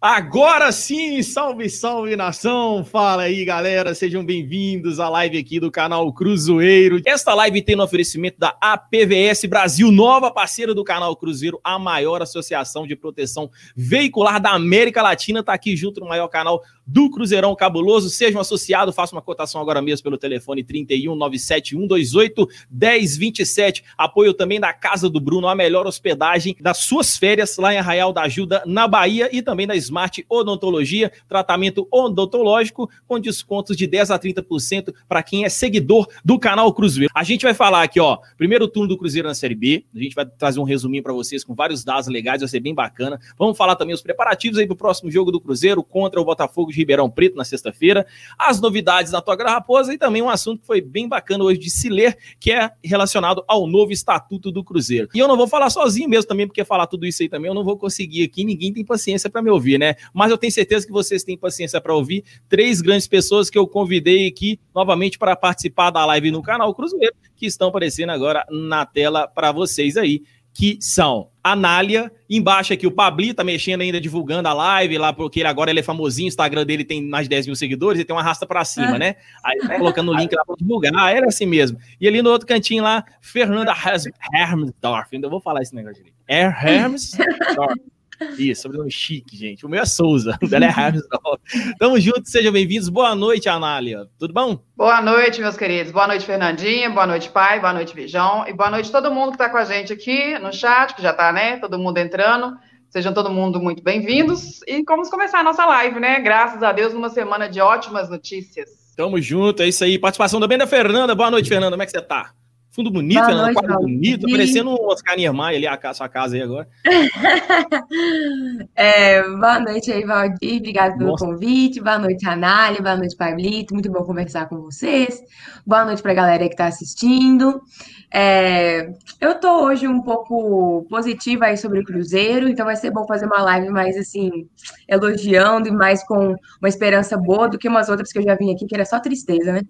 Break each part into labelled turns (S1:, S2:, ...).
S1: Agora sim, salve, salve nação! Fala aí, galera, sejam bem-vindos à live aqui do canal Cruzeiro. Esta live tem no oferecimento da APVS Brasil, nova parceira do canal Cruzeiro, a maior associação de proteção veicular da América Latina. Tá aqui junto no maior canal do Cruzeirão Cabuloso. Seja um associado, faça uma cotação agora mesmo pelo telefone 31 97128 1027. Apoio também da Casa do Bruno, a melhor hospedagem das suas férias lá em Arraial da Ajuda, na Bahia, e também da Smart Odontologia, tratamento odontológico com descontos de 10 a 30% para quem é seguidor do canal Cruzeiro. A gente vai falar aqui, ó, primeiro turno do Cruzeiro na Série B. A gente vai trazer um resuminho para vocês com vários dados legais, vai ser bem bacana. Vamos falar também os preparativos aí para o próximo jogo do Cruzeiro contra o Botafogo de Ribeirão Preto na sexta-feira, as novidades da Togra Raposa e também um assunto que foi bem bacana hoje de se ler, que é relacionado ao novo estatuto do Cruzeiro. E eu não vou falar sozinho mesmo também, porque falar tudo isso aí também eu não vou conseguir aqui, ninguém tem paciência para me ouvir né? Mas eu tenho certeza que vocês têm paciência para ouvir três grandes pessoas que eu convidei aqui novamente para participar da live no canal Cruzeiro, que estão aparecendo agora na tela para vocês aí, que são a Nália, embaixo aqui o Pabli tá mexendo ainda, divulgando a live lá, porque ele agora ele é famosinho, o Instagram dele tem mais de 10 mil seguidores, e tem uma rasta para cima, é. né? Aí tá colocando o link lá para divulgar, ah, era assim mesmo. E ali no outro cantinho lá, Fernanda Hermsdorf, ainda vou falar esse negócio ali. É Hermsdorf. Isso, sobrenome chique, gente. O meu é Souza, o dela é Harris. Tamo junto, sejam bem-vindos. Boa noite, Anália. Tudo bom?
S2: Boa noite, meus queridos. Boa noite, Fernandinha. Boa noite, pai. Boa noite, Vijão. E boa noite todo mundo que tá com a gente aqui no chat, que já tá, né? Todo mundo entrando. Sejam todo mundo muito bem-vindos. E vamos começar a nossa live, né? Graças a Deus, numa semana de ótimas notícias.
S1: Tamo junto, é isso aí. Participação também da Fernanda. Boa noite, Fernanda. Como é que você tá? Fundo bonito, Boa né? quadro bonito, e... parecendo um Oscar Niemeyer ali, a sua casa aí agora.
S3: é, boa noite aí, Valdir. Obrigado pelo Nossa. convite. Boa noite, Anália. Boa noite, Pablito. Muito bom conversar com vocês. Boa noite para a galera que está assistindo. É, eu tô hoje um pouco positiva aí sobre o Cruzeiro, então vai ser bom fazer uma live mais assim, elogiando e mais com uma esperança boa do que umas outras que eu já vim aqui, que era só tristeza, né?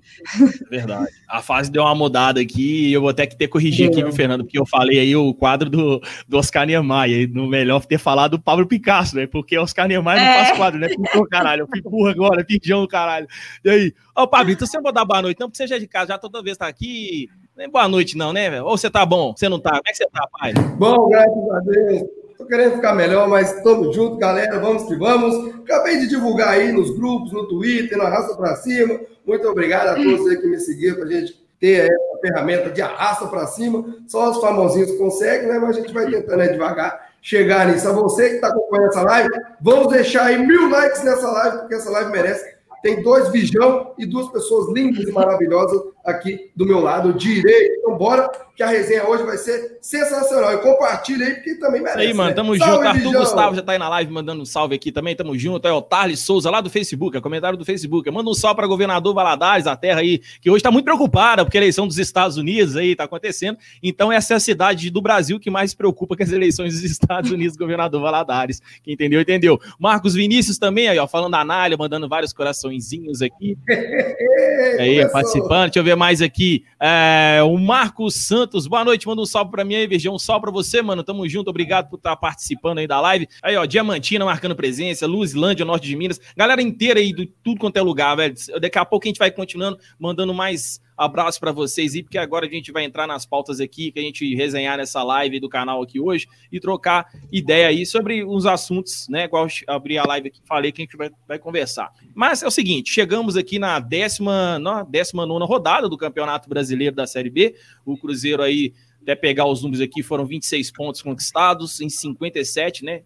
S1: Verdade. A fase deu uma mudada aqui e eu vou até que ter corrigir aqui, viu, Fernando? Porque eu falei aí o quadro do, do Oscar Niemeyer, no melhor ter falado do Pablo Picasso, né? Porque Oscar Niemeyer é. não faz quadro, né? Pintou, caralho. Eu fico burro agora, pijão, caralho. E aí? Ô, Pablo, então você não vou dar boa noite, não, porque você já é de casa, já toda vez tá aqui nem boa noite, não, né, velho? Ou você tá bom? Você não tá? Como é que você tá, pai?
S4: Bom, graças a Deus. Tô querendo ficar melhor, mas estamos juntos, galera. Vamos que vamos. Acabei de divulgar aí nos grupos, no Twitter, na Raça para Cima. Muito obrigado a todos aí que me seguiram para a gente ter essa ferramenta de arrasta para cima. Só os famosinhos conseguem, né? Mas a gente vai tentando né, devagar chegar nisso. A você que está acompanhando essa live, vamos deixar aí mil likes nessa live, porque essa live merece. Tem dois Vijão e duas pessoas lindas e maravilhosas aqui do meu lado direito. Então, bora, que a resenha hoje vai ser sensacional. E compartilha aí, porque também merece.
S1: Isso aí, mano. Né? Tamo né? junto. Salve, Arthur Gustavo já tá aí na live mandando um salve aqui também. Tamo junto. É o Tarles Souza, lá do Facebook, é comentário do Facebook. Manda um salve para governador Valadares, a terra aí, que hoje tá muito preocupada, porque a eleição dos Estados Unidos aí tá acontecendo. Então, essa é a cidade do Brasil que mais se preocupa com as eleições dos Estados Unidos, governador Valadares. Quem entendeu, entendeu. Marcos Vinícius também aí, ó, falando da Anália, mandando vários coraçõezinhos aqui. aí, participando. Deixa eu ver mais aqui. É, o Marcos Santos, boa noite, manda um salve para mim aí, Virgão. Um salve para você, mano. Tamo junto, obrigado por estar tá participando aí da live. Aí, ó, Diamantina marcando presença, Luzlândia, norte de Minas, galera inteira aí, de tudo quanto é lugar, velho. Daqui a pouco a gente vai continuando mandando mais Abraço para vocês e porque agora a gente vai entrar nas pautas aqui que a gente resenhar nessa live do canal aqui hoje e trocar ideia aí sobre os assuntos, né? Igual abri a live aqui, falei que a gente vai, vai conversar. Mas é o seguinte, chegamos aqui na décima, na décima nona rodada do Campeonato Brasileiro da Série B. O Cruzeiro aí até pegar os números aqui, foram 26 pontos conquistados em 57, né?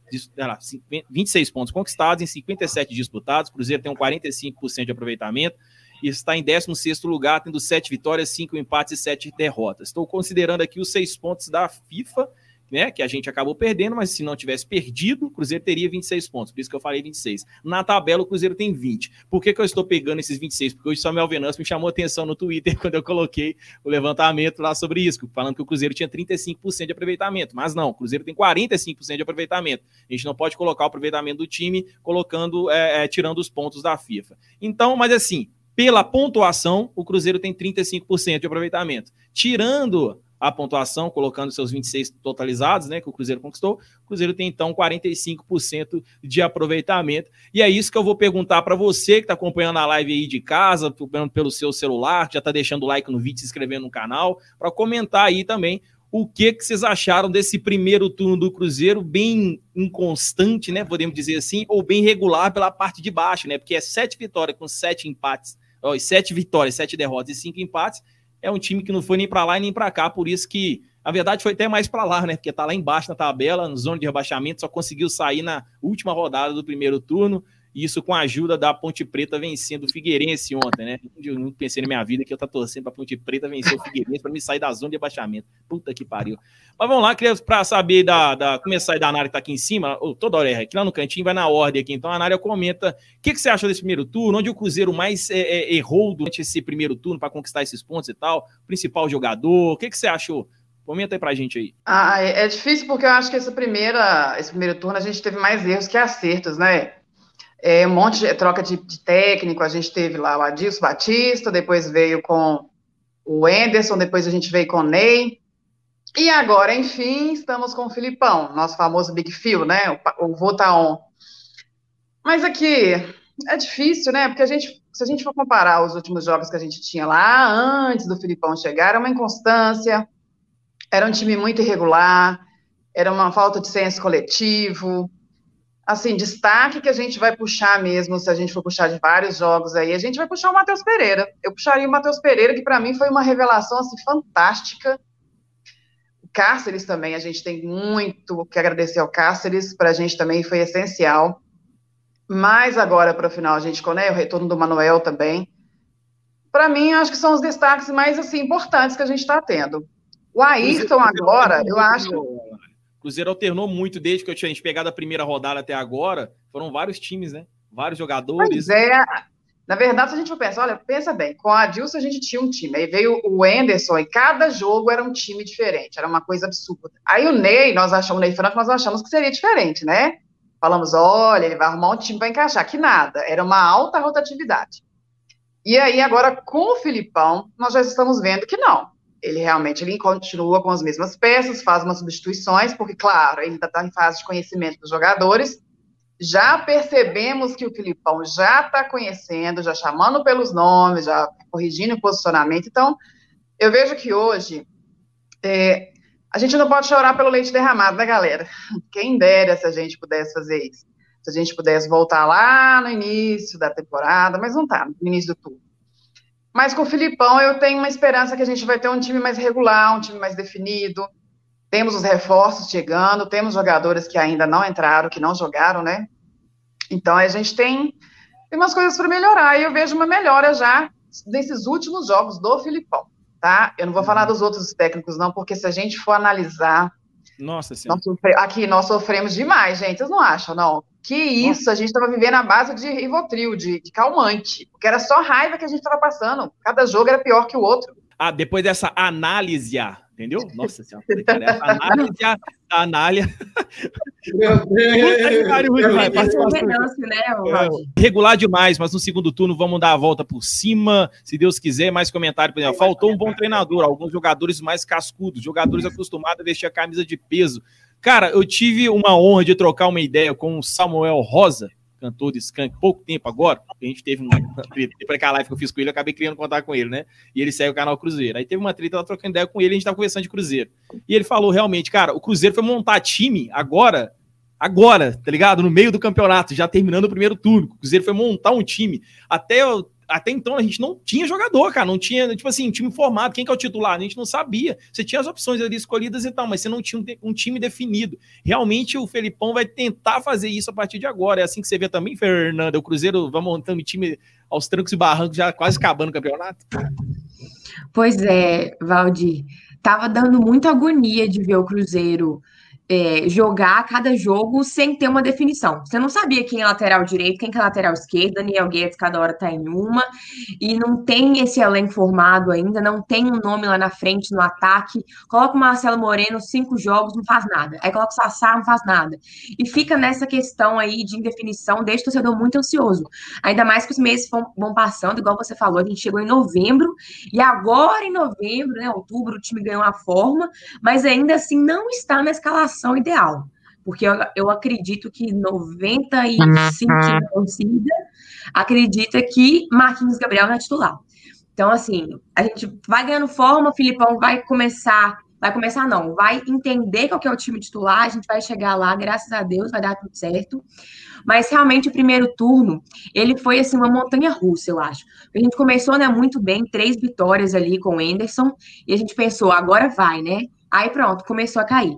S1: 26 pontos conquistados em 57 disputados. O Cruzeiro tem um 45% de aproveitamento e está em 16 lugar, tendo 7 vitórias, 5 empates e 7 derrotas. Estou considerando aqui os 6 pontos da FIFA, né, que a gente acabou perdendo, mas se não tivesse perdido, o Cruzeiro teria 26 pontos, por isso que eu falei 26. Na tabela, o Cruzeiro tem 20. Por que, que eu estou pegando esses 26? Porque hoje o Samuel Venâncio me chamou atenção no Twitter quando eu coloquei o levantamento lá sobre isso, falando que o Cruzeiro tinha 35% de aproveitamento, mas não, o Cruzeiro tem 45% de aproveitamento. A gente não pode colocar o aproveitamento do time colocando, é, é, tirando os pontos da FIFA. Então, mas assim, pela pontuação, o Cruzeiro tem 35% de aproveitamento. Tirando a pontuação, colocando seus 26 totalizados, né, que o Cruzeiro conquistou. O Cruzeiro tem então 45% de aproveitamento. E é isso que eu vou perguntar para você que está acompanhando a live aí de casa, acompanhando pelo seu celular, já está deixando o like no vídeo, se inscrevendo no canal, para comentar aí também o que, que vocês acharam desse primeiro turno do Cruzeiro, bem inconstante, né? Podemos dizer assim, ou bem regular pela parte de baixo, né? Porque é sete vitórias com sete empates, ó, sete vitórias, sete derrotas e cinco empates é um time que não foi nem para lá e nem para cá, por isso que, a verdade, foi até mais para lá, né? Porque tá lá embaixo na tabela, na zona de rebaixamento, só conseguiu sair na última rodada do primeiro turno isso com a ajuda da Ponte Preta vencendo o Figueirense ontem, né? Eu não pensei na minha vida que eu tá torcendo para Ponte Preta vencer o Figueirense para me sair da zona de abaixamento. Puta que pariu. Mas vamos lá, queria para saber da, da começar da Anália que tá aqui em cima, oh, toda hora aqui lá no cantinho vai na ordem aqui. Então a Anália comenta o que, que você achou desse primeiro turno, onde o Cruzeiro mais é, é, errou durante esse primeiro turno para conquistar esses pontos e tal, principal jogador, o que, que você achou? Comenta aí pra gente aí.
S2: Ah, é, é difícil porque eu acho que essa primeira, esse primeiro turno a gente teve mais erros que acertos, né? É, um monte de troca de, de, técnico, a gente teve lá o Adilson Batista, depois veio com o Enderson, depois a gente veio com o Ney, e agora, enfim, estamos com o Filipão, nosso famoso Big Phil, né, o, o Votaon. Mas aqui, é difícil, né, porque a gente, se a gente for comparar os últimos jogos que a gente tinha lá, antes do Filipão chegar, era uma inconstância, era um time muito irregular, era uma falta de senso coletivo, assim, destaque que a gente vai puxar mesmo, se a gente for puxar de vários jogos aí, a gente vai puxar o Matheus Pereira. Eu puxaria o Matheus Pereira, que para mim foi uma revelação assim fantástica. O Cáceres também, a gente tem muito que agradecer ao Cáceres, para a gente também foi essencial. Mas agora, para o final, a gente né, o retorno do Manuel também. Para mim, acho que são os destaques mais assim importantes que a gente está tendo. O Ayrton agora, eu acho
S1: Cruzeiro alternou muito desde que eu tinha pegado a primeira rodada até agora. Foram vários times, né? Vários jogadores.
S2: Pois é. Na verdade, se a gente for pensar, olha, pensa bem, com a Adilson a gente tinha um time, aí veio o Anderson e cada jogo era um time diferente, era uma coisa absurda. Aí o Ney, nós achamos, o Ney Franco, nós achamos que seria diferente, né? Falamos, olha, ele vai arrumar um time para encaixar, que nada, era uma alta rotatividade. E aí agora com o Filipão, nós já estamos vendo que não ele realmente ele continua com as mesmas peças, faz umas substituições, porque, claro, ele ainda está em fase de conhecimento dos jogadores. Já percebemos que o Filipão já está conhecendo, já chamando pelos nomes, já corrigindo o posicionamento. Então, eu vejo que hoje é, a gente não pode chorar pelo leite derramado, né, galera? Quem dera se a gente pudesse fazer isso. Se a gente pudesse voltar lá no início da temporada, mas não está, no início do turno mas com o Filipão eu tenho uma esperança que a gente vai ter um time mais regular, um time mais definido. Temos os reforços chegando, temos jogadores que ainda não entraram, que não jogaram, né? Então a gente tem, tem umas coisas para melhorar e eu vejo uma melhora já nesses últimos jogos do Filipão, tá? Eu não vou falar dos outros técnicos não, porque se a gente for analisar
S1: nossa senhora.
S2: Nós sofre... Aqui nós sofremos demais, gente. Vocês não acham, não? Que isso, a gente estava vivendo a base de Rivotril, de, de calmante. Porque era só raiva que a gente estava passando. Cada jogo era pior que o outro.
S1: Ah, depois dessa análise, entendeu? Nossa senhora, análise, a análise. Meu Deus! É, regular demais, mas no segundo turno vamos dar a volta por cima, se Deus quiser, mais comentário. Exemplo, faltou um bom treinador, alguns jogadores mais cascudos, jogadores acostumados a vestir a camisa de peso. Cara, eu tive uma honra de trocar uma ideia com o Samuel Rosa, cantor de Skank, pouco tempo agora, a gente teve uma treta, para aquela live que eu fiz com ele, eu acabei criando contato com ele, né? E ele segue o canal Cruzeiro. Aí teve uma treta, ela trocando ideia com ele, a gente tava conversando de Cruzeiro. E ele falou realmente, cara, o Cruzeiro foi montar time agora, agora, tá ligado? No meio do campeonato, já terminando o primeiro turno. O Cruzeiro foi montar um time. Até eu até então a gente não tinha jogador, cara, não tinha, tipo assim, time formado, quem que é o titular? A gente não sabia. Você tinha as opções ali escolhidas e tal, mas você não tinha um, um, time definido. Realmente o Felipão vai tentar fazer isso a partir de agora. É assim que você vê também, Fernanda, o Cruzeiro vai montando time aos trancos e barrancos, já quase acabando o campeonato.
S3: Pois é, Valdir, tava dando muita agonia de ver o Cruzeiro é, jogar cada jogo sem ter uma definição. Você não sabia quem é lateral direito, quem é lateral esquerda, Daniel Guedes cada hora tá em uma, e não tem esse elenco formado ainda, não tem um nome lá na frente no ataque. Coloca o Marcelo Moreno, cinco jogos, não faz nada. Aí coloca o Sassá, não faz nada. E fica nessa questão aí de indefinição, deixa o torcedor muito ansioso. Ainda mais que os meses vão passando, igual você falou, a gente chegou em novembro, e agora em novembro, né, outubro, o time ganhou a forma, mas ainda assim não está na escalação ideal. Porque eu, eu acredito que 95% da torcida acredita que Marquinhos Gabriel não é titular. Então, assim, a gente vai ganhando forma, o Filipão vai começar, vai começar não, vai entender qual que é o time titular, a gente vai chegar lá, graças a Deus, vai dar tudo certo. Mas realmente o primeiro turno, ele foi assim uma montanha russa, eu acho. A gente começou, né, muito bem, três vitórias ali com o Anderson, e a gente pensou, agora vai, né? Aí pronto, começou a cair.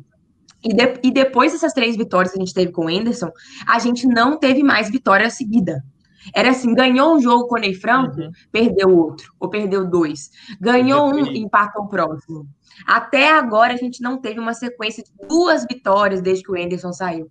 S3: E, de, e depois dessas três vitórias que a gente teve com o Anderson, a gente não teve mais vitória seguida. Era assim, ganhou um jogo com o Ney Franco, uhum. perdeu outro, ou perdeu dois. Ganhou um, empatou o próximo. Até agora a gente não teve uma sequência de duas vitórias desde que o Anderson saiu.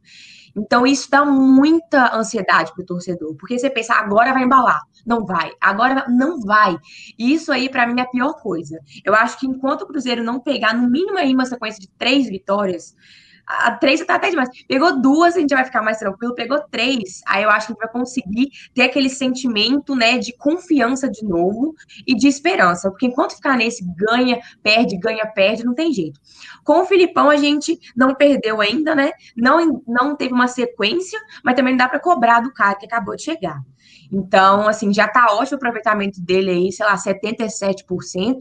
S3: Então isso dá muita ansiedade para o torcedor, porque você pensa, agora vai embalar. Não vai, agora não vai. E isso aí, para mim, é a pior coisa. Eu acho que enquanto o Cruzeiro não pegar, no mínimo, aí uma sequência de três vitórias, a três tá até demais. Pegou duas, a gente vai ficar mais tranquilo. Pegou três, aí eu acho que a gente vai conseguir ter aquele sentimento, né, de confiança de novo e de esperança. Porque enquanto ficar nesse ganha, perde, ganha, perde, não tem jeito. Com o Filipão, a gente não perdeu ainda, né? Não, não teve uma sequência, mas também não dá para cobrar do cara que acabou de chegar. Então, assim, já está ótimo o aproveitamento dele aí, sei lá, 77%.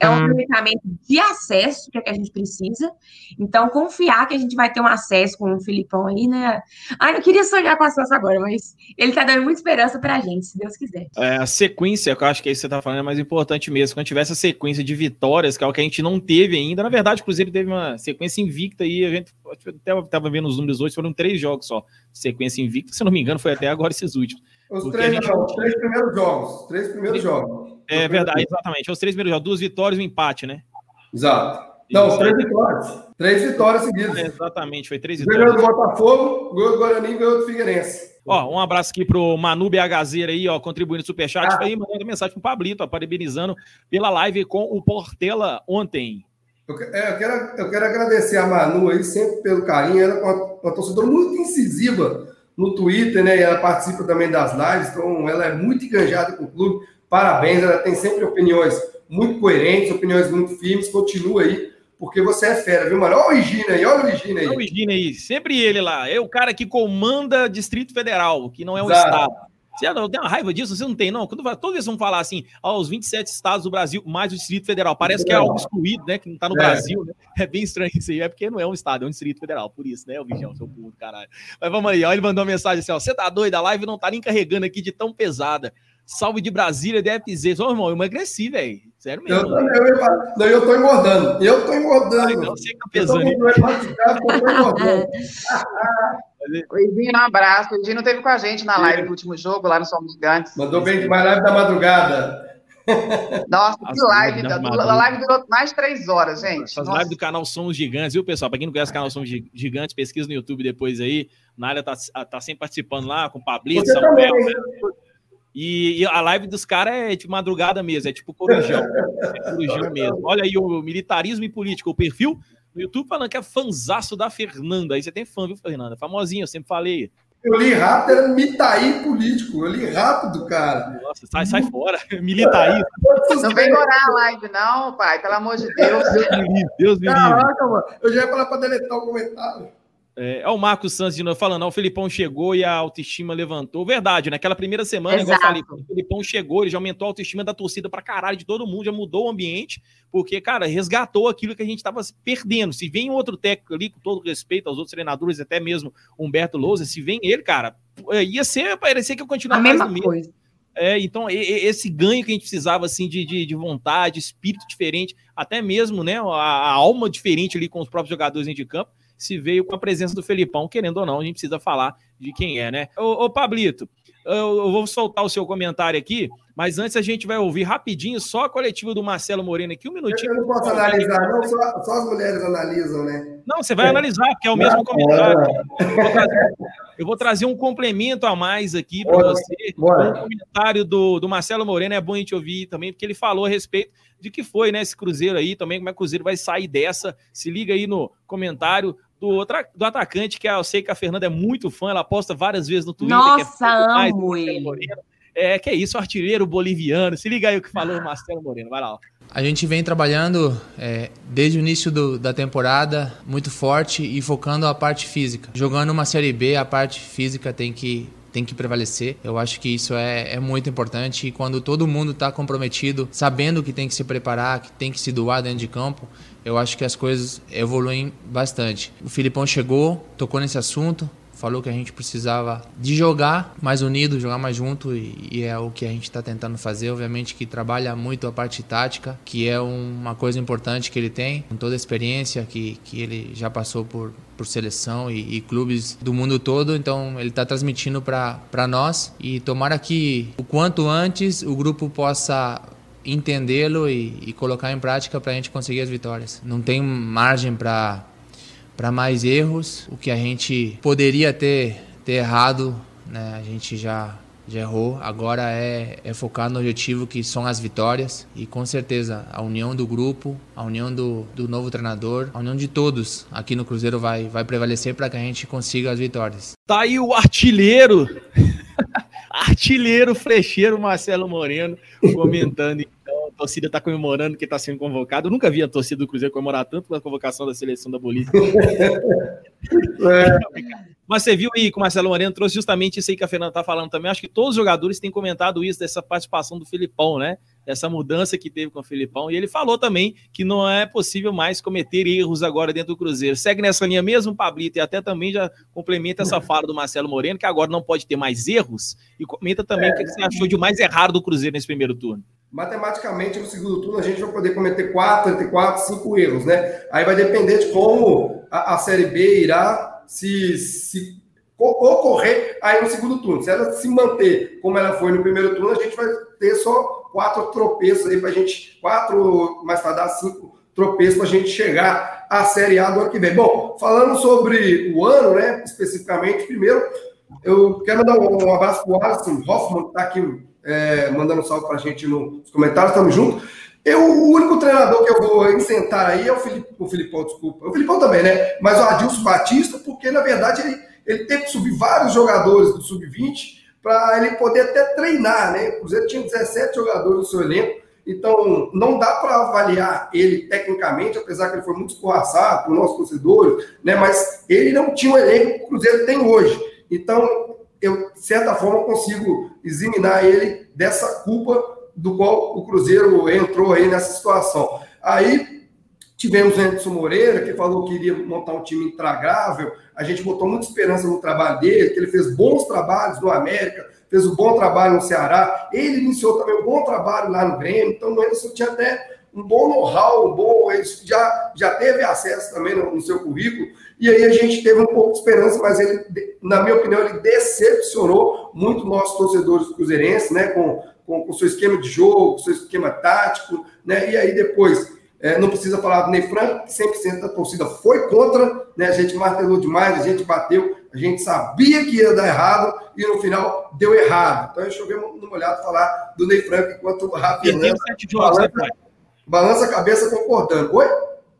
S3: É um aproveitamento de acesso, que é que a gente precisa. Então, confiar que a gente vai ter um acesso com o Filipão aí, né? Ai, não queria sonhar com acesso agora, mas ele está dando muita esperança para a gente, se Deus quiser.
S1: É, a sequência, que eu acho que é isso que você está falando, é mais importante mesmo. Quando tiver essa sequência de vitórias, que é o que a gente não teve ainda. Na verdade, o Cruzeiro teve uma sequência invicta aí. A gente até estava vendo os números hoje, foram três jogos só. Sequência invicta, se não me engano, foi até agora esses últimos.
S4: Os três, gente... não, os três primeiros jogos. Três primeiros jogos.
S1: É verdade, exatamente. Os três primeiros jogos, duas vitórias e um empate, né?
S4: Exato. Não, três vitórias. Três vitórias seguidas. É,
S1: exatamente, foi três vitórias.
S4: Ganhou do Botafogo, ganhou do Guarani ganhou do Figueirense.
S1: Ó, um abraço aqui pro Manu BHZera aí, ó, contribuindo no Superchat. Ah. Aí, mandando mensagem pro Pablito, ó, parabenizando pela live com o Portela ontem.
S4: Eu, é, eu, quero, eu quero agradecer a Manu aí, sempre pelo carinho. Ela é uma, uma torcedora muito incisiva no Twitter, né? E ela participa também das lives, então ela é muito enganjada com o clube. Parabéns, ela tem sempre opiniões muito coerentes, opiniões muito firmes. Continua aí, porque você é fera, viu, mano? Olha o Higina aí, olha o Higina aí. Olha o
S1: Higina aí, sempre ele lá. É o cara que comanda Distrito Federal, que não é um Exato. estado. Você não tem uma raiva disso? Você não tem, não? Quando todos eles vão falar assim, aos 27 estados do Brasil, mais o Distrito Federal. Parece que é algo excluído, né? Que não tá no é. Brasil, né? É bem estranho isso aí. É porque não é um estado, é um Distrito Federal. Por isso, né, o Vigião, seu burro, caralho. Mas vamos aí, ó. Ele mandou uma mensagem assim, ó. Você tá doido? A live não tá nem carregando aqui de tão pesada. Salve de Brasília, deve dizer. Ô, irmão, eu emagreci, velho. Sério mesmo. Eu,
S4: eu, eu, não, eu tô engordando. Eu tô engordando. Ai, não,
S1: você tá pesando. Eu
S2: tô engordando. O Edinho, um abraço. O não teve com a gente na live do último jogo, lá no Somos Gigantes.
S4: Mandou bem demais, live da madrugada.
S2: Nossa, que live. Da, a live durou mais de três horas, gente.
S1: Essas lives do canal Somos Gigantes, viu, pessoal? Para quem não conhece o canal Somos Gigantes, pesquisa no YouTube depois aí. Nália tá, tá sempre participando lá com o Pablito, Samuel. Né? E, e, a live dos caras é de madrugada mesmo, é tipo corujão. é corujão mesmo. Olha aí o militarismo e política, o perfil no YouTube falando que é fanzaço da Fernanda. Aí você tem fã, viu, Fernanda? Famosinha, eu sempre falei.
S4: Eu li rápido, era Mitaí político. Eu li rápido, cara.
S1: Nossa, sai, sai fora. Militaí.
S2: Não vem orar a live, não, pai. Pelo amor de Deus. Deus me livre.
S4: Deus me livre. Caraca, mano. Eu já ia falar para deletar o comentário.
S1: É, é, o Marcos Santos de novo falando, o Felipão chegou e a autoestima levantou. Verdade, naquela primeira semana, igual eu falei, o Felipão chegou, ele já aumentou a autoestima da torcida pra caralho, de todo mundo, já mudou o ambiente, porque, cara, resgatou aquilo que a gente tava perdendo. Se vem outro técnico ali, com todo respeito aos outros treinadores, até mesmo Humberto Lousa, se vem ele, cara, é, ia ser, parecer que eu continuar
S3: a mesma coisa.
S1: É, então, esse ganho que a gente precisava, assim, de, de, de vontade, espírito diferente, até mesmo, né, a, a alma diferente ali com os próprios jogadores dentro de campo, se veio com a presença do Felipão, querendo ou não, a gente precisa falar de quem é, né? Ô, ô Pablito, eu, eu, vou soltar o seu comentário aqui, mas antes a gente vai ouvir rapidinho só a coletiva do Marcelo Moreno aqui, um minutinho.
S4: Eu não posso analisar, não, só, só as mulheres analisam, né?
S1: Não, você vai é. analisar, porque é o mesmo comentário. Eu vou trazer um complemento a mais aqui para você. Bora. Um comentário do, do Marcelo Moreno, é bom a gente ouvir também, porque ele falou a respeito de que foi, né, esse Cruzeiro aí também, como é que o Cruzeiro vai sair dessa. Se liga aí no comentário do, outra, do atacante, que eu sei que a Fernanda é muito fã, ela posta várias vezes no Twitter.
S3: Nossa, é amo ele.
S1: É, que é isso, artilheiro boliviano. Se liga aí o que falou o Marcelo Moreno, vai lá. Ó.
S5: A gente vem trabalhando é, desde o início do, da temporada muito forte e focando a parte física. Jogando uma Série B, a parte física tem que tem que prevalecer. Eu acho que isso é, é muito importante e quando todo mundo está comprometido, sabendo que tem que se preparar, que tem que se doar dentro de campo, eu acho que as coisas evoluem bastante. O Filipão chegou, tocou nesse assunto, falou que a gente precisava de jogar mais unido, jogar mais junto e, e é o que a gente está tentando fazer. Obviamente que trabalha muito a parte tática, que é uma coisa importante que ele tem, com toda a experiência que, que ele já passou por, por seleção e, e clubes do mundo todo, então ele está transmitindo para nós e tomara que o quanto antes o grupo possa entendê-lo e, e, colocar em prática para a gente conseguir as vitórias. Não tem margem para para mais erros. O que a gente poderia ter, ter errado, né, a gente já, já errou. Agora é, é focar no objetivo que são as vitórias. E com certeza a união do grupo, a união do, do novo treinador, a união de todos aqui no Cruzeiro vai, vai prevalecer para que a gente consiga as vitórias.
S1: Tá aí o artilheiro. artilheiro flecheiro Marcelo Moreno comentando a torcida está comemorando que está sendo convocado. Eu nunca vi a torcida do Cruzeiro comemorar tanto a convocação da seleção da Bolívia. é. Mas você viu aí que o Marcelo Moreno trouxe justamente isso aí que a Fernanda está falando também. Acho que todos os jogadores têm comentado isso, dessa participação do Filipão, né? Dessa mudança que teve com o Filipão. E ele falou também que não é possível mais cometer erros agora dentro do Cruzeiro. Segue nessa linha mesmo, Pablito, e até também já complementa essa fala do Marcelo Moreno, que agora não pode ter mais erros. E comenta também é. o que você achou de mais errado do Cruzeiro nesse primeiro turno
S4: matematicamente, no segundo turno, a gente vai poder cometer quatro, entre quatro, cinco erros, né? Aí vai depender de como a, a Série B irá se, se ocorrer aí no segundo turno. Se ela se manter como ela foi no primeiro turno, a gente vai ter só quatro tropeços aí para a gente, quatro, mais para dar cinco tropeços para a gente chegar à Série A do ano que vem. Bom, falando sobre o ano, né, especificamente, primeiro, eu quero mandar um abraço para o Alisson Hoffman, que está aqui é, mandando um salve para a gente nos comentários, estamos juntos. Eu, o único treinador que eu vou incentar aí é o, o Filipão, desculpa. O Filipão também, né? Mas o Adilson Batista, porque na verdade ele, ele teve que subir vários jogadores do Sub-20 para ele poder até treinar, né? O Cruzeiro tinha 17 jogadores no seu elenco, então não dá para avaliar ele tecnicamente, apesar que ele foi muito escorraçado por nossos torcedores, né? Mas ele não tinha o elenco que o Cruzeiro tem hoje. Então, eu, de certa forma, consigo examinar ele dessa culpa do qual o Cruzeiro entrou aí nessa situação. Aí tivemos o Anderson Moreira, que falou que iria montar um time intragável. A gente botou muita esperança no trabalho dele, que ele fez bons trabalhos no América, fez um bom trabalho no Ceará. Ele iniciou também um bom trabalho lá no Grêmio, então o Anderson tinha até um bom know-how, um bom, ele já, já teve acesso também no, no, seu currículo, e aí a gente teve um pouco de esperança, mas ele, na minha opinião, ele decepcionou muito nossos torcedores cruzeirenses, né, com, com, o seu esquema de jogo, com seu esquema tático, né, e aí depois, é, não precisa falar do Ney Franco, 100% da torcida foi contra, né, a gente martelou demais, a gente bateu, a gente sabia que ia dar errado, e no final deu errado. Então, deixa eu ver uma olhada falar do Ney Franco, enquanto o Rafa
S1: Fernanda... Falando,
S4: balança a cabeça concordando. Oi?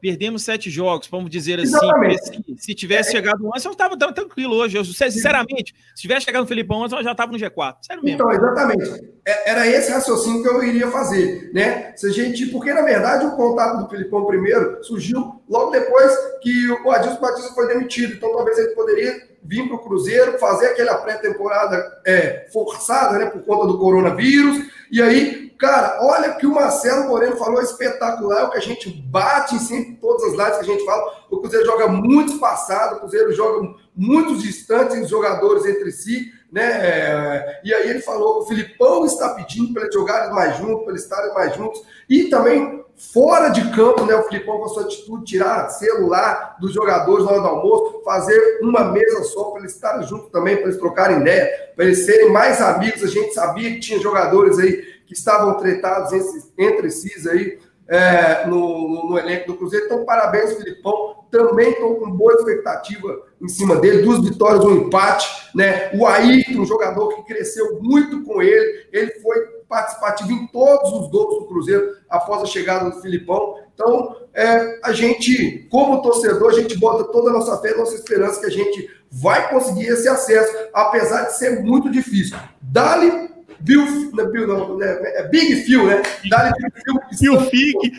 S1: Perdemos sete jogos, vamos dizer assim. Se, se, tivesse é. chegado antes, eu estava tranquilo hoje. Eu, sinceramente, se tivesse chegado no Felipão antes, eu já estava no G4. Sério mesmo.
S4: Então, exatamente. É, era esse raciocínio que eu iria fazer, né? Se a gente, porque, na verdade, o contato do Felipão primeiro surgiu logo depois que o Adilson Batista foi demitido. Então, talvez ele poderia vir para o Cruzeiro, fazer aquela pré-temporada é, forçada, né? Por conta do coronavírus. E aí Cara, olha que o Marcelo Moreno falou espetacular, é o que a gente bate em sempre, todas as lives que a gente fala. O Cruzeiro joga muito espaçado, o Cruzeiro joga muito distantes os jogadores entre si, né? E aí ele falou o Filipão está pedindo para eles jogarem mais juntos, para eles estarem mais juntos. E também fora de campo, né? O Filipão com a sua atitude, tirar celular dos jogadores na hora do almoço, fazer uma mesa só para eles estarem juntos também, para eles trocarem ideia, para eles serem mais amigos. A gente sabia que tinha jogadores aí que estavam tretados entre si aí é, no, no, no, elenco do Cruzeiro. Então, parabéns, Filipão, também estou com boa expectativa em cima dele, duas vitórias, um empate, né? O Ayrton, um jogador que cresceu muito com ele, ele foi participativo em todos os gols do Cruzeiro após a chegada do Filipão. Então, é, a gente, como torcedor, a gente bota toda a nossa fé, nossa esperança que a gente vai conseguir esse acesso, apesar de ser muito difícil. Dali Bill, não, Bill não, né? é Big Phil, né?
S1: Dali Phil Fig.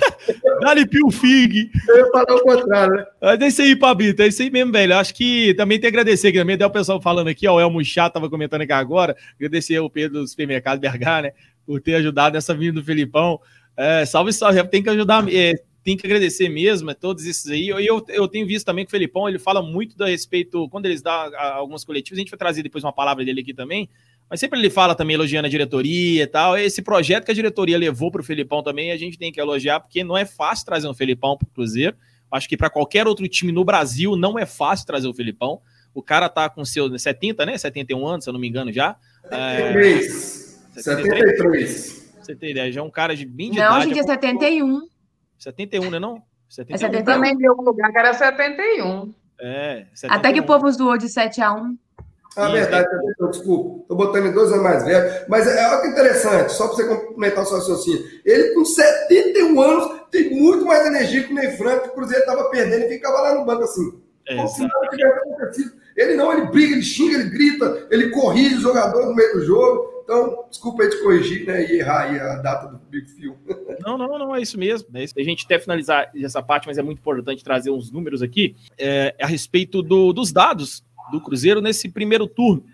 S1: Dali Phil Fig.
S4: Eu ia falar o contrário, né?
S1: Mas é isso aí, Pablito, é isso aí mesmo, velho. Acho que também tem que agradecer aqui também, até o pessoal falando aqui, ó, o Elmo Chá tava comentando aqui agora, agradecer o Pedro do supermercado BH, né, por ter ajudado nessa vinda do Felipão. É, salve, salve, tem que ajudar, é, tem que agradecer mesmo a todos esses aí. E eu, eu tenho visto também que o Felipão, ele fala muito a respeito, quando eles dão algumas coletivas, a gente vai trazer depois uma palavra dele aqui também, mas sempre ele fala também elogiando a diretoria e tal. Esse projeto que a diretoria levou para o Felipão também, a gente tem que elogiar, porque não é fácil trazer um Felipão para o Cruzeiro. Acho que para qualquer outro time no Brasil não é fácil trazer o Felipão. O cara tá com seus 70, né? 71 anos, se eu não me engano já.
S4: 73. É... 73.
S1: Você tem ideia, já é um cara de bem de
S3: não, idade. Não, gente, é 71.
S1: 71, né não?
S2: 71. É 71. Também vi algum lugar que era 71.
S1: É, 71.
S3: Até que o povo zoou de 7 a 1.
S4: Ah, verdade, é... desculpa. Estou botando em dois anos mais velho. Mas é algo interessante, só para você complementar o seu raciocínio. Ele, com 71 anos, tem muito mais energia que o Ney Franco, que o Cruzeiro estava perdendo e ficava lá no banco assim. É, ele não, ele briga, ele xinga, ele grita, ele corrige o jogador no meio do jogo. Então, desculpa aí te corrigir né, e errar aí a data do Big Phil.
S1: Não, não, não, é isso mesmo. É isso. A gente até finalizar essa parte, mas é muito importante trazer uns números aqui é, a respeito do, dos dados do Cruzeiro nesse primeiro turno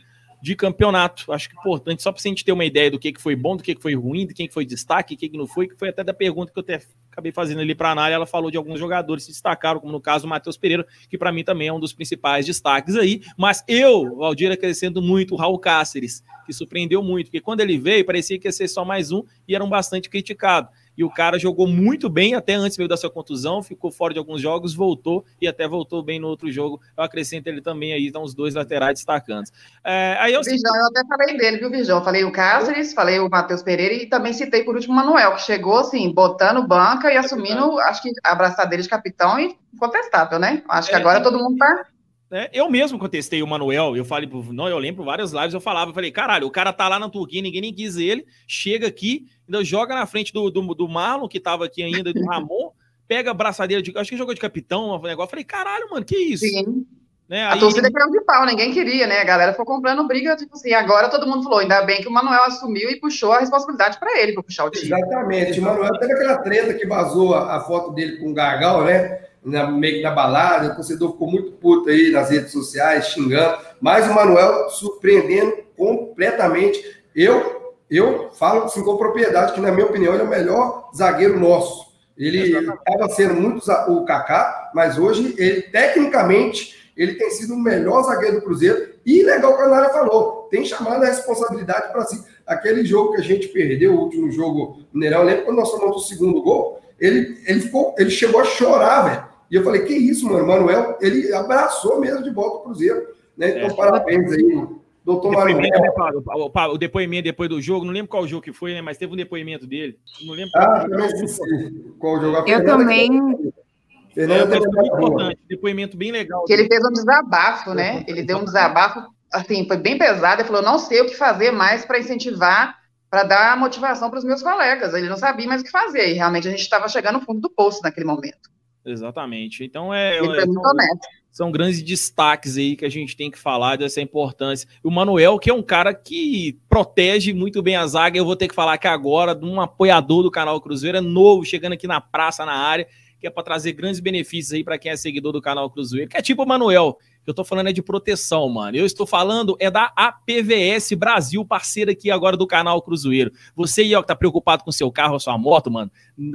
S1: de campeonato. Acho que é importante, só para a gente ter uma ideia do que, que foi bom, do que, que foi ruim, de quem que foi destaque, o que, não foi, que foi até da pergunta que eu até acabei fazendo ali para a ela falou de alguns jogadores que se destacaram, como no caso o Matheus Pereira, que para mim também é um dos principais destaques aí, mas eu, Valdir, acrescento muito o Raul Cáceres, que surpreendeu muito, porque quando ele veio, parecia que ia ser só mais um e eram bastante criticado e o cara jogou muito bem até antes veio da sua contusão, ficou fora de alguns jogos, voltou e até voltou bem no outro jogo. Eu acrescento ele também aí, então os dois laterais destacantes.
S2: É, aí eu... Virgão, eu até falei dele, viu, Virgão? Falei o Cáceres, falei o Matheus Pereira e também citei por último o Manuel, que chegou assim, botando banca e assumindo, acho que abraçadeira de capitão e incontestável, né? Acho que é, agora todo mundo tá
S1: né? Eu mesmo contestei o Manuel, eu falei, não, eu lembro várias lives, eu falava, eu falei, caralho, o cara tá lá na Turquia, ninguém nem quis ele, chega aqui, ainda joga na frente do, do, do Marlon, que tava aqui ainda, do Ramon, pega a braçadeira de, acho que jogou de capitão, um negócio, eu falei, caralho, mano, que isso? Sim.
S2: Né? A Aí... torcida querendo de pau, ninguém queria, né? A galera foi comprando briga, tipo assim, agora todo mundo falou, ainda bem que o Manuel assumiu e puxou a responsabilidade para ele, para puxar o time.
S4: Exatamente, o Manuel teve aquela treta que vazou a, a foto dele com o Gargal, né? Na, meio da balada, o torcedor ficou muito puto aí nas redes sociais, xingando, mas o Manuel surpreendendo completamente. Eu, eu falo assim, com propriedade que, na minha opinião, ele é o melhor zagueiro nosso. Ele estava sendo muito o Kaká, mas hoje, ele tecnicamente, ele tem sido o melhor zagueiro do Cruzeiro. E legal o que a Nara falou, tem chamado a responsabilidade para si. Aquele jogo que a gente perdeu, o último jogo Mineirão, lembra quando nós tomamos o segundo gol? Ele, ele, ficou, ele chegou a chorar, velho e eu falei, que isso, mano? Manuel, ele abraçou mesmo de volta o Cruzeiro. Né? Então, é. parabéns aí, doutor Manuel. Né,
S1: o, o, depoimento depois do jogo, não lembro qual jogo que foi, né? Mas teve um depoimento dele. Não lembro
S4: ah, qual, esqueci. qual jogo.
S3: Eu também.
S1: Fernando é, muito importante, depoimento bem legal.
S2: Que ele fez um desabafo, né? Ele deu um desabafo, assim, foi bem pesado. Ele falou: não sei o que fazer mais para incentivar, para dar motivação para os meus colegas. Ele não sabia mais o que fazer. E realmente a gente estava chegando no fundo do poço naquele momento.
S1: Exatamente. Então é, é são, são, grandes destaques aí que a gente tem que falar dessa importância. O Manuel, que é um cara que protege muito bem a zaga, eu vou ter que falar aqui agora de um apoiador do canal Cruzeiro, é novo, chegando aqui na praça, na área, que é para trazer grandes benefícios aí para quem é seguidor do canal Cruzeiro, que é tipo o Manuel, eu tô falando é de proteção, mano. Eu estou falando é da APVS Brasil, parceira aqui agora do canal Cruzeiro. Você aí, ó, que tá preocupado com seu carro, sua moto, mano,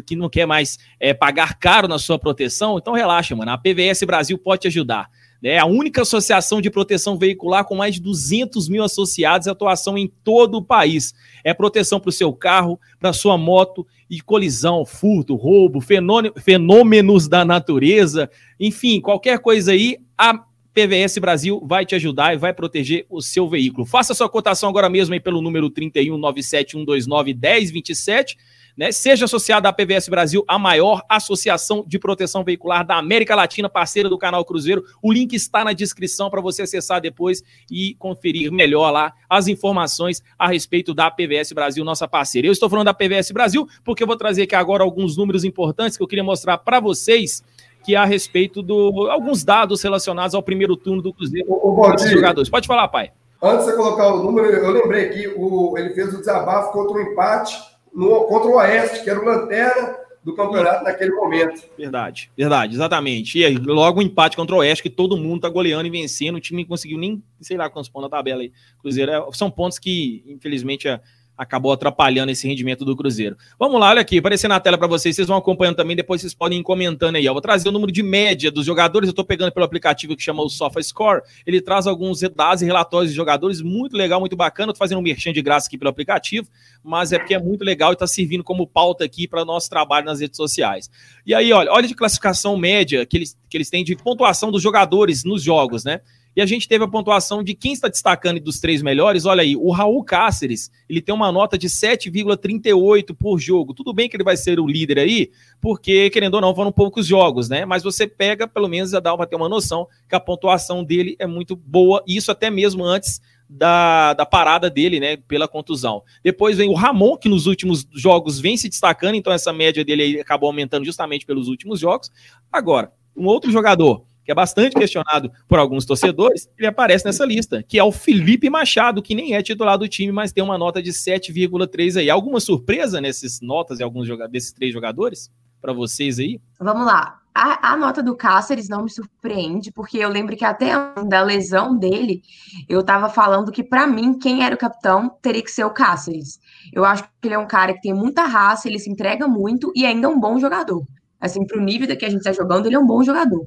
S1: que não quer mais é, pagar caro na sua proteção, então relaxa, mano. A APVS Brasil pode te ajudar. É a única associação de proteção veicular com mais de 200 mil associados e atuação em todo o país. É proteção para o seu carro, para sua moto e colisão, furto, roubo, fenômenos da natureza, enfim, qualquer coisa aí, a PVS Brasil vai te ajudar e vai proteger o seu veículo. Faça sua cotação agora mesmo aí pelo número 3197 129 1027 né? Seja associado à PVS Brasil, a maior associação de proteção veicular da América Latina, parceira do canal Cruzeiro. O link está na descrição para você acessar depois e conferir melhor lá as informações a respeito da PVS Brasil, nossa parceira. Eu estou falando da PVS Brasil porque eu vou trazer aqui agora alguns números importantes que eu queria mostrar para vocês que é a respeito do alguns dados relacionados ao primeiro turno do Cruzeiro
S4: o, o
S1: jogadores. Pode falar, pai.
S4: Antes de você colocar o número, eu lembrei aqui, o, ele fez o desabafo contra o empate no, contra o Oeste, que era o lanterna do campeonato naquele momento.
S1: Verdade, verdade, exatamente. E aí, logo o um empate contra o Oeste, que todo mundo tá goleando e vencendo, o time não conseguiu nem, sei lá quantos pontos na tabela aí. Cruzeiro, é, são pontos que, infelizmente, é, acabou atrapalhando esse rendimento do Cruzeiro. Vamos lá, olha aqui, aparecendo na tela para vocês, vocês vão acompanhando também, depois vocês podem ir comentando aí. Eu vou trazer o número de média dos jogadores, eu estou pegando pelo aplicativo que chama o SofaScore, ele traz alguns dados e relatórios de jogadores, muito legal, muito bacana, tô fazendo um merchan de graça aqui pelo aplicativo, mas é porque é muito legal e está servindo como pauta aqui para nosso trabalho nas redes sociais. E aí, olha, olha de classificação média que eles, que eles têm de pontuação dos jogadores nos jogos, né? E a gente teve a pontuação de quem está destacando dos três melhores. Olha aí, o Raul Cáceres, ele tem uma nota de 7,38 por jogo. Tudo bem que ele vai ser o líder aí, porque, querendo ou não, foram poucos jogos, né? Mas você pega, pelo menos, já dá para ter uma noção que a pontuação dele é muito boa, isso até mesmo antes da, da parada dele, né, pela contusão. Depois vem o Ramon, que nos últimos jogos vem se destacando, então essa média dele acabou aumentando justamente pelos últimos jogos. Agora, um outro jogador que é bastante questionado por alguns torcedores, ele aparece nessa lista, que é o Felipe Machado, que nem é titular do time, mas tem uma nota de 7,3 aí. Alguma surpresa nessas notas de alguns desses três jogadores para vocês aí?
S3: Vamos lá. A, a, nota do Cáceres não me surpreende, porque eu lembro que até da lesão dele, eu estava falando que, para mim, quem era o capitão teria que ser o Cáceres. Eu acho que ele é um cara que tem muita raça, ele se entrega muito e ainda é um bom jogador assim, pro nível da que a gente tá jogando, ele é um bom jogador.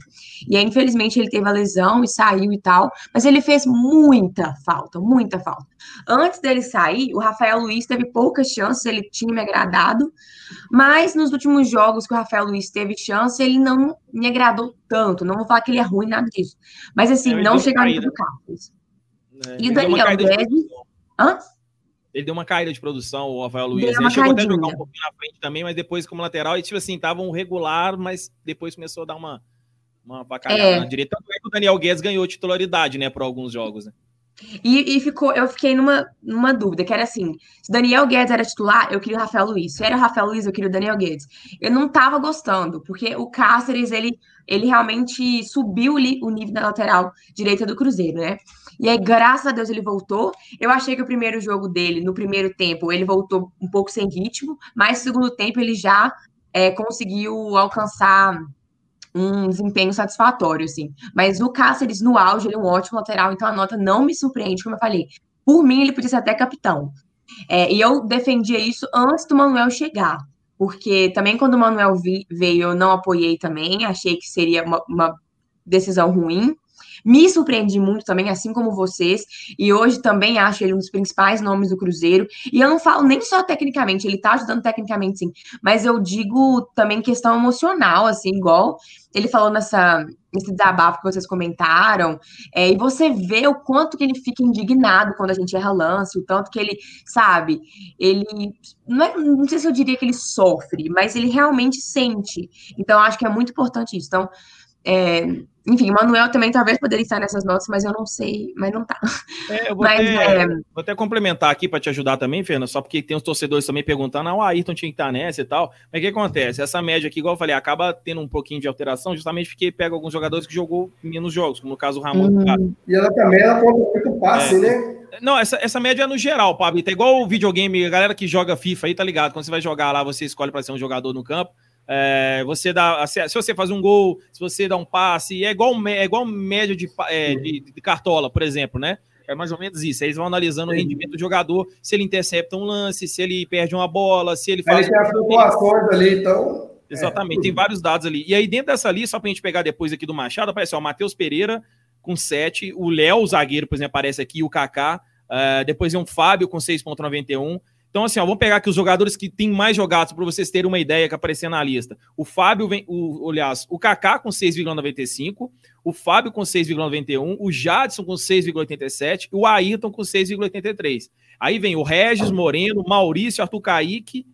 S3: E aí, infelizmente, ele teve a lesão e saiu e tal, mas ele fez muita falta, muita falta. Antes dele sair, o Rafael Luiz teve poucas chances, ele tinha me agradado, mas nos últimos jogos que o Rafael Luiz teve chance, ele não me agradou tanto. Não vou falar que ele é ruim, nada disso. Mas assim, não, não chegou no Carlos. É, e o Daniel Guedes. Hã?
S1: Ele deu uma caída de produção, o Rafael Luiz. Ele chegou até a jogar um pouquinho na frente também, mas depois como lateral, e tipo assim, estavam regular, mas depois começou a dar uma, uma bacalhada é. na direita. Tanto é que o Daniel Guedes ganhou titularidade, né, por alguns jogos, né?
S3: E, e, ficou, eu fiquei numa, numa dúvida, que era assim: se Daniel Guedes era titular, eu queria o Rafael Luiz. Se era o Rafael Luiz, eu queria o Daniel Guedes. Eu não tava gostando, porque o Cáceres, ele, ele realmente subiu o nível da lateral direita do Cruzeiro, né? E aí, graças a Deus, ele voltou. Eu achei que o primeiro jogo dele, no primeiro tempo, ele voltou um pouco sem ritmo, mas no segundo tempo ele já é, conseguiu alcançar um desempenho satisfatório, assim. Mas o Cáceres, no auge, ele é um ótimo lateral, então a nota não me surpreende, como eu falei. Por mim, ele podia ser até capitão. É, e eu defendia isso antes do Manuel chegar. Porque também quando o Manuel veio, eu não apoiei também, achei que seria uma, uma decisão ruim. Me surpreendi muito também, assim como vocês, e hoje também acho ele um dos principais nomes do Cruzeiro. E eu não falo nem só tecnicamente, ele tá ajudando tecnicamente, sim, mas eu digo também questão emocional, assim, igual ele falou nessa, nesse desabafo que vocês comentaram, é, e você vê o quanto que ele fica indignado quando a gente erra lance, o tanto que ele, sabe, ele, não, é, não sei se eu diria que ele sofre, mas ele realmente sente. Então, acho que é muito importante isso. Então, é, enfim, o Manuel também talvez poderia estar nessas notas, mas eu não sei, mas não tá.
S1: É, eu vou, mas, até, é... vou até complementar aqui para te ajudar também, Fernanda, só porque tem os torcedores também perguntando, ah, o Ayrton tinha que estar nessa e tal. Mas o que acontece? Essa média aqui, igual eu falei, acaba tendo um pouquinho de alteração, justamente porque pega alguns jogadores que jogou menos jogos, como no caso o Ramon.
S4: Uhum. E ela também ela conta muito passe, é. né?
S1: Não, essa, essa média é no geral, Pablo. É igual o videogame, a galera que joga FIFA aí, tá ligado? Quando você vai jogar lá, você escolhe para ser um jogador no campo. É, você dá, se você faz um gol, se você dá um passe, é igual, é igual média de, é, de, de, cartola, por exemplo, né? É mais ou menos isso. Eles vão analisando Sim. o rendimento do jogador, se ele intercepta um lance, se ele perde uma bola, se ele faz.
S4: Ele tem flutuações ali, então.
S1: Exatamente, é. tem vários dados ali. E aí, dentro dessa lista, só pra gente pegar depois aqui do Machado, aparece ó, o Matheus Pereira com 7, o Léo, o zagueiro, por exemplo, aparece aqui, o Kaká, uh, depois é um Fábio com 6,91. Então, assim, ó, vamos pegar aqui os jogadores que têm mais jogados para vocês terem uma ideia que aparecer na lista. O Fábio vem, o, aliás, o Kaká com 6,95, o Fábio com 6,91, o Jadson com 6,87 e o Ayrton com 6,83. Aí vem o Regis, Moreno, Maurício, Arthur Kaique,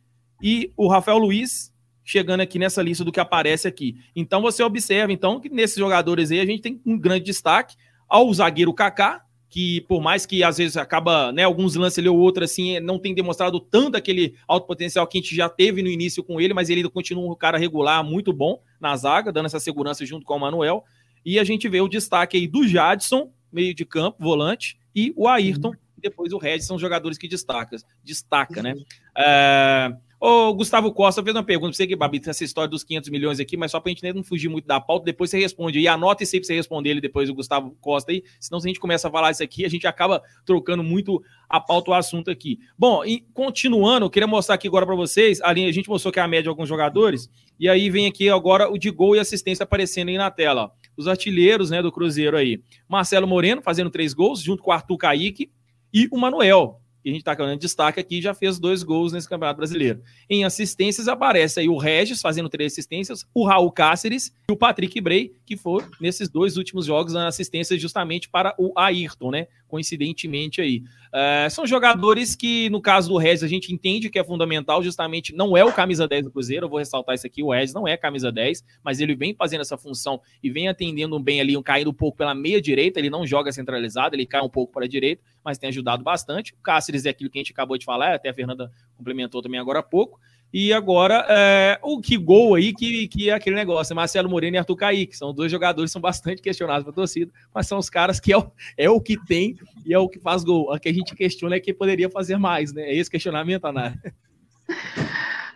S1: e o Rafael Luiz chegando aqui nessa lista do que aparece aqui. Então você observa então que nesses jogadores aí a gente tem um grande destaque ao zagueiro Kaká, que por mais que às vezes acaba, né, alguns lances ali ou outro assim, não tem demonstrado tanto aquele alto potencial que a gente já teve no início com ele, mas ele continua um cara regular, muito bom na zaga, dando essa segurança junto com o Manuel. E a gente vê o destaque aí do Jadson, meio de campo, volante, e o Ayrton, uhum. e depois o Regis, são jogadores que destaca, destaca, né? É... Ô, Gustavo Costa fez uma pergunta pra você que, Babi, essa história dos 500 milhões aqui, mas só pra gente não fugir muito da pauta, depois você responde aí, anota isso aí pra você responder ele depois, o Gustavo Costa aí, senão se a gente começa a falar isso aqui, a gente acaba trocando muito a pauta, o assunto aqui. Bom, e continuando, eu queria mostrar aqui agora para vocês, ali a gente mostrou que é a média de alguns jogadores, e aí vem aqui agora o de gol e assistência aparecendo aí na tela. Os artilheiros, né, do Cruzeiro aí. Marcelo Moreno fazendo três gols, junto com o Arthur Caíque, e o Manuel, que a gente está dando destaque aqui, já fez dois gols nesse Campeonato Brasileiro. Em assistências aparece aí o Regis fazendo três assistências, o Raul Cáceres e o Patrick Bray, que foram nesses dois últimos jogos dando assistência justamente para o Ayrton, né? Coincidentemente aí. Uh, são jogadores que, no caso do Regis, a gente entende que é fundamental, justamente não é o camisa 10 do Cruzeiro, eu vou ressaltar isso aqui, o Regis não é camisa 10, mas ele vem fazendo essa função e vem atendendo bem ali, caindo um pouco pela meia direita, ele não joga centralizado, ele cai um pouco para a direita, mas tem ajudado bastante. O Cáceres é aquilo que a gente acabou de falar, até a Fernanda complementou também agora há pouco. E agora, é, o que gol aí, que, que é aquele negócio, Marcelo Moreno e Arthur Kaique, são dois jogadores que são bastante questionados para torcida, mas são os caras que é o, é o que tem e é o que faz gol. O que a gente questiona é que poderia fazer mais, né? É esse questionamento, Ana.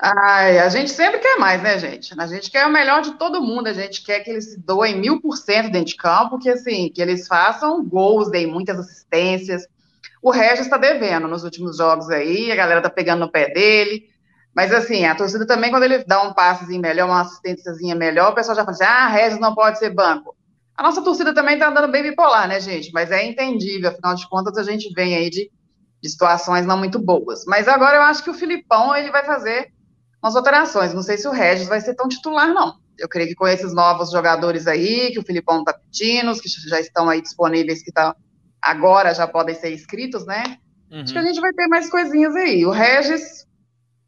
S2: Ai, a gente sempre quer mais, né, gente? A gente quer o melhor de todo mundo, a gente quer que eles se doem mil por cento dentro de campo, que assim, que eles façam gols, deem muitas assistências. O Regis está devendo nos últimos jogos aí, a galera tá pegando no pé dele. Mas assim, a torcida também, quando ele dá um passezinho melhor, uma assistênciazinha melhor, o pessoal já fala assim: ah, Regis não pode ser banco. A nossa torcida também tá andando bem bipolar, né, gente? Mas é entendível, afinal de contas, a gente vem aí de, de situações não muito boas. Mas agora eu acho que o Filipão ele vai fazer umas alterações. Não sei se o Regis vai ser tão titular, não. Eu creio que com esses novos jogadores aí, que o Filipão tá pedindo, que já estão aí disponíveis, que tá, agora já podem ser inscritos, né? Uhum. Acho que a gente vai ter mais coisinhas aí. O Regis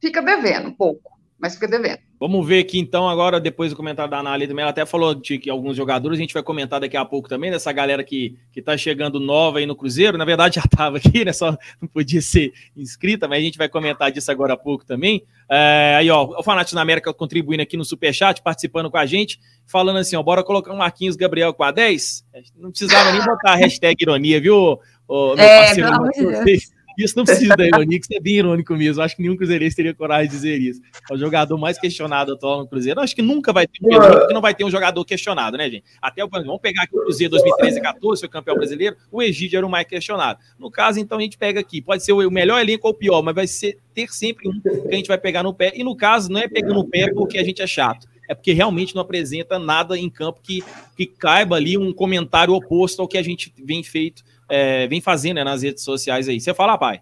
S2: fica devendo um pouco, mas fica devendo.
S1: Vamos ver aqui então, agora, depois do comentário da Anália também, ela até falou de que alguns jogadores, a gente vai comentar daqui a pouco também, dessa galera que, que tá chegando nova aí no Cruzeiro, na verdade já estava aqui, né, só não podia ser inscrita, mas a gente vai comentar disso agora a pouco também. É, aí, ó, o Fanático na América contribuindo aqui no Superchat, participando com a gente, falando assim, ó, bora colocar um Marquinhos Gabriel com a 10? Não precisava nem botar a hashtag ironia, viu, ô, meu é, parceiro? De Deus. Isso não precisa da ironia, que você é bem irônico mesmo. Acho que nenhum cruzeirense teria coragem de dizer isso. É o jogador mais questionado atual no Cruzeiro. Acho que nunca vai ter, porque não vai ter um jogador questionado, né, gente? Até o vamos pegar aqui o Cruzeiro 2013 e 14, foi campeão brasileiro, o Egídio era o mais questionado. No caso, então, a gente pega aqui, pode ser o melhor elenco ou o pior, mas vai ser, ter sempre um que a gente vai pegar no pé. E no caso, não é pegando no pé porque a gente é chato é porque realmente não apresenta nada em campo que, que caiba ali um comentário oposto ao que a gente vem feito é, vem fazendo né, nas redes sociais aí. Você fala, pai?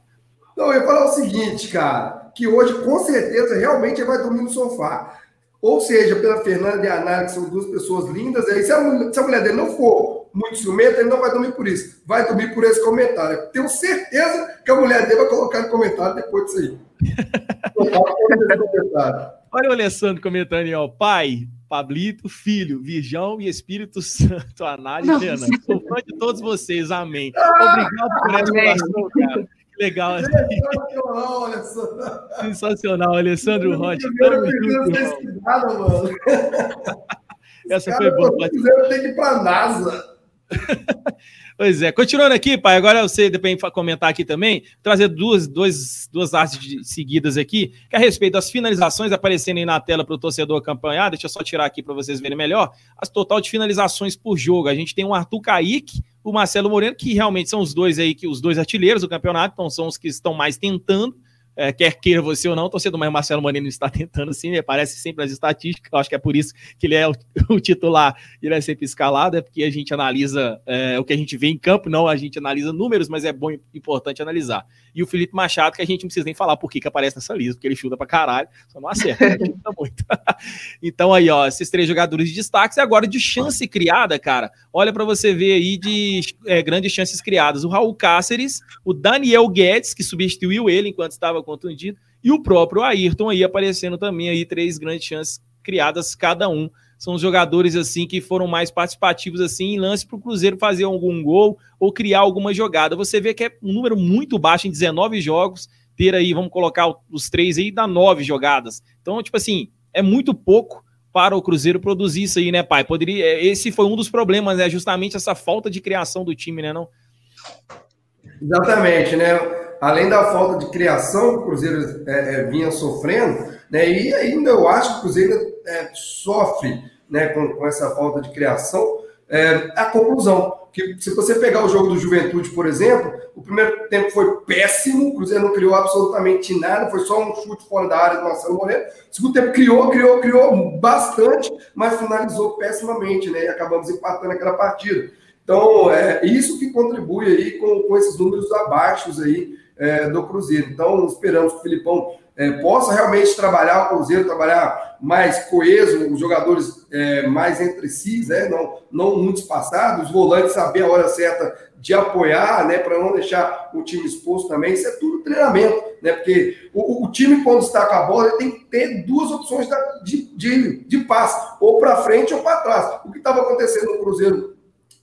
S4: Não, eu ia falar o seguinte, cara, que hoje com certeza realmente vai dormir no sofá. Ou seja, pela Fernanda e a Nara, que são duas pessoas lindas, aí se a, mulher, se a mulher dele não for muito ciumenta, ele não vai dormir por isso. Vai dormir por esse comentário. Tenho certeza que a mulher dele vai colocar no comentário depois disso aí.
S1: Olha o Alessandro comentando aí, ó. Pai, Pablito, Filho, Virgão e Espírito Santo, análise, Renan. Sou fã de todos vocês, amém. Obrigado por essa oração, cara. Que legal. Sensacional, Alessandro. Sensacional, Alessandro Rocha.
S4: Essa foi boa. Quiseram ter que ir para a NASA.
S1: Pois é. Continuando aqui, pai, agora você depois comentar aqui também, trazer duas, duas, duas artes seguidas aqui, que é a respeito das finalizações aparecendo aí na tela para o torcedor acompanhar. Deixa eu só tirar aqui para vocês verem melhor. As total de finalizações por jogo. A gente tem o Arthur Kaique, o Marcelo Moreno, que realmente são os dois aí, que os dois artilheiros do campeonato, então são os que estão mais tentando é, quer queira você ou não, torcedor, mas o Marcelo Moreno está tentando sim, ele aparece sempre nas estatísticas, acho que é por isso que ele é o, o titular, ele é sempre escalado, é porque a gente analisa é, o que a gente vê em campo, não a gente analisa números, mas é bom e importante analisar. E o Felipe Machado, que a gente não precisa nem falar por que, aparece nessa lista, porque ele chuta pra caralho, só não acerta, ele chuta muito. então aí, ó, esses três jogadores de destaque, e agora de chance criada, cara, olha para você ver aí de é, grandes chances criadas, o Raul Cáceres, o Daniel Guedes, que substituiu ele enquanto estava contundido, e o próprio Ayrton aí aparecendo também aí três grandes chances criadas cada um. São os jogadores assim que foram mais participativos assim em lance para o Cruzeiro fazer algum gol ou criar alguma jogada. Você vê que é um número muito baixo em 19 jogos, ter aí, vamos colocar os três aí, dá nove jogadas. Então, tipo assim, é muito pouco para o Cruzeiro produzir isso aí, né, pai? Poderia, é, esse foi um dos problemas, né? Justamente essa falta de criação do time, né, não?
S4: Exatamente, né? Além da falta de criação que o Cruzeiro é, é, vinha sofrendo, né? E ainda eu acho que o Cruzeiro é, sofre, né, com, com, essa falta de criação, é, a conclusão que se você pegar o jogo do Juventude, por exemplo, o primeiro tempo foi péssimo, o Cruzeiro não criou absolutamente nada, foi só um chute fora da área do Marcelo Moreno. O segundo tempo criou, criou, criou bastante, mas finalizou pessimamente, né? E acabamos empatando aquela partida. Então, é isso que contribui aí com, com esses números abaixo aí é, do Cruzeiro. Então, esperamos que o Filipão é, possa realmente trabalhar o Cruzeiro, trabalhar mais coeso, os jogadores é, mais entre si, né? não, não muito espaçados, os volantes saber a hora certa de apoiar, né? para não deixar o time exposto também. Isso é tudo treinamento, né? porque o, o time, quando está com a bola, tem que ter duas opções de, de, de passe, ou para frente ou para trás. O que estava acontecendo no Cruzeiro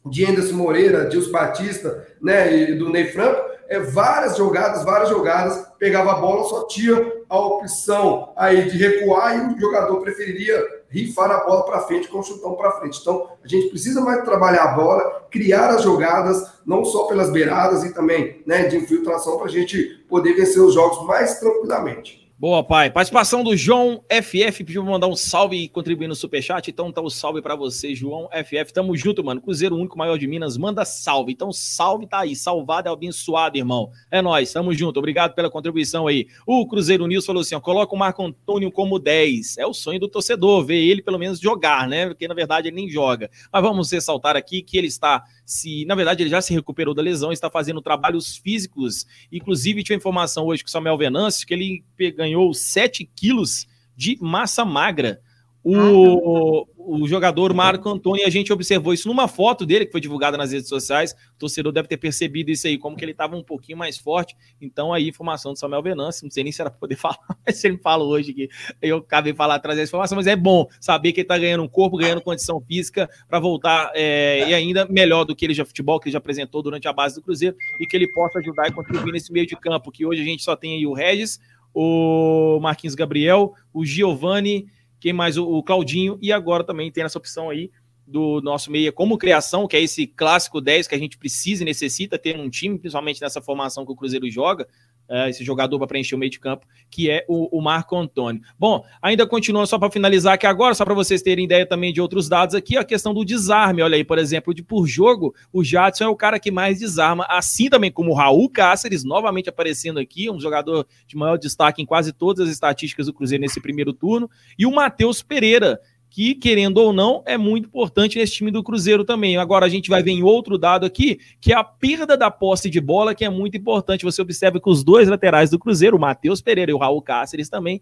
S4: de Anderson Moreira, Dilson Batista né? e do Ney Franco é, várias jogadas, várias jogadas, pegava a bola, só tinha a opção aí de recuar e o jogador preferiria rifar a bola para frente com o chutão para frente. Então, a gente precisa mais trabalhar a bola, criar as jogadas, não só pelas beiradas e também né, de infiltração, para a gente poder vencer os jogos mais tranquilamente.
S1: Boa, pai. Participação do João FF pediu mandar um salve e contribuir no superchat. Então tá o um salve para você, João FF. Tamo junto, mano. Cruzeiro único maior de Minas, manda salve. Então salve tá aí, salvado é abençoado, irmão. É nós, tamo junto. Obrigado pela contribuição aí. O Cruzeiro News falou assim: ó, coloca o Marco Antônio como 10. É o sonho do torcedor, ver ele pelo menos jogar, né? Porque na verdade ele nem joga. Mas vamos ressaltar aqui que ele está se, na verdade, ele já se recuperou da lesão, está fazendo trabalhos físicos. Inclusive, tinha informação hoje com o Samuel Venâncio que ele ganhou 7 quilos de massa magra. O, o jogador Marco Antônio, a gente observou isso numa foto dele que foi divulgada nas redes sociais. O torcedor deve ter percebido isso aí, como que ele estava um pouquinho mais forte. Então, aí, informação do Samuel Venâncio, não sei nem se era para poder falar, mas se ele fala hoje que eu acabei de falar, trazer essa informação, mas é bom saber que ele está ganhando um corpo, ganhando condição física para voltar é, e ainda melhor do que ele já futebol, que ele já apresentou durante a base do Cruzeiro e que ele possa ajudar e contribuir nesse meio de campo, que hoje a gente só tem aí o Regis, o Marquinhos Gabriel, o Giovanni quem mais? O, Claudinho, e agora também tem essa opção aí do nosso meia como criação, que é esse clássico 10 que a gente precisa e necessita ter um time, principalmente nessa formação que o Cruzeiro joga, é, esse jogador para preencher o meio de campo, que é o, o Marco Antônio. Bom, ainda continua só para finalizar aqui agora, só para vocês terem ideia também de outros dados aqui, a questão do desarme. Olha aí, por exemplo, de por jogo, o Jadson é o cara que mais desarma, assim também como o Raul Cáceres, novamente aparecendo aqui, um jogador de maior destaque em quase todas as estatísticas do Cruzeiro nesse primeiro turno, e o Matheus Pereira, que, querendo ou não, é muito importante nesse time do Cruzeiro também. Agora a gente vai ver em outro dado aqui, que é a perda da posse de bola, que é muito importante. Você observa que os dois laterais do Cruzeiro, o Matheus Pereira e o Raul Cáceres também,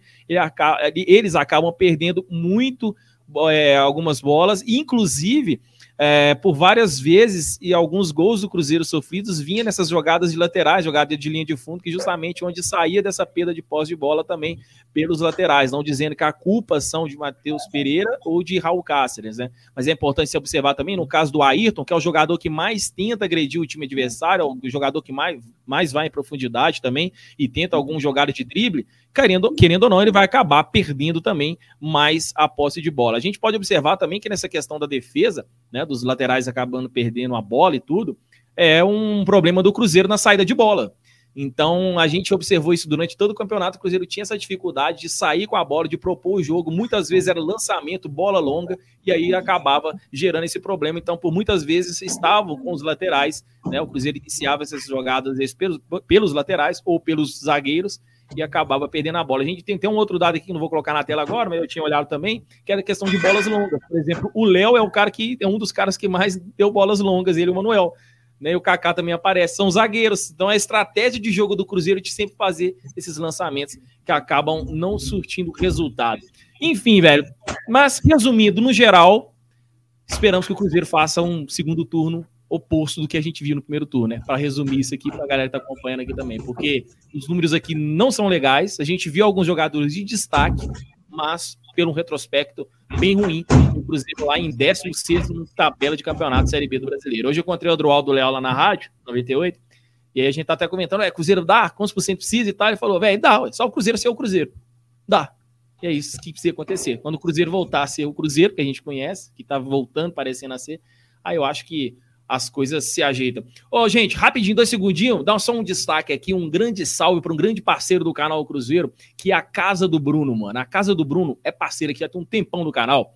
S1: eles acabam perdendo muito é, algumas bolas, inclusive é, por várias vezes e alguns gols do Cruzeiro sofridos vinha nessas jogadas de laterais, jogada de linha de fundo, que justamente onde saía dessa perda de posse de bola também pelos laterais, não dizendo que a culpa são de Matheus Pereira ou de Raul Cáceres, né? Mas é importante se observar também no caso do Ayrton, que é o jogador que mais tenta agredir o time adversário, é o jogador que mais, mais vai em profundidade também e tenta algum jogada de drible, querendo, querendo ou não, ele vai acabar perdendo também mais a posse de bola. A gente pode observar também que nessa questão da defesa, né, dos laterais acabando perdendo a bola e tudo, é um problema do Cruzeiro na saída de bola. Então, a gente observou isso durante todo o campeonato. O Cruzeiro tinha essa dificuldade de sair com a bola, de propor o jogo. Muitas vezes era lançamento, bola longa, e aí acabava gerando esse problema. Então, por muitas vezes estavam com os laterais, né? O Cruzeiro iniciava essas jogadas pelos, pelos laterais ou pelos zagueiros e acabava perdendo a bola. A gente tem, tem um outro dado aqui que não vou colocar na tela agora, mas eu tinha olhado também, que era a questão de bolas longas. Por exemplo, o Léo é o cara que é um dos caras que mais deu bolas longas, ele e o Manuel. Né, e o Kaká também aparece, são zagueiros. Então a estratégia de jogo do Cruzeiro é de sempre fazer esses lançamentos que acabam não surtindo resultado. Enfim, velho. Mas resumindo, no geral, esperamos que o Cruzeiro faça um segundo turno oposto do que a gente viu no primeiro turno, né? Para resumir isso aqui para a galera que tá acompanhando aqui também, porque os números aqui não são legais. A gente viu alguns jogadores de destaque, mas pelo retrospecto bem ruim. Cruzeiro lá em 16 na tabela de campeonato Série B do Brasileiro. Hoje eu encontrei o Adroaldo Leal lá na rádio, 98, e aí a gente tá até comentando, é, Cruzeiro dá? Quantos por cento precisa e tal? Ele falou, velho, dá, só o Cruzeiro ser o Cruzeiro. Dá. E é isso que precisa acontecer. Quando o Cruzeiro voltar a ser o Cruzeiro, que a gente conhece, que tá voltando, parecendo a ser, aí eu acho que as coisas se ajeitam. Ô, gente, rapidinho, dois segundinhos, dá só um destaque aqui, um grande salve para um grande parceiro do canal Cruzeiro, que é a Casa do Bruno, mano. A Casa do Bruno é parceira aqui já tem um tempão do canal.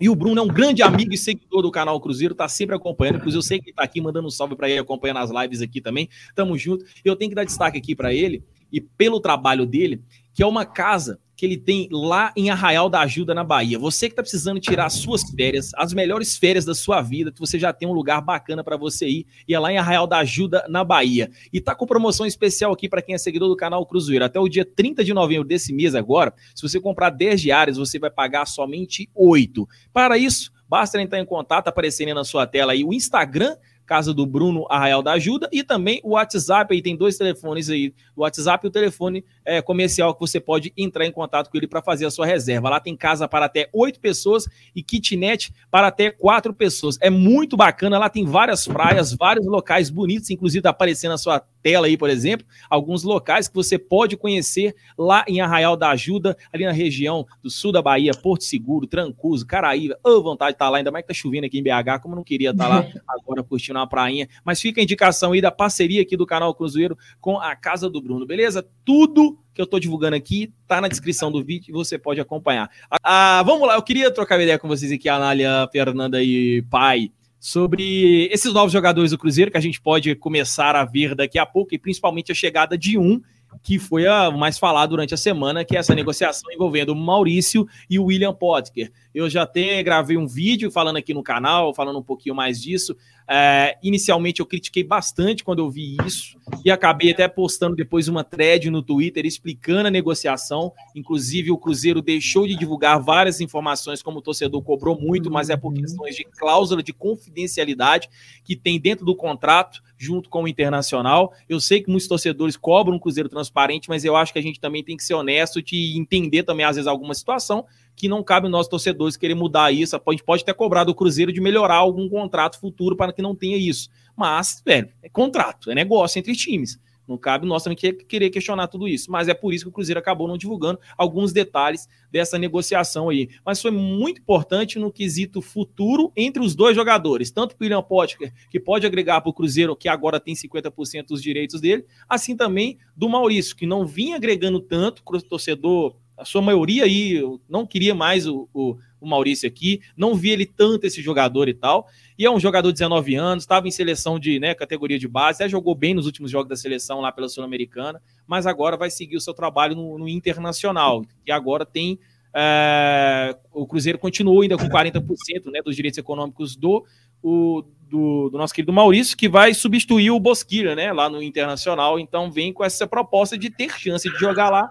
S1: E o Bruno é um grande amigo e seguidor do canal Cruzeiro, tá sempre acompanhando. Inclusive, eu sei que tá aqui mandando um salve para ele, acompanhando as lives aqui também. Tamo junto. Eu tenho que dar destaque aqui para ele e pelo trabalho dele, que é uma casa que ele tem lá em Arraial da Ajuda, na Bahia. Você que está precisando tirar suas férias, as melhores férias da sua vida, que você já tem um lugar bacana para você ir, e é lá em Arraial da Ajuda, na Bahia. E tá com promoção especial aqui para quem é seguidor do canal Cruzeiro. Até o dia 30 de novembro desse mês agora, se você comprar 10 diárias, você vai pagar somente 8. Para isso, basta entrar em contato, aparecendo na sua tela aí o Instagram casa do Bruno Arraial da Ajuda, e também o WhatsApp, aí tem dois telefones aí, o WhatsApp e o telefone é, comercial que você pode entrar em contato com ele para fazer a sua reserva. Lá tem casa para até oito pessoas e kitnet para até quatro pessoas. É muito bacana, lá tem várias praias, vários locais bonitos, inclusive tá aparecendo na sua tela aí, por exemplo, alguns locais que você pode conhecer lá em Arraial da Ajuda, ali na região do sul da Bahia, Porto Seguro, Trancoso, Caraíba. Ô, vontade de estar tá lá, ainda mais que tá chovendo aqui em BH, como não queria estar tá lá agora curtindo uma prainha. Mas fica a indicação aí da parceria aqui do canal Cruzeiro com a Casa do Bruno, beleza? Tudo que eu tô divulgando aqui tá na descrição do vídeo e você pode acompanhar. Ah, vamos lá, eu queria trocar ideia com vocês aqui, Anália, Fernanda e Pai sobre esses novos jogadores do Cruzeiro que a gente pode começar a ver daqui a pouco, e principalmente a chegada de um que foi a mais falado durante a semana, que é essa negociação envolvendo o Maurício e o William Potker. Eu já até gravei um vídeo falando aqui no canal, falando um pouquinho mais disso. É, inicialmente eu critiquei bastante quando eu vi isso e acabei até postando depois uma thread no Twitter explicando a negociação. Inclusive, o Cruzeiro deixou de divulgar várias informações, como o torcedor cobrou muito, mas é por uhum. questões de cláusula de confidencialidade que tem dentro do contrato junto com o Internacional. Eu sei que muitos torcedores cobram um Cruzeiro transparente, mas eu acho que a gente também tem que ser honesto de entender também, às vezes, alguma situação que não cabe nossos torcedores querer mudar isso. A gente pode ter cobrado o Cruzeiro de melhorar algum contrato futuro para que não tenha isso. Mas, velho, é contrato, é negócio entre times. Não cabe nós também querer questionar tudo isso. Mas é por isso que o Cruzeiro acabou não divulgando alguns detalhes dessa negociação aí. Mas foi muito importante no quesito futuro entre os dois jogadores, tanto o William Potker, que pode agregar para o Cruzeiro, que agora tem 50% dos direitos dele, assim também do Maurício, que não vinha agregando tanto, o torcedor a sua maioria aí não queria mais o, o, o, Maurício aqui, não via ele tanto esse jogador e tal. E é um jogador de 19 anos, estava em seleção de né, categoria de base, até jogou bem nos últimos jogos da seleção lá pela Sul-Americana, mas agora vai seguir o seu trabalho no, no Internacional, e agora tem. É, o Cruzeiro continuou ainda com 40% né, dos direitos econômicos do, o, do, do, nosso querido Maurício, que vai substituir o Bosquilha, né, lá no Internacional. Então vem com essa proposta de ter chance de jogar lá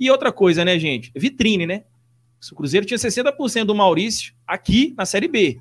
S1: e outra coisa, né, gente? Vitrine, né? O Cruzeiro tinha 60% do Maurício aqui na Série B.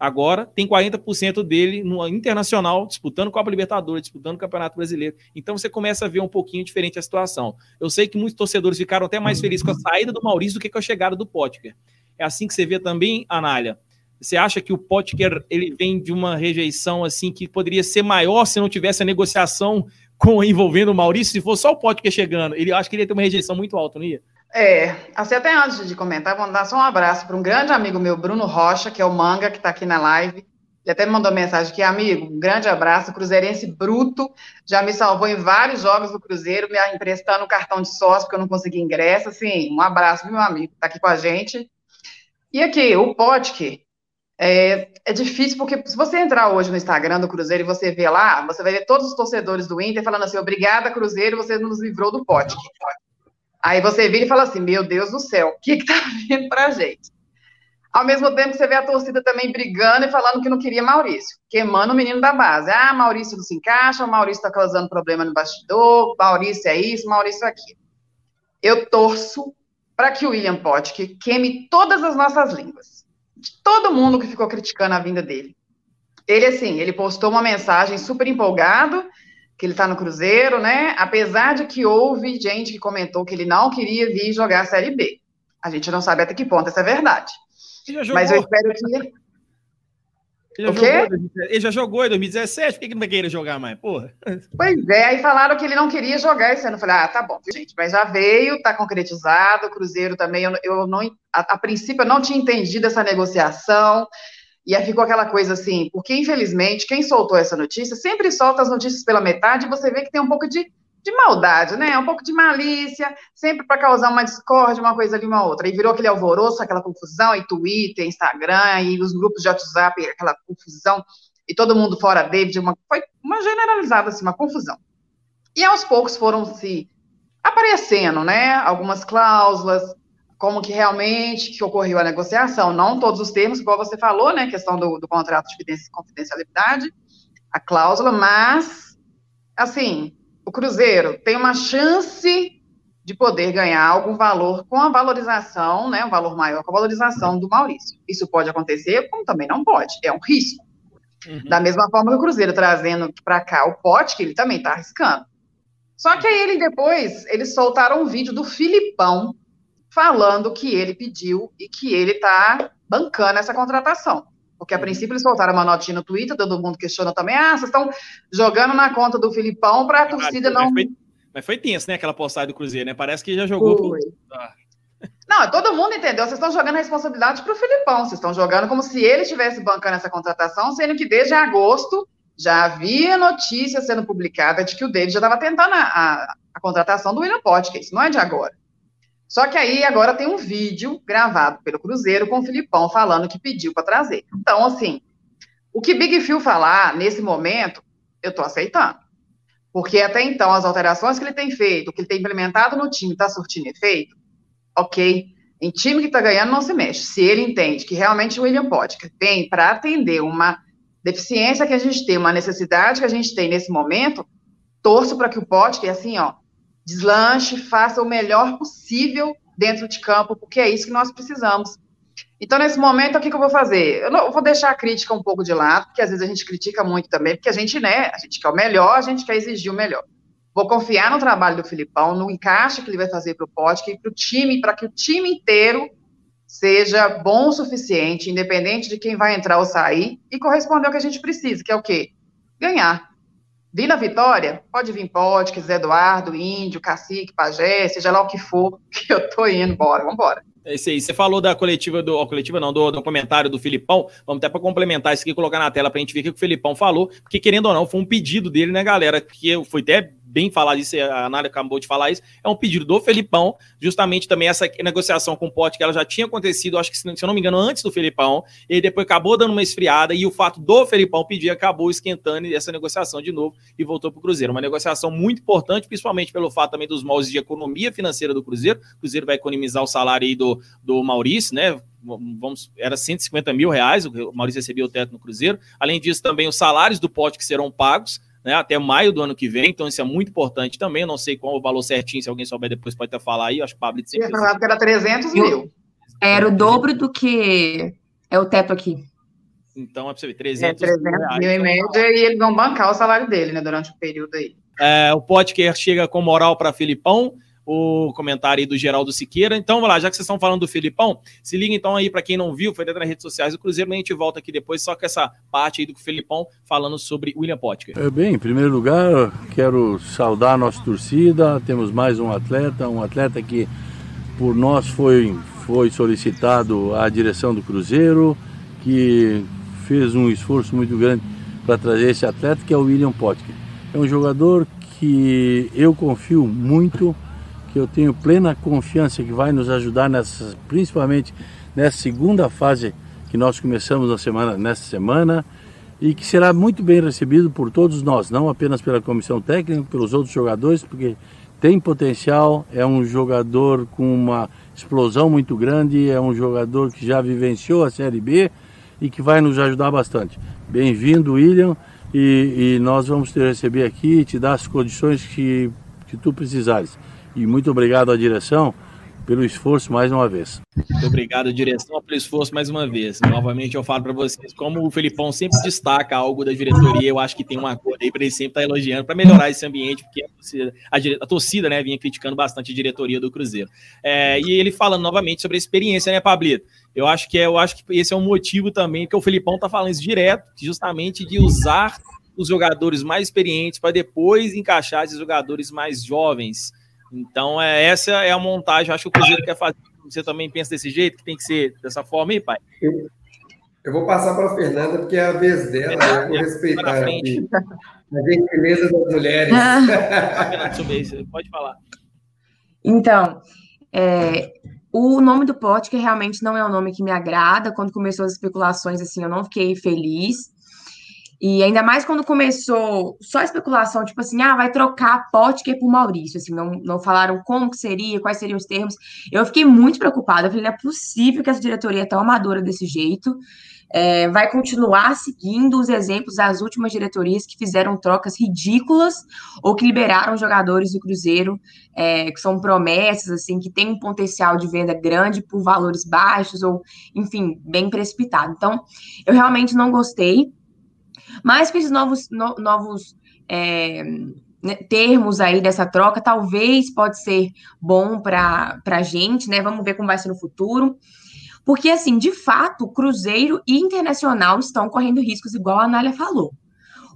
S1: Agora tem 40% dele no Internacional, disputando Copa Libertadores, disputando o Campeonato Brasileiro. Então você começa a ver um pouquinho diferente a situação. Eu sei que muitos torcedores ficaram até mais felizes com a saída do Maurício do que com a chegada do Potker. É assim que você vê também, Anália. Você acha que o Potker ele vem de uma rejeição assim que poderia ser maior se não tivesse a negociação com envolvendo o Maurício, se fosse só o Potker chegando, ele acho que ele ia ter uma rejeição muito alta, não ia?
S2: É, assim, até antes de comentar, vou dar só um abraço para um grande amigo meu, Bruno Rocha, que é o Manga, que está aqui na live. Ele até me mandou mensagem aqui, amigo, um grande abraço, cruzeirense bruto, já me salvou em vários jogos do Cruzeiro, me emprestando cartão de sócio, porque eu não consegui ingresso, assim, um abraço, meu amigo, está aqui com a gente. E aqui, o Potker, é, é, difícil porque se você entrar hoje no Instagram do Cruzeiro e você ver lá, você vai ver todos os torcedores do Inter falando assim: obrigada, Cruzeiro, você nos livrou do pote. Aí você vira e fala assim: meu Deus do céu, o que, que tá vindo pra gente? Ao mesmo tempo, você vê a torcida também brigando e falando que não queria Maurício, queimando o menino da base. Ah, Maurício não se encaixa, Maurício está causando problema no bastidor, Maurício é isso, Maurício é aquilo. Eu torço para que o William Potker queime todas as nossas línguas todo mundo que ficou criticando a vinda dele. Ele, assim, ele postou uma mensagem super empolgado, que ele está no Cruzeiro, né? Apesar de que houve gente que comentou que ele não queria vir jogar a Série B. A gente não sabe até que ponto essa é verdade. Mas eu espero que.
S1: Ele já, o quê? Jogou, ele já jogou em 2017, por que, que não vai querer jogar mais? Porra.
S2: Pois é, aí falaram que ele não queria jogar esse ano. Eu falei, ah, tá bom, gente, mas já veio, tá concretizado, o Cruzeiro também, eu, eu não, a, a princípio eu não tinha entendido essa negociação, e aí ficou aquela coisa assim, porque infelizmente quem soltou essa notícia sempre solta as notícias pela metade e você vê que tem um pouco de de maldade, né? Um pouco de malícia, sempre para causar uma discórdia, uma coisa ali, uma outra. E virou aquele alvoroço, aquela confusão, e Twitter, Instagram, e os grupos de WhatsApp, aquela confusão, e todo mundo fora David, uma, foi uma generalizada, assim, uma confusão. E aos poucos foram se aparecendo, né? Algumas cláusulas, como que realmente que ocorreu a negociação, não todos os termos, igual você falou, né? Questão do, do contrato de confidencialidade, a cláusula, mas, assim, o Cruzeiro tem uma chance de poder ganhar algum valor com a valorização, né, um valor maior com a valorização do Maurício. Isso pode acontecer, como também não pode, é um risco. Uhum. Da mesma forma que o Cruzeiro trazendo para cá o pote, que ele também está arriscando. Só que aí ele depois, eles soltaram um vídeo do Filipão falando que ele pediu e que ele está bancando essa contratação. Porque a princípio eles soltaram uma notinha no Twitter, todo mundo questiona também, ah, vocês estão jogando na conta do Filipão para a torcida não...
S1: Mas foi, mas foi tenso, né, aquela postagem do Cruzeiro, né? Parece que já jogou... Pro...
S2: Ah. Não, todo mundo entendeu, vocês estão jogando a responsabilidade para o Filipão, vocês estão jogando como se ele estivesse bancando essa contratação, sendo que desde agosto já havia notícia sendo publicada de que o David já estava tentando a, a, a, contratação do William Potker, isso não é de agora. Só que aí agora tem um vídeo gravado pelo Cruzeiro com o Filipão falando que pediu para trazer. Então, assim, o que Big Phil falar nesse momento, eu estou aceitando. Porque até então, as alterações que ele tem feito, que ele tem implementado no time, está surtindo efeito, ok. Em time que está ganhando, não se mexe. Se ele entende que realmente o William Potker vem para atender uma deficiência que a gente tem, uma necessidade que a gente tem nesse momento, torço para que o Potker, assim, ó, deslanche, faça o melhor possível dentro de campo, porque é isso que nós precisamos. Então, nesse momento, o que, que eu vou fazer? Eu, não, eu, vou deixar a crítica um pouco de lado, porque às vezes a gente critica muito também, porque a gente, né, a gente quer o melhor, a gente quer exigir o melhor. Vou confiar no trabalho do Filipão, no encaixe que ele vai fazer para o Pote, para o time, para que o time inteiro seja bom o suficiente, independente de quem vai entrar ou sair, e corresponder ao que a gente precisa, que é o quê? Ganhar. Vir na Vitória, pode vir pode, Zé Eduardo, Índio, Cacique, Pajé, seja lá o que for, que eu tô indo, bora, vambora.
S1: É isso aí. Você falou da coletiva do. Ó, coletiva não, do, do comentário do Filipão. Vamos até para complementar isso aqui colocar na tela para a gente ver o que o Filipão falou. Porque, querendo ou não, foi um pedido dele, né, galera? Que fui até bem falar isso, a Nália acabou de falar isso, é um pedido do Felipão, justamente também essa negociação com o Pote, que ela já tinha acontecido, acho que se eu não me engano, antes do Felipão, e depois acabou dando uma esfriada, e o fato do Felipão pedir acabou esquentando essa negociação de novo e voltou para o Cruzeiro. Uma negociação muito importante, principalmente pelo fato também dos moldes de economia financeira do Cruzeiro. O Cruzeiro vai economizar o salário aí do, do Maurício, né? vamos, era 150 mil reais, o Maurício recebia o teto no Cruzeiro. Além disso, também os salários do pote que serão pagos né, até maio do ano que vem, então isso é muito importante também. Eu não sei qual o valor certinho, se alguém souber depois pode até falar aí. Eu acho que o Pablo.
S2: Eu que era 300 mil.
S3: Era o dobro do que é o teto aqui.
S1: Então, é para você ver, 300,
S2: é, 300 mil, mil em média, e eles vão bancar o salário dele, né, durante o período aí.
S1: É, o Potker chega com moral para Filipão, o comentário aí do Geraldo Siqueira. Então, vamos lá, já que vocês estão falando do Filipão, se liga então aí para quem não viu, foi dentro das redes sociais do Cruzeiro, mas a gente volta aqui depois só com essa parte aí do Filipão falando sobre William Potker.
S6: É, bem, em primeiro lugar, quero saudar a nossa torcida, temos mais um atleta, um atleta que por nós foi, foi solicitado à direção do Cruzeiro, que fez um esforço muito grande para trazer esse atleta, que é o William Potker. É um jogador que eu confio muito que eu tenho plena confiança que vai nos ajudar nessa, principalmente nessa segunda fase que nós começamos na semana, nessa semana e que será muito bem recebido por todos nós, não apenas pela comissão técnica, pelos outros jogadores, porque tem potencial, é um jogador com uma explosão muito grande, é um jogador que já vivenciou a Série B e que vai nos ajudar bastante. Bem-vindo, William, e, e, nós vamos te receber aqui e te dar as condições que, que tu precisares e muito obrigado à direção pelo esforço mais uma vez.
S1: Muito obrigado, direção, pelo esforço mais uma vez. Novamente eu falo para vocês, como o Felipão sempre destaca algo da diretoria, eu acho que tem uma acordo aí para ele sempre estar tá elogiando, para melhorar esse ambiente, porque a torcida, a, a torcida, né, vinha criticando bastante a diretoria do Cruzeiro. É, e ele falando novamente sobre a experiência, né, Pablito? Eu acho que é, eu acho que esse é um motivo também que o Felipão tá falando isso direto, justamente de usar os jogadores mais experientes para depois encaixar esses jogadores mais jovens. Então, é, essa é a montagem. Acho que o Cruzeiro quer fazer. Você também pensa desse jeito, que tem que ser dessa forma aí, pai?
S4: Eu, eu vou passar para a Fernanda, porque é a vez dela, é, eu vou respeitar a gentileza das mulheres.
S1: Pode falar.
S3: Então, é, o nome do pote, que realmente não é um nome que me agrada. Quando começou as especulações, assim, eu não fiquei feliz. E ainda mais quando começou só especulação, tipo assim, ah, vai trocar Potker por Maurício, assim, não, não falaram como que seria, quais seriam os termos. Eu fiquei muito preocupada, eu falei, não é possível que essa diretoria é tão amadora desse jeito. É, vai continuar seguindo os exemplos das últimas diretorias que fizeram trocas ridículas ou que liberaram jogadores do Cruzeiro, é, que são promessas, assim, que tem um potencial de venda grande por valores baixos ou, enfim, bem precipitado. Então, eu realmente não gostei. Mas com esses novos, no, novos é, né, termos aí dessa troca, talvez pode ser bom para a gente, né? Vamos ver como vai ser no futuro. Porque, assim, de fato, Cruzeiro e Internacional estão correndo riscos, igual a Anália falou.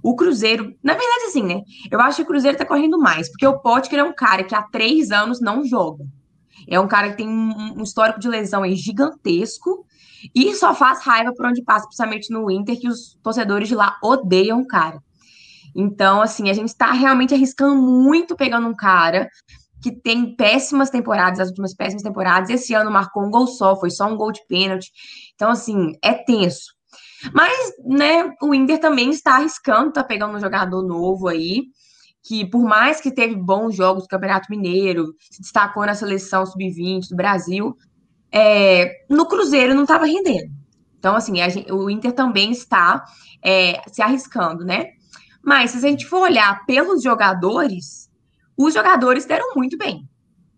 S3: O Cruzeiro, na verdade, assim, né? Eu acho que o Cruzeiro tá correndo mais, porque o Potker é um cara que há três anos não joga. É um cara que tem um, histórico de lesão gigantesco e só faz raiva por onde passa, principalmente no Inter, que os torcedores de lá odeiam o cara. Então, assim, a gente está realmente arriscando muito pegando um cara que tem péssimas temporadas, as últimas péssimas temporadas. Esse ano marcou um gol só, foi só um gol de pênalti. Então, assim, é tenso. Mas, né, o Inter também está arriscando, tá pegando um jogador novo aí, que por mais que teve bons jogos do Campeonato Mineiro, se destacou na seleção sub-20 do Brasil, é, no Cruzeiro não estava rendendo. Então, assim, gente, o Inter também está é, se arriscando, né? Mas se a gente for olhar pelos jogadores, os jogadores deram muito bem.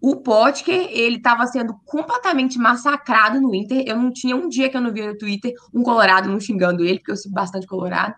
S3: O Potker, ele estava sendo completamente massacrado no Inter. Eu não tinha um dia que eu não via no Twitter um colorado não xingando ele, porque eu sou bastante colorado.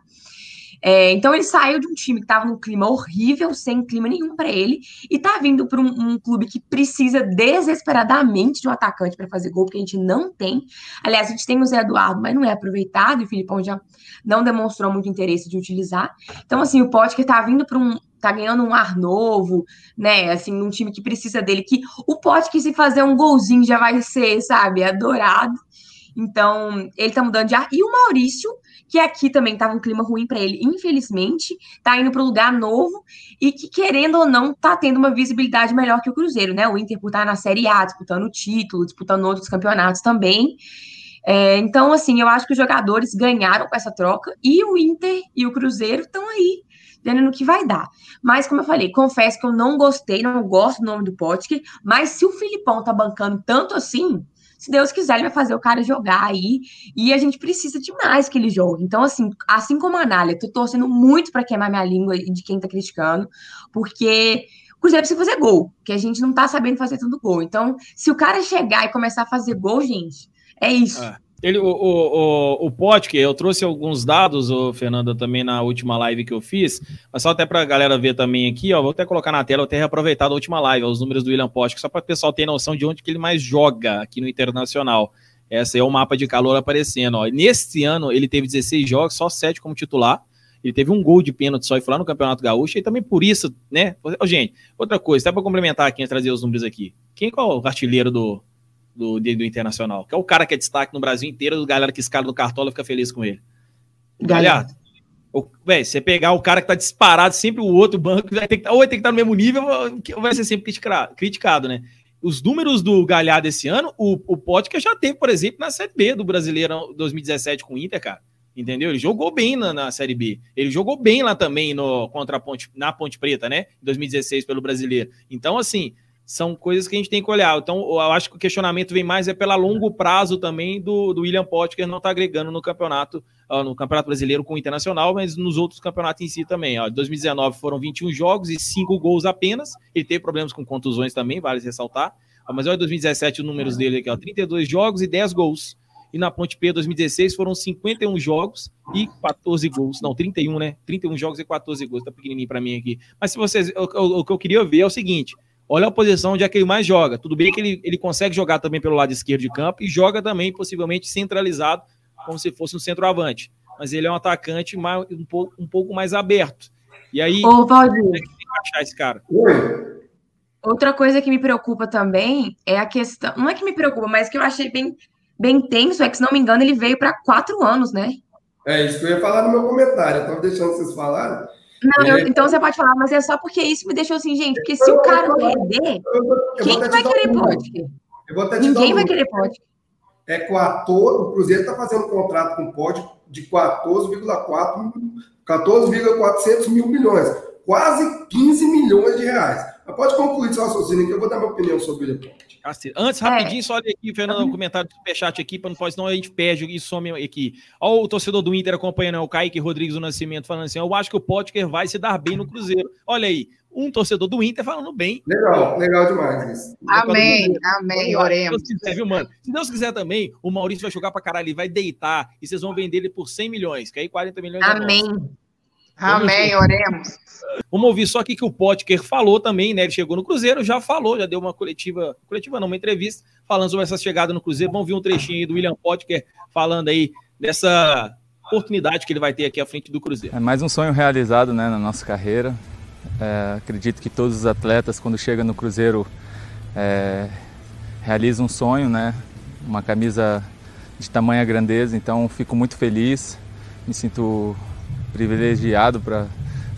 S3: É, então ele saiu de um time que estava num clima horrível, sem clima nenhum para ele, e tá vindo para um, um, clube que precisa desesperadamente de um atacante para fazer gol, porque a gente não tem. Aliás, a gente tem o Zé Eduardo, mas não é aproveitado, e o Filipão já não demonstrou muito interesse de utilizar. Então, assim, o Potker tá vindo para um, tá ganhando um ar novo, né? Assim, um time que precisa dele, que o Potker, se fazer um golzinho, já vai ser, sabe, adorado. Então, ele tá mudando de ar. E o Maurício que aqui também estava um clima ruim para ele, infelizmente, está indo para um lugar novo e que, querendo ou não, está tendo uma visibilidade melhor que o Cruzeiro, né? O Inter por estar tá na Série A, disputando o título, disputando outros campeonatos também. É, então, assim, eu acho que os jogadores ganharam com essa troca e o Inter e o Cruzeiro estão aí vendo no que vai dar. Mas, como eu falei, confesso que eu não gostei, não gosto do nome do Potker, mas se o Filipão tá bancando tanto assim, se Deus quiser, ele vai fazer o cara jogar aí. E a gente precisa demais que ele jogue. Então, assim, assim como a Anália, tô torcendo muito para queimar minha língua de quem tá criticando, porque Cruzeiro precisa fazer gol, que a gente não tá sabendo fazer tanto gol. Então, se o cara chegar e começar a fazer gol, gente, é isso. É.
S1: Ele, o, o, o, o eu trouxe alguns dados, o Fernanda, também na última live que eu fiz, mas só até para a galera ver também aqui, ó, vou até colocar na tela, eu tenho aproveitado a última live, ó, os números do William Potker, só para o pessoal ter noção de onde que ele mais joga aqui no Internacional. Esse é o mapa de calor aparecendo, ó. Neste ano, ele teve 16 jogos, só 7 como titular, ele teve um gol de pênalti só e foi lá no Campeonato Gaúcho, e também por isso, né? Gente, outra coisa, até para complementar aqui, trazer os números aqui. Quem é o artilheiro do, do, do Internacional, que é o cara que é destaque no Brasil inteiro, do galera que escala do Cartola fica feliz com ele. Galhardo. Véi, você pegar o cara que tá disparado, sempre o outro banco vai ter que, ou vai ter que estar no mesmo nível, ou vai ser sempre criticado, né? Os números do Galhardo esse ano, o, o Potker já teve, por exemplo, na Série B do Brasileiro 2017 com o Inter, cara. Entendeu? Ele jogou bem na, na Série B. Ele jogou bem lá também no, contra a Ponte, na Ponte Preta, né? Em 2016 pelo Brasileiro. Então, assim, são coisas que a gente tem que olhar. Então, eu acho que o questionamento vem mais é pela longo prazo também do, do William Potker não está agregando no campeonato, no Campeonato Brasileiro com o Internacional, mas nos outros campeonatos em si também. Em 2019 foram 21 jogos e 5 gols apenas. Ele teve problemas com contusões também, vale ressaltar. mas olha 2017 os números dele aqui, ó, 32 jogos e 10 gols. E na Ponte P 2016 foram 51 jogos e 14 gols. Não, 31, né? 31 jogos e 14 gols. Tá pequenininho para mim aqui. Mas se vocês, o, o, o, que eu queria ver é o seguinte: olha a posição onde é que ele mais joga. Tudo bem que ele, ele consegue jogar também pelo lado esquerdo de campo e joga também possivelmente centralizado, como se fosse um centroavante. Mas ele é um atacante mais, um, pouco, um pouco mais aberto. E aí,
S3: Ô, Valdir, é que tem que achar esse cara? Outra coisa que me preocupa também é a questão. Não é que me preocupa, mas que eu achei bem, bem tenso é que, se não me engano, ele veio para quatro anos, né?
S4: É isso que eu ia falar no meu comentário. Eu estava deixando vocês falarem.
S3: Não, eu, então você pode falar, mas é só porque isso me deixou assim, gente. Porque se o cara não render, quem que vai querer podcast? Ninguém vai querer podcast.
S4: É 14, o Cruzeiro está fazendo um contrato com o Pod de 14,4 14,400 mil milhões, quase 15 milhões de reais. Mas pode concluir seu raciocínio que eu vou dar minha opinião sobre ele.
S1: Antes, rapidinho, é. só olha aqui, Fernando, um comentário do Superchat aqui, para não pode, senão a gente perde e some aqui. Olha o torcedor do Inter acompanhando, o Kaique Rodrigues do Nascimento, falando assim: eu acho que o Potker vai se dar bem no Cruzeiro. Olha aí, um torcedor do Inter falando bem.
S4: Legal, legal demais isso.
S2: Amém, amém, oremos.
S1: Se Deus quiser, viu, mano? Se Deus quiser também, o Maurício vai jogar para caralho, ele vai deitar e vocês vão vender ele por 100 milhões, que aí 40 milhões
S3: Amém.
S2: É Amém, oremos.
S1: Vamos ouvir só aqui que o Potker falou também, né? Ele chegou no Cruzeiro, já falou, já deu uma coletiva, coletiva não, uma entrevista, falando sobre essa chegada no Cruzeiro. Vamos ver um trechinho aí do William Potker falando aí dessa oportunidade que ele vai ter aqui à frente do Cruzeiro.
S7: É mais um sonho realizado, né, na nossa carreira. É, acredito que todos os atletas, quando chegam no Cruzeiro, é, realizam um sonho, né? Uma camisa de tamanha grandeza, então fico muito feliz, me sinto privilegiado para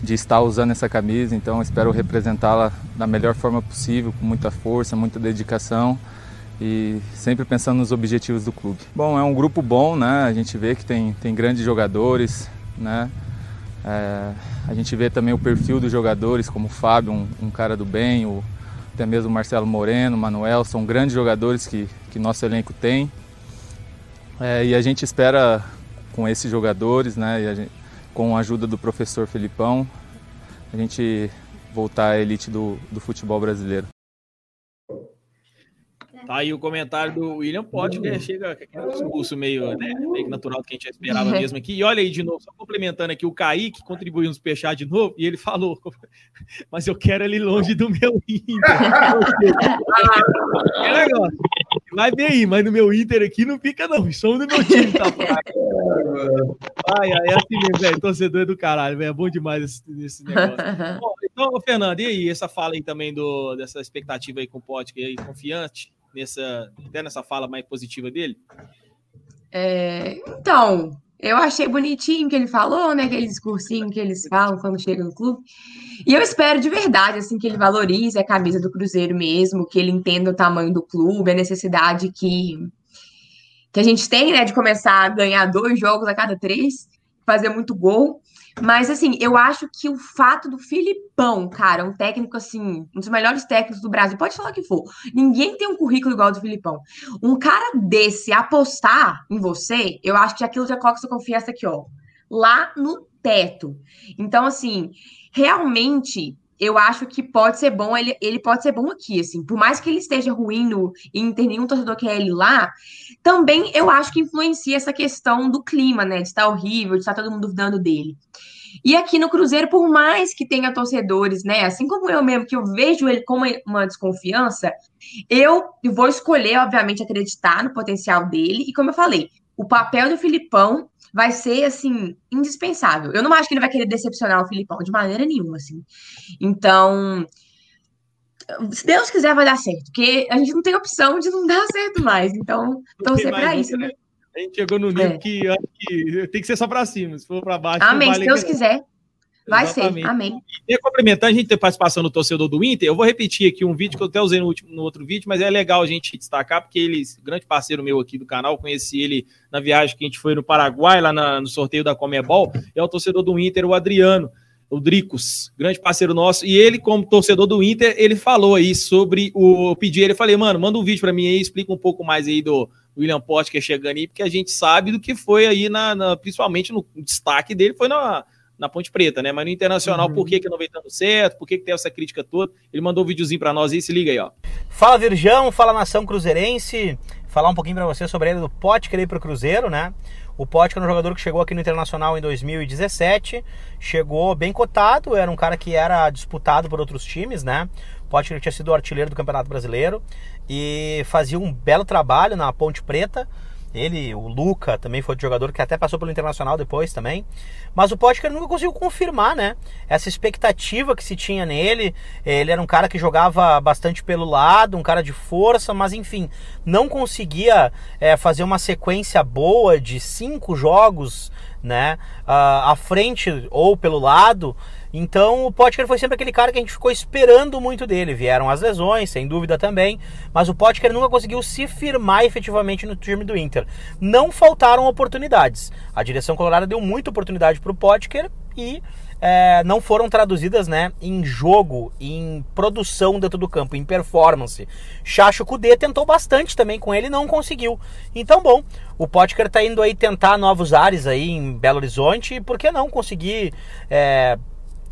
S7: de estar usando essa camisa, então espero representá-la da melhor forma possível, com muita força, muita dedicação e sempre pensando nos objetivos do clube. Bom, é um grupo bom, né? A gente vê que tem, tem grandes jogadores, né? É, a gente vê também o perfil dos jogadores, como o Fábio, um, um cara do bem, o, até mesmo o Marcelo Moreno, o Manuel, são grandes jogadores que, que nosso elenco tem. É, e a gente espera com esses jogadores, né? Com a ajuda do professor Felipão, a gente voltar à elite do, do futebol brasileiro.
S1: Tá aí o comentário do William Pott, que chega com um discurso meio, né, meio natural do que a gente esperava mesmo aqui. E olha aí de novo, só complementando aqui, o Kaique contribuiu no Superchat de novo, e ele falou, mas eu quero ele longe do meu Inter. negócio. Vai bem aí, mas no meu Inter aqui não fica não, somos do meu time, tá Ai, ai, é assim mesmo, velho, torcedor do caralho, velho, é bom demais esse, esse negócio. Bom, então, Fernando, e aí, essa fala aí também do, dessa expectativa aí com o Pote, aí, confiante? Nessa, até nessa fala mais positiva dele?
S3: É, então, eu achei bonitinho que ele falou, né? Aquele discursinho que eles falam quando chega no clube. E eu espero de verdade, assim, que ele valorize a camisa do Cruzeiro mesmo, que ele entenda o tamanho do clube, a necessidade que, que a gente tem, né? De começar a ganhar dois jogos a cada três, fazer muito gol. Mas, assim, eu acho que o fato do Filipão, cara, um técnico, assim, um dos melhores técnicos do Brasil, pode falar o que for, ninguém tem um currículo igual ao do Filipão. Um cara desse apostar em você, eu acho que aquilo já coloca sua confiança aqui, ó, lá no teto. Então, assim, realmente, eu acho que pode ser bom, ele, ele pode ser bom aqui, assim, por mais que ele esteja ruim no Inter, nenhum torcedor quer ele lá, também eu acho que influencia essa questão do clima, né, de estar horrível, de estar todo mundo duvidando dele. E aqui no Cruzeiro, por mais que tenha torcedores, né? Assim como eu mesmo, que eu vejo ele com uma desconfiança, eu vou escolher, obviamente, acreditar no potencial dele. E como eu falei, o papel do Filipão vai ser, assim, indispensável. Eu não acho que ele vai querer decepcionar o Filipão de maneira nenhuma, assim. Então, se Deus quiser, vai dar certo. Porque a gente não tem opção de não dar certo mais. Então, torcer para isso, né?
S1: A gente chegou no nível é. que, que, tem que ser só para cima. Se for para baixo.
S3: Amém. Vale se Deus quiser. Vai Exatamente. ser, amém.
S1: E complementar, a gente tem participação do torcedor do Inter. Eu vou repetir aqui um vídeo que eu até usei no, último, no outro vídeo, mas é legal a gente destacar, porque ele, grande parceiro meu aqui do canal, conheci ele na viagem que a gente foi no Paraguai, lá na, no sorteio da Comebol. É o torcedor do Inter, o Adriano, o Dricos, grande parceiro nosso. E ele, como torcedor do Inter, ele falou aí sobre o pedir. Ele falei, mano, manda um vídeo para mim aí, explica um pouco mais aí do William Potker chegando aí, porque a gente sabe do que foi aí, na, na principalmente no destaque dele, foi na na Ponte Preta, né? Mas no Internacional, uhum. por que, que não vem dando certo? Por que, que tem essa crítica toda? Ele mandou um videozinho para nós aí, se liga aí, ó.
S8: Fala Virgão, fala nação cruzeirense. Falar um pouquinho para você sobre ele do Pote querer ir pro Cruzeiro, né? O Pote é um jogador que chegou aqui no Internacional em 2017, chegou bem cotado, era um cara que era disputado por outros times, né? O Pote tinha sido artilheiro do Campeonato Brasileiro e fazia um belo trabalho na Ponte Preta ele, o Luca também foi jogador que até passou pelo Internacional depois também. Mas o Potker nunca conseguiu confirmar, né? Essa expectativa que se tinha nele. Ele era um cara que jogava bastante pelo lado, um cara de força, mas enfim, não conseguia é, fazer uma sequência boa de cinco jogos, né? Uh, à frente ou pelo lado. Então o Potker foi sempre aquele cara que a gente ficou esperando muito dele. Vieram as lesões, sem dúvida também, mas o Potker nunca conseguiu se firmar efetivamente no time do Inter. Não faltaram oportunidades. A direção colorada deu muita oportunidade para o Potker e é, não foram traduzidas né, em jogo, em produção dentro do campo, em performance. Chacho Kudê tentou bastante também com ele não conseguiu. Então, bom, o Potker está indo aí tentar novos ares aí em Belo Horizonte e por que não conseguir é,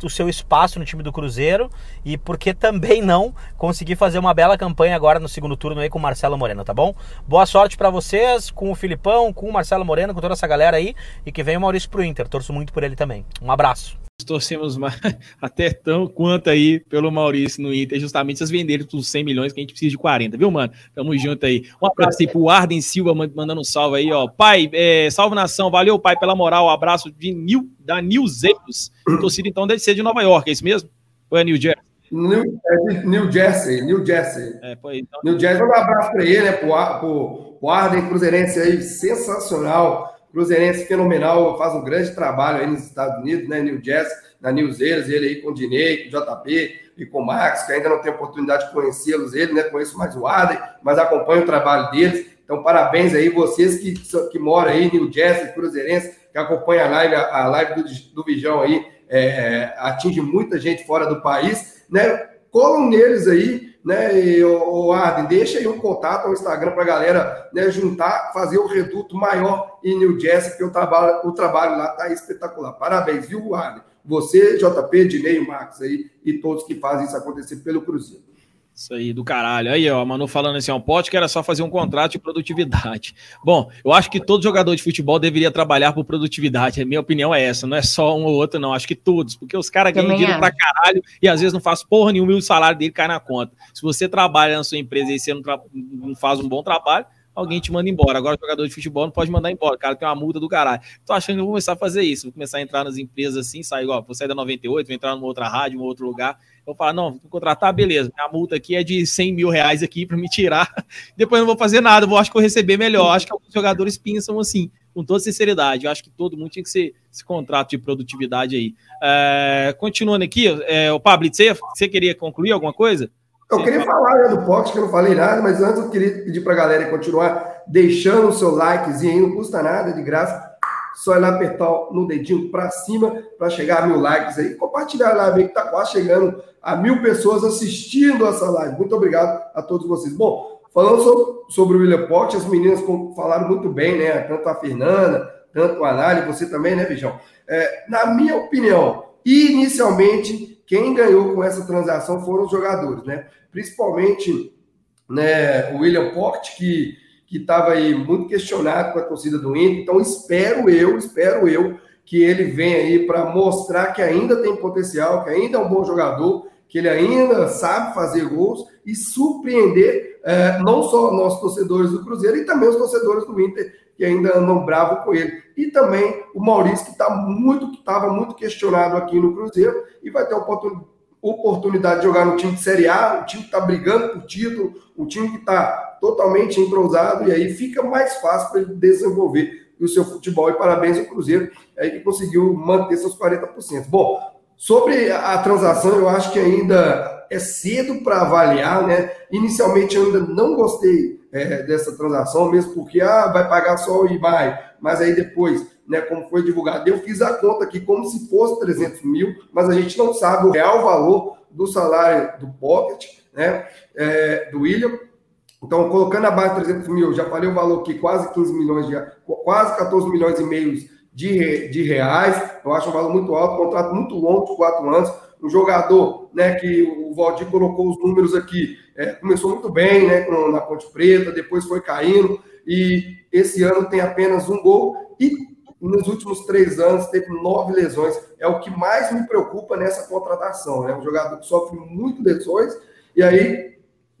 S8: o seu espaço no time do Cruzeiro e porque também não conseguir fazer uma bela campanha agora no segundo turno aí com o Marcelo Moreno, tá bom? Boa sorte para vocês, com o Filipão, com o Marcelo Moreno, com toda essa galera aí e que venha o Maurício pro Inter. Torço muito por ele também. Um abraço
S1: torcemos mais, até tão quanto aí pelo Maurício no Inter, justamente vocês venderem por 100 milhões, que a gente precisa de 40, viu, mano? Tamo junto aí. Um abraço aí pro Arden Silva, mandando um salve aí, ó. Pai, é, salve nação, valeu, pai, pela moral, um abraço de Nil, da New Zeus. Torcida, então, deve ser de Nova York, é isso mesmo? Ou é New Jersey?
S4: New, é New Jersey, New Jersey. É, pô, então... New Jersey, um abraço para ele, né, pro, pro, pro Arden Cruzeirense aí, sensacional Cruzeirense fenomenal, faz um grande trabalho aí nos Estados Unidos, né? New Jersey, na New Zealand, ele aí com o Dinei, com o JP e com o Max, que ainda não tenho oportunidade de conhecê-los, ele, né? Conheço mais o Arden, mas acompanho o trabalho deles. Então, parabéns aí, vocês que, que moram aí, New Jersey, Cruzeirense, que acompanham a live, a live do, do Bijão aí, é, atinge muita gente fora do país, né? Colam neles aí, né, e, o, o Arden, deixa aí um contato ao Instagram para a galera né, juntar, fazer o reduto maior em New Jersey, que o trabalho, o trabalho lá está espetacular. Parabéns, viu, Arden? Você, JP, Dinei, Max aí, e todos que fazem isso acontecer pelo Cruzeiro.
S1: Isso aí, do caralho. Aí, ó, a Manu falando assim, ó, pote que era só fazer um contrato de produtividade. Bom, eu acho que todo jogador de futebol deveria trabalhar por produtividade. A minha opinião é essa, não é só um ou outro, não. Acho que todos, porque os caras ganham dinheiro pra caralho e às vezes não faz porra nenhuma e o salário dele cai na conta. Se você trabalha na sua empresa e você não, não faz um bom trabalho, alguém te manda embora. Agora, o jogador de futebol não pode mandar embora. O cara tem uma multa do caralho. Tô achando que eu vou começar a fazer isso. Vou começar a entrar nas empresas assim, sair igual, vou sair da 98, vou entrar numa outra rádio, em outro lugar. Eu falo, não, vou contratar, beleza. Minha multa aqui é de 100 mil reais aqui para me tirar. Depois não vou fazer nada, vou acho que vou receber melhor. Acho que alguns jogadores pensam assim, com toda sinceridade. Eu acho que todo mundo tinha que ser esse contrato de produtividade aí. É, continuando aqui, é, o Pablo, você, você queria concluir alguma coisa?
S4: Eu queria falar né, do Pox, que eu não falei nada, mas antes eu queria pedir para a galera continuar deixando o seu likezinho aí, não custa nada, de graça. Só ir lá apertar no dedinho para cima para chegar a mil likes aí. Compartilhar a live aí que está quase chegando a mil pessoas assistindo essa live. Muito obrigado a todos vocês. Bom, falando sobre, sobre o William Pote, as meninas falaram muito bem, né? Tanto a Fernanda, tanto a Análise, você também, né, Bijão? É, na minha opinião, inicialmente quem ganhou com essa transação foram os jogadores, né? Principalmente né, o William Pocket, que que estava aí muito questionado com a torcida do Inter. Então espero eu, espero eu que ele venha aí para mostrar que ainda tem potencial, que ainda é um bom jogador, que ele ainda sabe fazer gols e surpreender é, não só nós torcedores do Cruzeiro e também os torcedores do Inter que ainda andam bravo com ele. E também o Maurício, que está muito, estava muito questionado aqui no Cruzeiro e vai ter oportunidade de jogar no time de Série A, o time que está brigando por título, o time que está totalmente entrosado, e aí fica mais fácil para ele desenvolver o seu futebol. E parabéns ao Cruzeiro, aí que conseguiu manter seus 40%. Bom, sobre a transação, eu acho que ainda é cedo para avaliar, né? Inicialmente eu ainda não gostei é, dessa transação, mesmo porque ah, vai pagar só o IBAI, mas aí depois, né, como foi divulgado, eu fiz a conta aqui como se fosse 300 mil, mas a gente não sabe o real valor do salário do Pocket, né, é, do William. Então, colocando a base de 300 mil, já falei o valor aqui, quase 15 milhões, de, quase 14 milhões e meio de, de reais. Eu acho um valor muito alto, um contrato muito longo, de quatro anos. Um jogador né, que o Valdir colocou os números aqui, é, começou muito bem né, na Ponte Preta, depois foi caindo, e esse ano tem apenas um gol. E nos últimos três anos teve nove lesões. É o que mais me preocupa nessa contratação. É né? um jogador que sofre muito lesões, e aí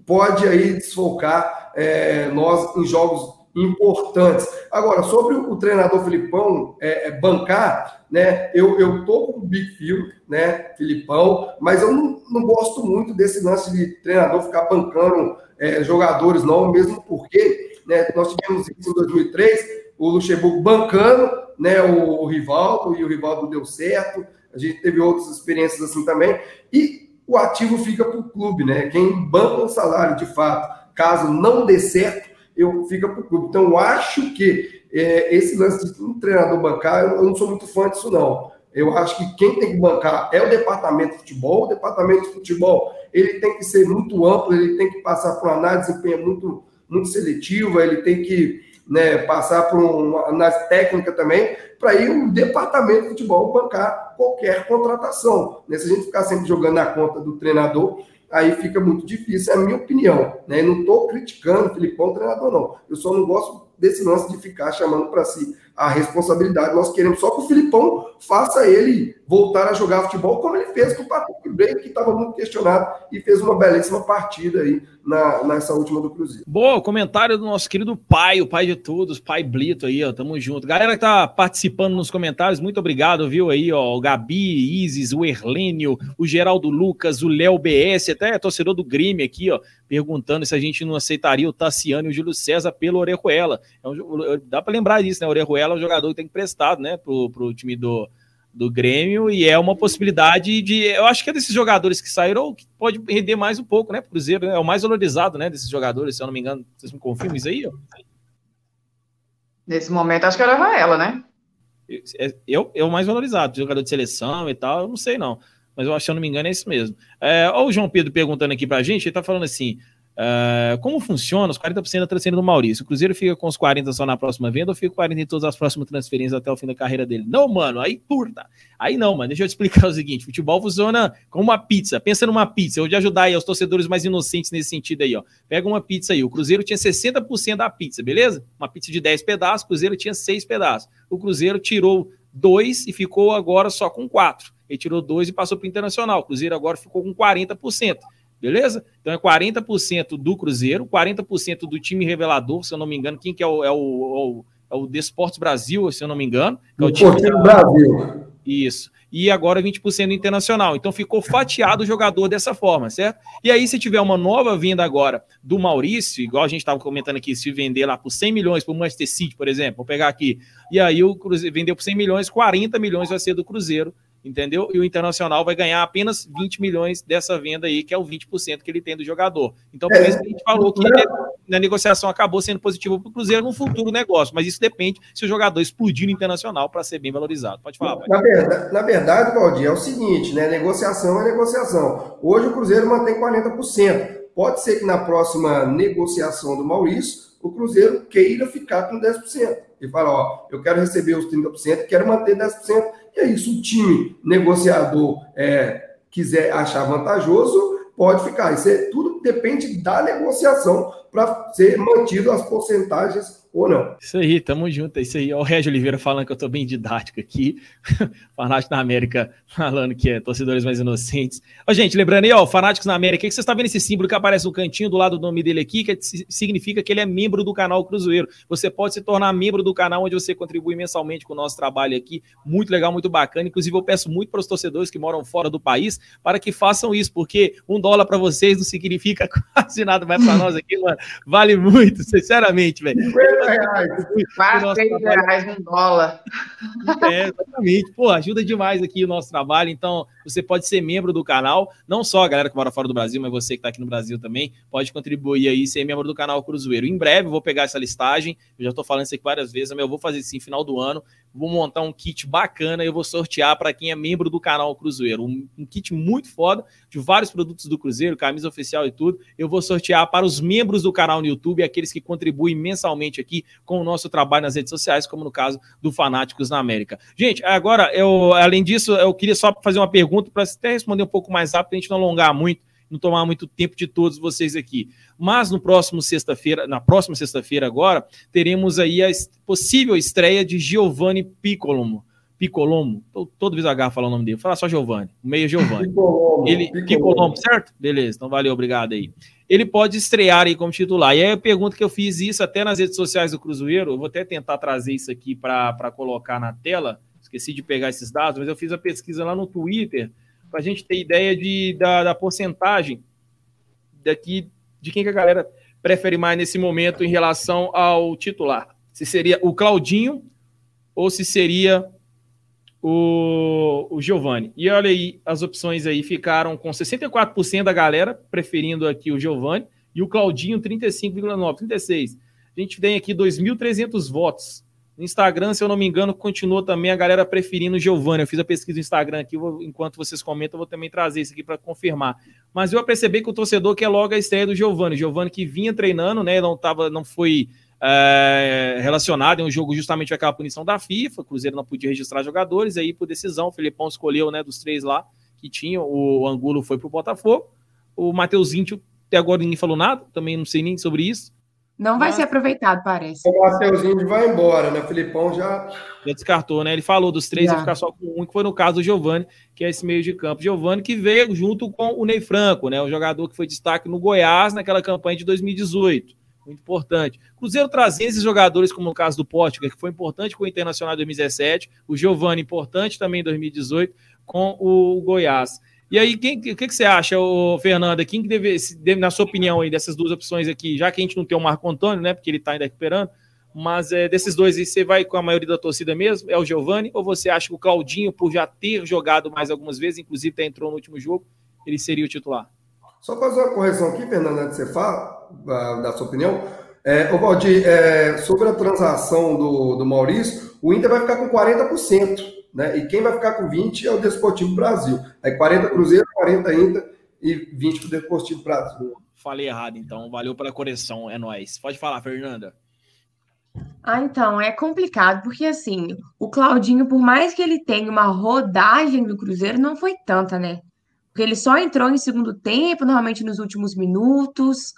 S4: pode aí desfocar é, nós em jogos importantes. Agora, sobre o treinador Filipão é, é bancar, né? Eu, eu tô com o Big Phil, né, Filipão, mas eu não, não gosto muito desse lance de treinador ficar bancando é, jogadores, não, mesmo porque né, nós tivemos isso em 2003, o Luxemburgo bancando né, o, o Rivaldo, e o Rivaldo deu certo, a gente teve outras experiências assim também, e o ativo fica para o clube, né? Quem banca o salário de fato, caso não dê certo, eu fica para o clube. Então, eu acho que é, esse lance de um treinador bancar, eu, eu não sou muito fã disso, não. Eu acho que quem tem que bancar é o departamento de futebol. O departamento de futebol ele tem que ser muito amplo, ele tem que passar por uma análise de desempenho muito, muito seletiva, ele tem que né, passar por uma análise técnica também, para ir o departamento de futebol bancar qualquer contratação. Né? Se a gente ficar sempre jogando na conta do treinador, aí fica muito difícil, é a minha opinião. Né? não estou criticando o Filipão, treinador, não. Eu só não gosto desse lance de ficar chamando para si a responsabilidade. Nós queremos só que o Filipão faça ele voltar a jogar futebol como ele fez com o Patrick Bray, que estava muito questionado e fez uma belíssima partida aí na, nessa última do Cruzeiro.
S1: Boa, comentário do nosso querido pai, o pai de todos, pai Blito aí, ó, tamo junto. Galera que tá participando nos comentários, muito obrigado, viu aí, ó, o Gabi, Isis, o Erlênio, o Geraldo Lucas, o Léo BS, até torcedor do Grêmio aqui, ó, perguntando se a gente não aceitaria o Tassiano e o Júlio César pelo Orejuela. É um, dá para lembrar disso, né, o Orejuela é um jogador que tem emprestado, né, pro, pro time do do Grêmio e é uma possibilidade de. Eu acho que é desses jogadores que saíram que pode render mais um pouco, né? Cruzeiro né? é o mais valorizado, né? Desses jogadores, se eu não me engano. Vocês me confirmam isso aí? Ó?
S2: Nesse momento, acho que era Raela, né?
S1: Eu, eu, o mais valorizado, jogador de seleção e tal, eu não sei não. Mas eu acho, se eu não me engano, é isso mesmo. É, olha o João Pedro perguntando aqui pra gente, ele tá falando assim: Uh, como funciona os 40% da transferência do Maurício? O Cruzeiro fica com os 40 só na próxima venda ou fica com 40 em todas as próximas transferências até o fim da carreira dele? Não, mano, aí curta. Aí não, mano. Deixa eu te explicar o seguinte: futebol funciona como uma pizza. Pensa numa pizza. Eu te ajudar aí aos torcedores mais inocentes nesse sentido aí, ó. Pega uma pizza aí. O Cruzeiro tinha 60% da pizza, beleza? Uma pizza de 10 pedaços, o Cruzeiro tinha 6 pedaços. O Cruzeiro tirou 2 e ficou agora só com 4. Ele tirou 2 e passou para o Internacional. O Cruzeiro agora ficou com 40%. Beleza? Então é 40% do Cruzeiro, 40% do time revelador, se eu não me engano. Quem que é o, é o, é o, Desportes Brasil, se eu não me engano. Que é o time
S4: da... Brasil.
S1: Isso. E agora 20% internacional. Então ficou fatiado o jogador dessa forma, certo? E aí, se tiver uma nova vinda agora do Maurício, igual a gente estava comentando aqui, se vender lá por 100 milhões para o Manchester City, por exemplo, vou pegar aqui, e aí o Cruzeiro vendeu por 100 milhões, 40 milhões vai ser do Cruzeiro entendeu? E o Internacional vai ganhar apenas 20 milhões dessa venda aí, que é o 20% que ele tem do jogador. Então, por é, isso que a gente falou que na negociação acabou sendo positivo para o Cruzeiro no futuro negócio, mas isso depende se o jogador explodir no Internacional para ser bem valorizado. Pode falar, pai.
S4: Na verdade, na verdade, Valdir, é o seguinte, né? Negociação é negociação. Hoje o Cruzeiro mantém 40%. Pode ser que na próxima negociação do Maurício, o Cruzeiro queira ficar com 10%. E fala, ó, eu quero receber os 30%, quero manter 10%, e aí, se o time negociador é, quiser achar vantajoso, pode ficar. Isso é, tudo depende da negociação para ser mantido as porcentagens ou não.
S1: Isso aí, tamo junto. É isso aí. Ó, o Régio Oliveira falando que eu tô bem didático aqui. Fanático na América falando que é torcedores mais inocentes. Ó, gente, lembrando aí, ó, Fanáticos na América, o que você está vendo esse símbolo que aparece no cantinho do lado do nome dele aqui, que significa que ele é membro do canal Cruzeiro. Você pode se tornar membro do canal onde você contribui mensalmente com o nosso trabalho aqui. Muito legal, muito bacana. Inclusive, eu peço muito para os torcedores que moram fora do país para que façam isso, porque um dólar para vocês não significa quase nada mais para nós aqui, mano. Vale muito, sinceramente, velho
S2: reais. Quase reais um dólar.
S1: É, exatamente. Pô, ajuda demais aqui o nosso trabalho. Então, você pode ser membro do canal. Não só a galera que mora fora do Brasil, mas você que está aqui no Brasil também pode contribuir aí, ser membro do canal Cruzeiro. Em breve eu vou pegar essa listagem, eu já estou falando isso aqui várias vezes, mas eu vou fazer em final do ano. Vou montar um kit bacana e eu vou sortear para quem é membro do canal Cruzeiro. Um, um, kit muito foda, de vários produtos do Cruzeiro, camisa oficial e tudo. Eu vou sortear para os membros do canal no YouTube, aqueles que contribuem mensalmente aqui com o nosso trabalho nas redes sociais, como no caso do Fanáticos na América. Gente, agora, eu, além disso, eu queria só fazer uma pergunta para até responder um pouco mais rápido, a gente não alongar muito não tomar muito tempo de todos vocês aqui. Mas no próximo sexta-feira, na próxima sexta-feira agora, teremos aí a possível estreia de Giovanni Piccolomo. Piccolomo, tô todo devagar falar o nome dele, falar só Giovanni, o meio é Giovanni. Ele. Piccolomo, certo? Beleza, então valeu, obrigado aí. Ele pode estrear aí como titular. E aí a pergunta que eu fiz isso até nas redes sociais do Cruzeiro, eu vou até tentar trazer isso aqui para colocar na tela, esqueci de pegar esses dados, mas eu fiz a pesquisa lá no Twitter, para a gente ter ideia de, da, da porcentagem daqui de quem que a galera prefere mais nesse momento em relação ao titular. Se seria o Claudinho ou se seria o, o Giovani. E olha aí, as opções aí ficaram com 64% da galera preferindo aqui o Giovani e o Claudinho 35,9, 36. A gente tem aqui 2.300 votos no Instagram, se eu não me engano, continuou também a galera preferindo o Giovanni. Eu fiz a pesquisa no Instagram aqui, vou, enquanto vocês comentam, eu vou também trazer isso aqui para confirmar. Mas eu percebi que o torcedor quer logo a estreia do Giovanni. Giovanni que vinha treinando, né? Não, tava, não foi é, relacionado em um jogo justamente com aquela punição da FIFA. O Cruzeiro não podia registrar jogadores, aí por decisão, o Felipão escolheu, né, dos três lá que tinham. O Angulo foi para o Botafogo. O Mateuzinho até agora ninguém falou nada, também não sei nem sobre isso.
S3: Não vai Mas... ser aproveitado, parece.
S4: O Mateuzinho vai embora, né? O Filipão já.
S1: Já descartou, né? Ele falou dos três, vai ficar só com um, que foi no caso do Giovani, que é esse meio de campo. Giovani que veio junto com o Ney Franco, né? O jogador que foi destaque no Goiás naquela campanha de 2018. Muito importante. Cruzeiro trazia esses jogadores, como no caso do Portugal, que foi importante com o Internacional em 2017. O Giovani, importante também em 2018, com o Goiás. E aí, quem, o que, que você acha, ô, Fernanda? Quem que deve, deve, na sua opinião, aí, dessas duas opções aqui, já que a gente não tem o Marco Antônio, né? Porque ele está ainda recuperando, mas é, desses dois aí, você vai com a maioria da torcida mesmo? É o Giovani? Ou você acha que o Claudinho, por já ter jogado mais algumas vezes, inclusive até entrou no último jogo, ele seria o titular?
S4: Só fazer uma correção aqui, Fernanda, antes de você falar, da sua opinião. É, ô Valdir, é, sobre a transação do, do Maurício, o Inter vai ficar com 40% né? E quem vai ficar com 20 é o Desportivo Brasil. Aí 40 Cruzeiro, 40 Inter e 20 para o Desportivo Brasil.
S1: Falei errado, então. Valeu pela correção, é nóis. Pode falar, Fernanda.
S3: Ah, então, é complicado, porque assim, o Claudinho, por mais que ele tenha uma rodagem do Cruzeiro, não foi tanta, né? Porque ele só entrou em segundo tempo, normalmente nos últimos minutos.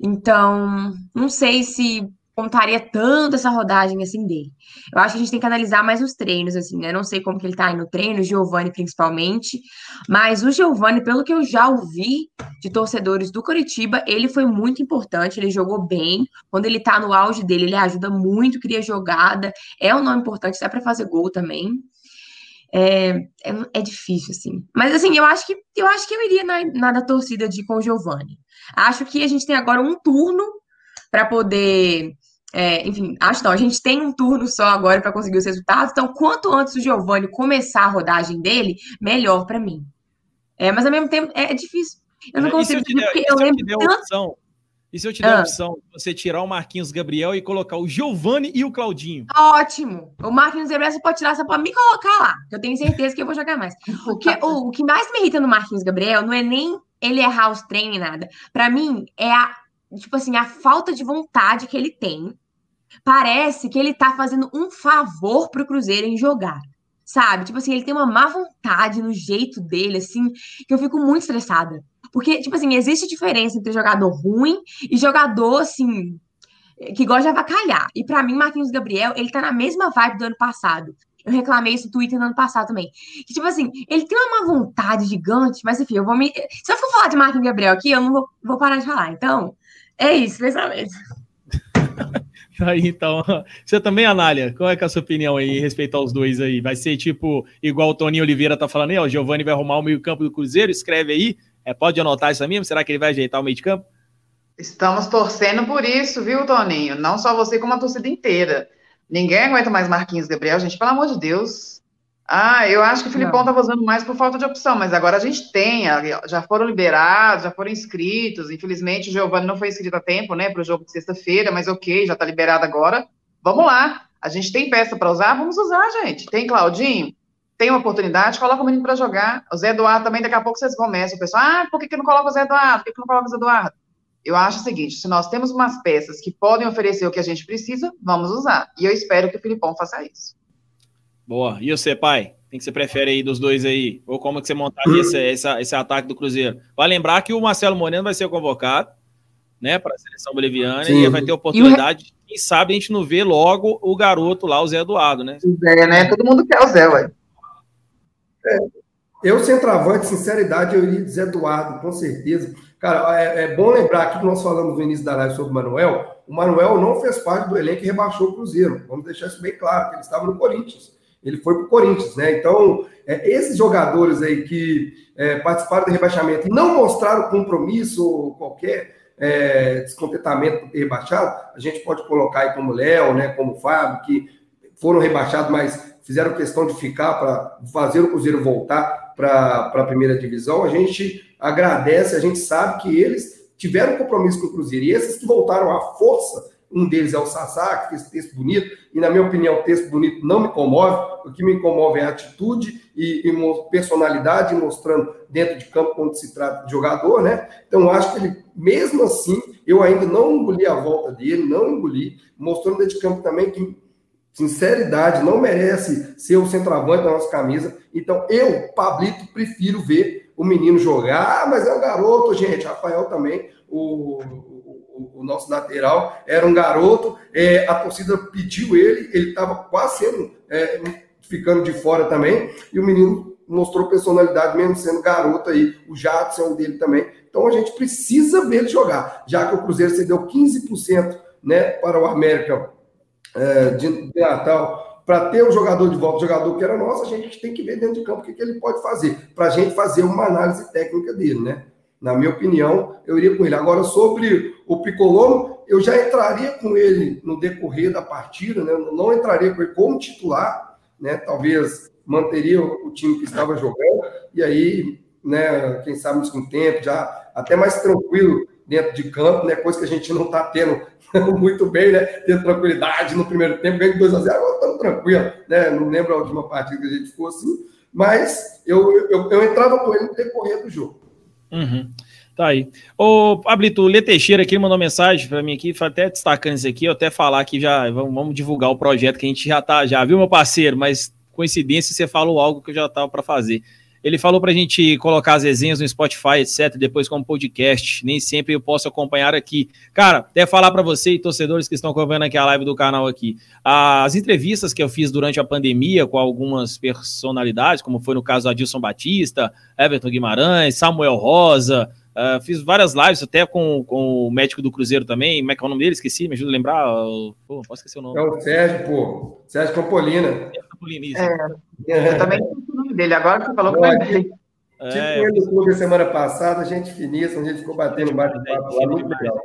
S3: Então, não sei se contaria tanto essa rodagem assim dele. Eu acho que a gente tem que analisar mais os treinos, assim, né? Não sei como que ele tá aí no treino, o Giovani principalmente, mas o Giovani, pelo que eu já ouvi de torcedores do Curitiba, ele foi muito importante, ele jogou bem. Quando ele tá no auge dele, ele ajuda muito, cria jogada, é um nome importante, dá para fazer gol também. É, é, é, difícil, assim. Mas assim, eu acho que eu acho que eu iria na, na da torcida de com o Giovani. Acho que a gente tem agora um turno para poder é, enfim, acho não. A gente tem um turno só agora para conseguir os resultados. Então, quanto antes o Giovanni começar a rodagem dele, melhor para mim. É, mas ao mesmo tempo é, é difícil. Eu não consigo.
S1: E se eu, der, eu lembro te tanto... opção? E se eu te der ah. a opção, você tirar o Marquinhos Gabriel e colocar o Giovanni e o Claudinho?
S3: Ótimo! O Marquinhos Gabriel você pode tirar só para me colocar lá, que eu tenho certeza que eu vou jogar mais. O que, o, o que mais me irrita no Marquinhos Gabriel não é nem ele errar os treinos nada. Para mim, é a tipo assim, a falta de vontade que ele tem. Parece que ele tá fazendo um favor pro Cruzeiro em jogar. Sabe? Tipo assim, ele tem uma má vontade no jeito dele, assim, que eu fico muito estressada. Porque, tipo assim, existe diferença entre jogador ruim e jogador, assim, que gosta de avacalhar. E para mim, Marquinhos Gabriel, ele tá na mesma vibe do ano passado. Eu reclamei isso no Twitter no ano passado também. Que, tipo assim, ele tem uma má vontade gigante, mas enfim, eu vou me. Se eu for falar de Marquinhos Gabriel aqui, eu não vou, vou parar de falar. Então, é isso, pensamento.
S1: Aí, então, você também, Anália, qual é, é a sua opinião aí respeito aos dois aí? Vai ser tipo, igual o Toninho Oliveira tá falando aí, ó, o Giovanni vai arrumar o meio campo do Cruzeiro, escreve aí, é, pode anotar isso mesmo? Será que ele vai ajeitar o meio de campo?
S2: Estamos torcendo por isso, viu, Toninho? Não só você, como a torcida inteira. Ninguém aguenta mais Marquinhos Gabriel, gente, pelo amor de Deus. Ah, eu acho que o Filipão estava usando mais por falta de opção, mas agora a gente tem, já foram liberados, já foram inscritos. Infelizmente, o Giovanni não foi inscrito a tempo, né, para o jogo de sexta-feira, mas ok, já está liberado agora. Vamos lá, a gente tem peça para usar, vamos usar, gente. Tem Claudinho, tem uma oportunidade, coloca o menino para jogar. O Zé Eduardo também, daqui a pouco vocês começam. O pessoal, ah, por que, que não coloca o Zé Eduardo? Por que, que não coloca o Zé Eduardo? Eu acho o seguinte: se nós temos umas peças que podem oferecer o que a gente precisa, vamos usar. E eu espero que o Filipão faça isso.
S1: Boa. E você, pai? Quem que você prefere aí dos dois aí? Ou como que você montaria esse, esse, esse ataque do Cruzeiro? Vai lembrar que o Marcelo Moreno vai ser convocado, né, para a seleção boliviana Sim. e vai ter oportunidade. O... Quem sabe a gente não vê logo o garoto lá, o Zé Eduardo, né?
S2: É, né? Todo mundo quer o Zé, ué.
S4: É. Eu, centroavante, sinceridade, eu iria dizer Eduardo, com certeza. Cara, é, é, bom lembrar aqui que nós falamos no início da live sobre o Manuel. O Manuel não fez parte do elenco e rebaixou o Cruzeiro. Vamos deixar isso bem claro, que ele estava no Corinthians. Ele foi para o Corinthians, né? Então, é, esses jogadores aí que é, participaram do rebaixamento e não mostraram compromisso ou qualquer é, descontentamento por ter rebaixado, a gente pode colocar aí como Léo, né? Como Fábio, que foram rebaixados, mas fizeram questão de ficar para fazer o Cruzeiro voltar para a primeira divisão. A gente agradece, a gente sabe que eles tiveram compromisso com o Cruzeiro. E esses que voltaram à força, um deles é o Sassá, que fez texto bonito, e na minha opinião, o texto bonito não me comove. O que me comove é a atitude e, e personalidade, mostrando dentro de campo quando se trata de jogador, né? Então, acho que ele, mesmo assim, eu ainda não engoli a volta dele, não engoli, mostrando dentro de campo também que Sinceridade, não merece ser o centroavante da nossa camisa. Então, eu, Pablito, prefiro ver o menino jogar. Ah, mas é um garoto, gente. Rafael também, o, o, nosso lateral, era um garoto. É, a torcida pediu ele, ele estava quase sendo, é, ficando de fora também. E o menino mostrou personalidade, mesmo sendo garoto aí. O Jadson é um dele também. Então, a gente precisa ver ele jogar, já que o Cruzeiro cedeu 15% né, para o América é, de, de, Natal, para ter o jogador de volta, o jogador que era nosso, a gente tem que ver dentro de campo o que, que ele pode fazer, para a gente fazer uma análise técnica dele, né? Na minha opinião, eu iria com ele. Agora, sobre o Piccolo, eu já entraria com ele no decorrer da partida, né? Eu não entraria com ele como titular, né? Talvez manteria o time que estava jogando, e aí, né, quem sabe com o tempo, já até mais tranquilo dentro de campo, né? Coisa que a gente não está tendo muito bem, né? Tranquilidade no primeiro tempo, ganhando 2 a 0 agora estamos tranquilo, né? Não lembro a última partida que a gente ficou assim, mas eu, eu, eu entrava com ele no decorrer do jogo.
S1: Uhum. Tá aí. Ô, Pablito, o Lê Teixeira aqui mandou mensagem para mim aqui, até destacando isso aqui, até falar que já vamos, vamos, divulgar o projeto que a gente já tá, já viu, meu parceiro, mas coincidência você falou algo que eu já estava para fazer. Ele falou para a gente colocar as resenhas no Spotify, etc., depois como podcast. Nem sempre eu posso acompanhar aqui. Cara, até falar para você e torcedores que estão acompanhando aqui a live do canal aqui. As entrevistas que eu fiz durante a pandemia com algumas personalidades, como foi no caso Adilson Batista, Everton Guimarães, Samuel Rosa, Uh, fiz várias lives até com, com o médico do Cruzeiro também. Como é que é o nome dele? Esqueci, me ajuda a lembrar. Pô, posso esquecer o nome.
S4: É o Sérgio, pô. Sérgio Campolina. Sérgio Campolina,
S2: isso. É, eu também o nome dele. Agora que você falou que
S4: eu lembrei. É, tipo ele no clube semana passada, a gente finíssima, a gente ficou batendo bate-papo lá, muito legal.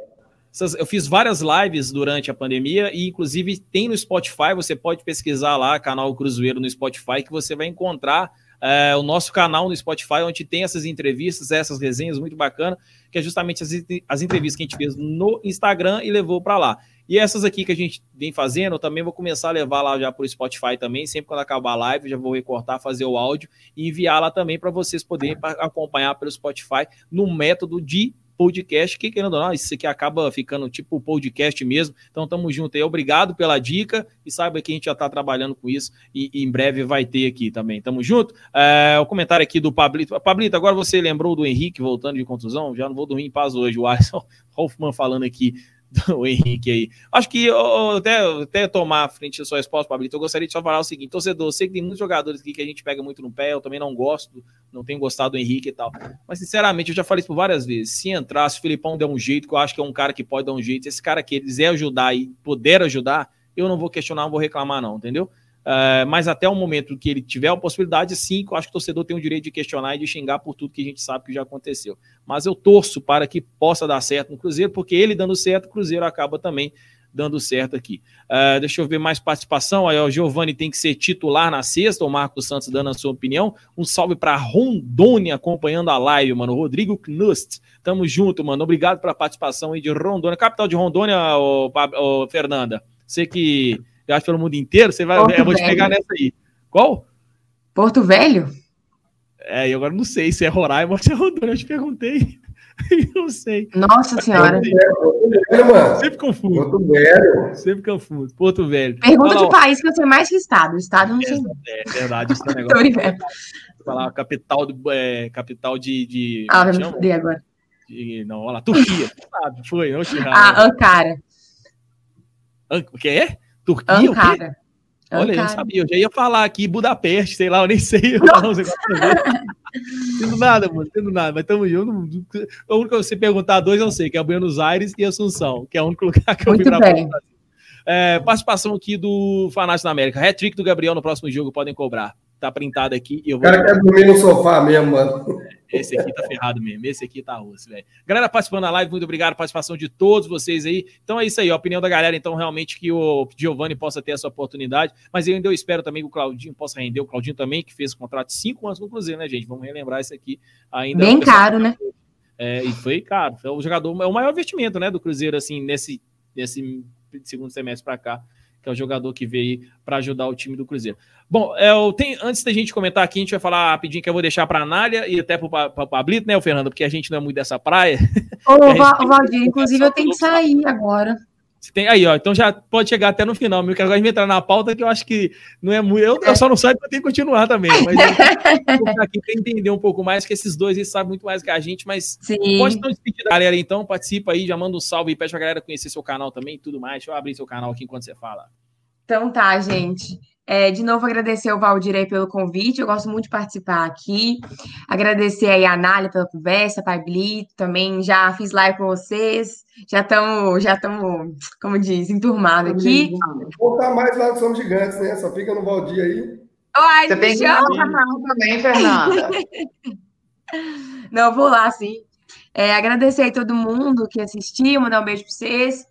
S1: Eu fiz várias lives durante a pandemia e, inclusive, tem no Spotify. Você pode pesquisar lá, canal Cruzeiro no Spotify, que você vai encontrar é, o nosso canal no Spotify, onde tem essas entrevistas, essas resenhas muito bacana, que é justamente as, as entrevistas que a gente fez no Instagram e levou para lá. E essas aqui que a gente vem fazendo, eu também vou começar a levar lá já para o Spotify também. Sempre quando acabar a live, já vou recortar, fazer o áudio e enviar lá também para vocês poderem acompanhar pelo Spotify no método de podcast, que querendo ou não, isso aqui acaba ficando tipo podcast mesmo. Então, tamo junto aí. Obrigado pela dica e saiba que a gente já está trabalhando com isso e, e, em breve vai ter aqui também. Tamo junto. É, o comentário aqui do Pablito. Pablito, agora você lembrou do Henrique voltando de contusão? Já não vou dormir em paz hoje. O Alisson Hoffman falando aqui do Henrique aí. Acho que eu, até, até tomar a frente da sua resposta, Pablito, eu gostaria de só falar o seguinte: torcedor, sei que tem muitos jogadores aqui que a gente pega muito no pé, eu também não gosto, não tenho gostado do Henrique e tal. Mas, sinceramente, eu já falei isso por várias vezes. Se entrar, se o Filipão der um jeito, que eu acho que é um cara que pode dar um jeito, esse cara que quiser ajudar e puder ajudar, eu não vou questionar, não vou reclamar, não, entendeu? Uh, mas até o momento que ele tiver a possibilidade, sim, eu acho que o torcedor tem o direito de questionar e de xingar por tudo que a gente sabe que já aconteceu. Mas eu torço para que possa dar certo no Cruzeiro, porque ele dando certo, o Cruzeiro acaba também dando certo aqui. Uh, deixa eu ver mais participação. Aí, o Giovanni tem que ser titular na sexta, o Marcos Santos dando a sua opinião. Um salve para Rondônia acompanhando a live, mano. Rodrigo Knust, tamo junto, mano. Obrigado pela participação aí de Rondônia. Capital de Rondônia, ô, ô, Fernanda. Você que viaja pelo mundo inteiro, você vai.
S3: Porto
S1: eu vou te
S3: Velho.
S1: pegar nessa aí. Qual?
S3: Porto Velho?
S1: É, eu agora não sei se é Roraima ou se é Rondônia. Eu te perguntei. Eu não sei.
S3: Nossa Senhora.
S1: Sempre confuso.
S4: Porto Velho.
S1: Sempre confuso. Porto Velho.
S3: Pergunta
S1: Fala,
S3: de país que eu sei mais que estado. O estado não sei. não.
S1: É verdade, esse é um negócio.
S3: brincando.
S1: falar capital, do, é, capital de. de
S3: Ah, vai me fuder agora.
S1: De- não, olha lá, Turquia. Sabe, foi, não, Chirra.
S3: Ah, Ankara.
S1: An- O que é? Turquia?
S3: Ankara.
S1: Olha, eu não sabia. Eu já ia falar aqui Budapeste, sei lá, eu nem sei. Eu não, sei Entendo nada, mano, entendo nada. Mas tamo junto. O único que você perguntar dois eu sei, que é Buenos Aires e Assunção, que é o único lugar que eu
S3: Muito
S1: na
S3: bem.
S1: É, participação aqui do Fanático da América. Hat-trick do Gabriel no próximo jogo, podem cobrar. Tá printado aqui e eu
S4: O
S1: vou.
S4: cara quer dormir no sofá mesmo, mano.
S1: Esse aqui tá ferrado mesmo. Esse aqui tá osso, velho. Galera participando da live, muito obrigado participação de todos vocês aí. Então é isso aí, a opinião da galera. Então, realmente, que o Giovanni possa ter essa oportunidade. Mas eu ainda eu espero também que o Claudinho possa render. O Claudinho também, que fez contrato de cinco anos com o Cruzeiro, né, gente? Vamos relembrar isso aqui ainda.
S3: Bem caro, né?
S1: É, e foi caro. Foi o jogador, é o maior investimento, né, do Cruzeiro, assim, nesse, nesse segundo semestre para cá, que é o jogador que veio para ajudar o time do Cruzeiro. Bom, é, eu tenho, antes da gente comentar aqui, a gente vai falar rapidinho que eu vou deixar para a Anália e até para o Pablito, né, o Fernando, porque a gente não é muito dessa praia.
S3: Ô, Valdir, inclusive eu tenho que sair agora.
S1: Você tem, aí, ó, então já pode chegar até no final, meu, que agora a gente vai entrar na pauta que eu acho que não é muito. Eu, eu só não saio porque eu tenho que continuar também, mas eu vou ficar aqui para entender um pouco mais, que esses dois eles sabem muito mais que a gente, mas
S3: Sim.
S1: Pode então despedir da galera, então. Participa aí, já manda um salve e pede pra galera conhecer seu canal também e tudo mais. Deixa eu abrir seu canal aqui enquanto você fala.
S3: Então tá, gente. É, de novo, agradecer ao Valdir aí pelo convite. Eu gosto muito de participar aqui. Agradecer aí a Anália pela conversa, Pai Blito, também já fiz live com vocês. Já estamos, já estamos, como diz, enturmados aqui.
S4: Voltar mais lá no Somos Gigantes, né? Só fica no Valdir aí.
S3: Ai,
S2: Você tem que ir
S3: chama.
S2: no canal também, Fernanda.
S3: Não, vou lá, sim. É, agradecer aí todo mundo que assistiu, mandar um beijo pra vocês.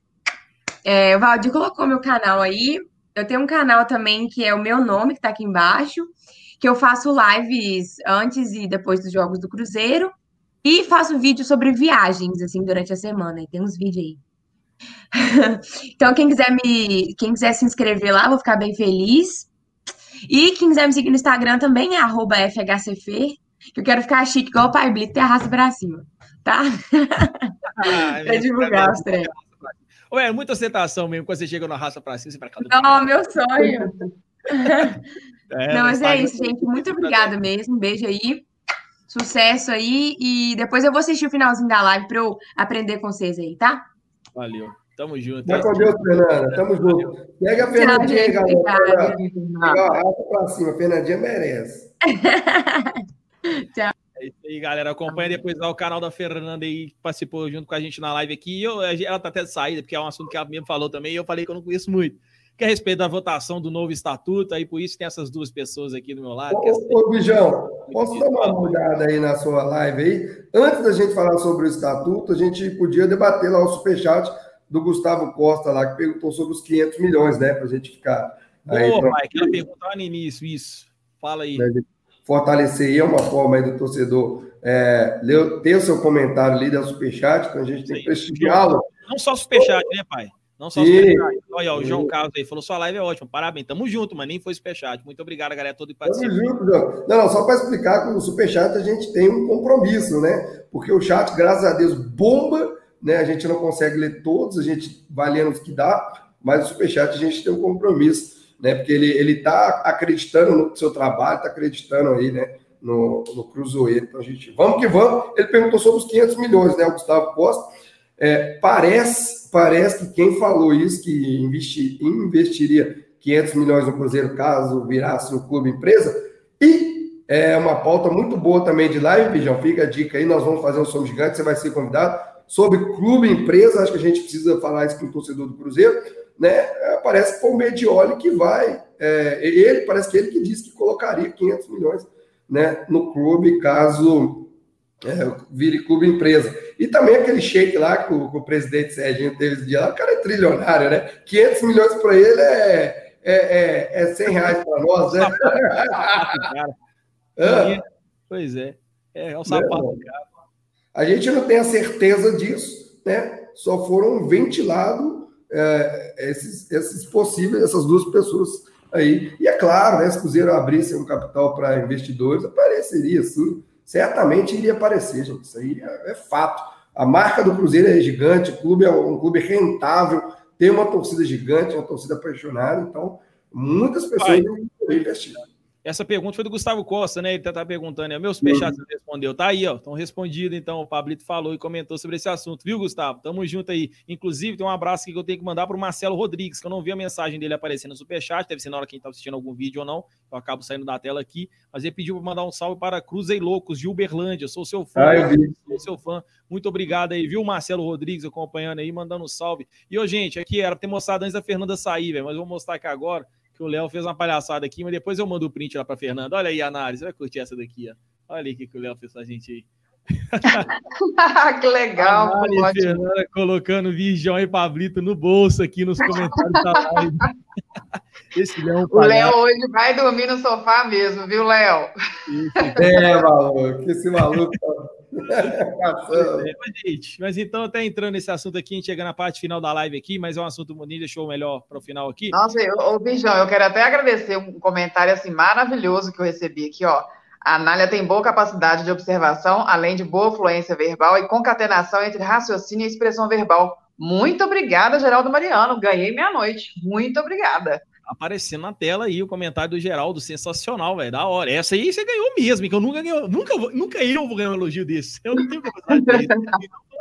S3: É, o Valdir colocou meu canal aí. Eu tenho um canal também que é o meu nome, que tá aqui embaixo, que eu faço lives antes e depois dos jogos do Cruzeiro. E faço vídeos sobre viagens, assim, durante a semana. E tem uns vídeos aí. então, quem quiser me, quem quiser se inscrever lá, vou ficar bem feliz. E quem quiser me seguir no Instagram também é arroba FHCF, que eu quero ficar chique igual o Pai Blito e arrasta pra cima, tá? pra divulgar os treinos.
S1: Ué, é muita ostentação mesmo quando você chega na raça pra cima, você pra cá. do-
S3: Não, meu sonho.
S1: É,
S3: Não, mas é isso, gente. Muito obrigada mesmo. Um beijo aí. Sucesso aí. E depois eu vou assistir o finalzinho da live pra eu aprender com vocês aí, tá?
S1: Valeu. Tamo junto.
S4: Vai com Deus, Fernanda. Tamo junto. Pega a Fernandinha aí,
S3: gente.
S4: galera.
S3: Obrigada.
S4: Pegar a raça pra cima. A Fernandinha merece.
S1: É isso aí, galera. Acompanha depois lá o canal da Fernanda aí, que participou junto com a gente na live aqui. E eu, ela tá até de saída, porque é um assunto que ela mesmo falou também, e eu falei que eu não conheço muito. Que é a respeito da votação do novo estatuto, aí por isso tem essas duas pessoas aqui do meu lado. é
S4: Ô, ô Bijão, posso dar uma olhada aí na sua live aí? Antes da gente falar sobre o estatuto, a gente podia debater lá o superchat do Gustavo Costa lá, que perguntou sobre os 500 milhões, né? Pra gente ficar aí,
S1: Boa,
S4: pra-
S1: pai, aquela pergunta lá no início, isso. Fala aí.
S4: né, de fortalecer aí, é uma forma aí do torcedor é, ter o seu comentário ali, dar o superchat, então a gente tem que prestigiá-lo.
S1: Não só superchat, né, pai? Não só superchat. Olha, o João. Carlos aí falou: sua live é ótima, parabéns. Tamo junto, mas nem foi superchat. Muito obrigado, galera, que
S4: Tamo
S1: participou.
S4: junto, João. Não, não, só para explicar que o Superchat a gente tem um compromisso, né? Porque o chat, graças a Deus, bomba, né? A gente não consegue ler todos, a gente vai lendo os que dá, mas o Superchat a gente tem um compromisso, né? Porque ele, ele tá acreditando no seu trabalho, tá acreditando aí, né? No, no Cruzeiro. Então, a gente, vamos que vamos. Ele perguntou sobre os 500 milhões, né? O Gustavo Costa. É, parece, parece que quem falou isso, que investi- investiria 500 milhões no Cruzeiro caso virasse um clube empresa, e é uma pauta muito boa também de live, Bijão, fica a dica aí, nós vamos fazer um Somos Gigante, você vai ser convidado, sobre clube empresa, acho que a gente precisa falar isso com o torcedor do Cruzeiro, né? Parece que foi o Medioli que vai, é, ele, parece que ele que disse que colocaria 500 milhões né, no clube caso É, vire clube empresa. E também aquele shake lá que o, que o presidente Serginho teve esse dia lá, o cara é trilionário, né? 500 milhões para ele é, é, é, é 100 reais para nós, né?
S1: ah. Pois é, é, é o sapato, cara.
S4: A gente não tem a certeza disso, né? Só foram ventilados é, esses, esses possíveis, essas duas pessoas aí. E é claro, né, se o Cruzeiro abrisse um capital para investidores, apareceria sim. Certamente iria aparecer, gente. Isso aí é, é, fato. A marca do Cruzeiro é gigante, o clube é um clube rentável, tem uma torcida gigante, uma torcida apaixonada, então muitas pessoas vão investir.
S1: Essa pergunta foi do Gustavo Costa, né? Ele tá, tá perguntando, né? Meus superchats uhum. respondeu. Tá aí, ó. Estão respondido, então. O Pablito falou e comentou sobre esse assunto, viu, Gustavo? Tamo junto aí. Inclusive, tem um abraço aqui que eu tenho que mandar pro Marcelo Rodrigues, que eu não vi a mensagem dele aparecendo no superchat. Deve ser na hora que a gente tá assistindo algum vídeo ou não. Eu acabo saindo da tela aqui. Mas ele pediu para mandar um salve para Cruzei Loucos, de Uberlândia. Eu sou seu fã. Ah, sou seu fã. Muito obrigado aí, viu, Marcelo Rodrigues, acompanhando aí, mandando um salve. E, ô, gente, aqui era pra ter mostrado antes da Fernanda sair, velho. Mas vou mostrar aqui agora que o Léo fez uma palhaçada aqui, mas depois eu mando o print lá para Fernanda. Olha aí a análise, você vai curtir essa daqui, ó. Olha aí o que, que o Léo fez pra gente aí.
S2: que legal,
S1: a Fernanda colocando Virgão e Pablito no bolso aqui nos comentários da live.
S2: Esse Léo é um O Léo hoje vai dormir no sofá mesmo, viu, Léo?
S4: É, maluco, esse maluco tá
S1: é, mas, gente, mas então, até entrando nesse assunto aqui, a gente chega na parte final da live aqui, mas é um assunto bonito, deixou melhor para o final aqui.
S2: Nossa, ô, Bijão, eu quero até agradecer um comentário assim maravilhoso que eu recebi aqui, ó. A Anália tem boa capacidade de observação, além de boa fluência verbal e concatenação entre raciocínio e expressão verbal. Muito obrigada, Geraldo Mariano. Ganhei meia-noite. Muito obrigada
S1: aparecendo na tela aí o comentário do Geraldo, sensacional, velho, da hora. Essa aí você ganhou mesmo, que eu nunca ganhei, nunca, nunca eu vou ganhar um elogio desse. Eu não tenho capacidade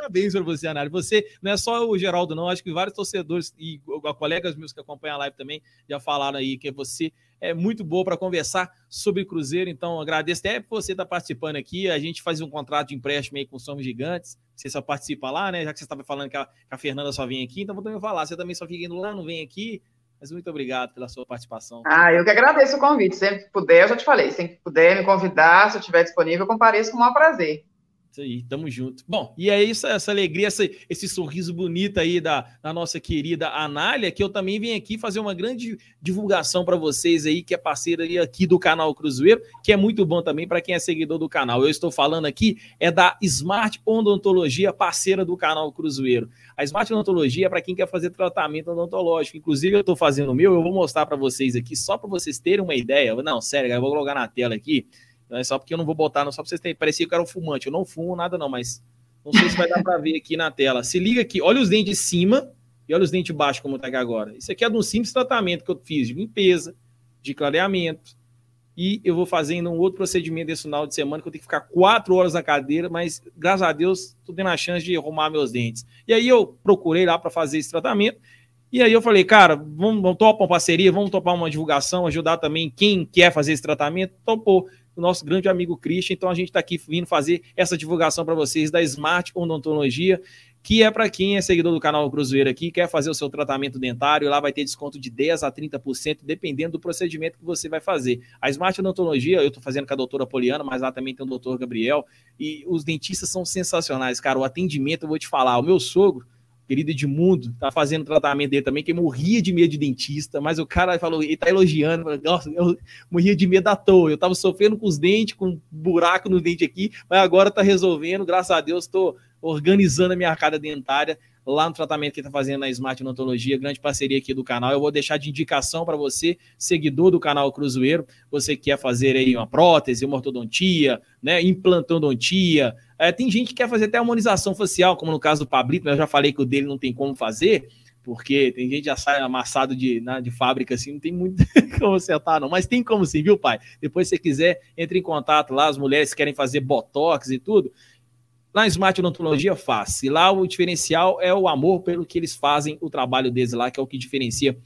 S1: Parabéns para você, Anário. Você não é só o Geraldo, não. Acho que vários torcedores e colegas meus que acompanham a live também já falaram aí que você é muito boa para conversar sobre Cruzeiro. Então, agradeço até por você estar tá participando aqui. A gente faz um contrato de empréstimo aí com os Somos Gigantes. Você só participa lá, né? Já que você estava falando que a, que a, Fernanda só vem aqui, então vou também falar. Você também só fica indo lá, não vem aqui. Mas muito obrigado pela sua participação.
S2: Ah, eu que agradeço o convite. Sempre que puder, eu já te falei, sempre que puder me convidar, se eu estiver disponível, eu compareço com o maior prazer.
S1: Isso aí, tamo junto. Bom, e é isso, essa alegria, esse, esse sorriso bonito aí da, da nossa querida Anália, que eu também venho aqui fazer uma grande divulgação para vocês aí, que é parceira aqui do canal Cruzeiro, que é muito bom também para quem é seguidor do canal. Eu estou falando aqui é da Smart Odontologia, parceira do canal Cruzeiro. A Smart Odontologia é para quem quer fazer tratamento odontológico. Inclusive, eu estou fazendo o meu, eu vou mostrar para vocês aqui, só para vocês terem uma ideia. Não, sério, eu vou colocar na tela aqui. É só porque eu não vou botar, não, só para vocês terem. Parecia que eu era um fumante. Eu não fumo nada, não, mas não sei se vai dar para ver aqui na tela. Se liga aqui, olha os dentes de cima e olha os dentes de baixo, como tá aqui agora. Isso aqui é de um simples tratamento que eu fiz de limpeza, de clareamento. E eu vou fazendo um outro procedimento desse final de semana, que eu tenho que ficar quatro horas na cadeira, mas graças a Deus, tô tendo a chance de arrumar meus dentes. E aí eu procurei lá para fazer esse tratamento. E aí eu falei, cara, vamos, vamos topar uma parceria, vamos topar uma divulgação, ajudar também quem quer fazer esse tratamento. Topou o nosso grande amigo Christian. Então a gente está aqui vindo fazer essa divulgação para vocês da Smart Odontologia, que é para quem é seguidor do canal Cruzeiro aqui, quer fazer o seu tratamento dentário, lá vai ter desconto de 10 a 30%, dependendo do procedimento que você vai fazer. A Smart Odontologia, eu estou fazendo com a doutora Poliana, mas lá também tem o doutor Gabriel, e os dentistas são sensacionais, cara. O atendimento, eu vou te falar, o meu sogro, querido Edmundo, tá fazendo tratamento dele também, que morria de medo de dentista, mas o cara falou, ele tá elogiando, falou, nossa, eu morria de medo à toa, eu tava sofrendo com os dentes, com um buraco no dente aqui, mas agora tá resolvendo, graças a Deus, tô organizando a minha arcada dentária, lá no tratamento que está fazendo na Smart Odontologia, grande parceria aqui do canal. Eu vou deixar de indicação para você, seguidor do canal Cruzeiro, você que quer fazer aí uma prótese, uma ortodontia, né, implantodontia. É, tem gente que quer fazer até harmonização facial, como no caso do Pablito, mas eu já falei que o dele não tem como fazer, porque tem gente que já sai amassado de, né, de fábrica assim, não tem muito como acertar, não. Mas tem como sim, viu, pai? Depois, se você quiser, entre em contato lá, as mulheres que querem fazer botox e tudo. Na Smart Odontologia faz. E lá o diferencial é o amor pelo que eles fazem, o trabalho deles lá, que é o que diferencia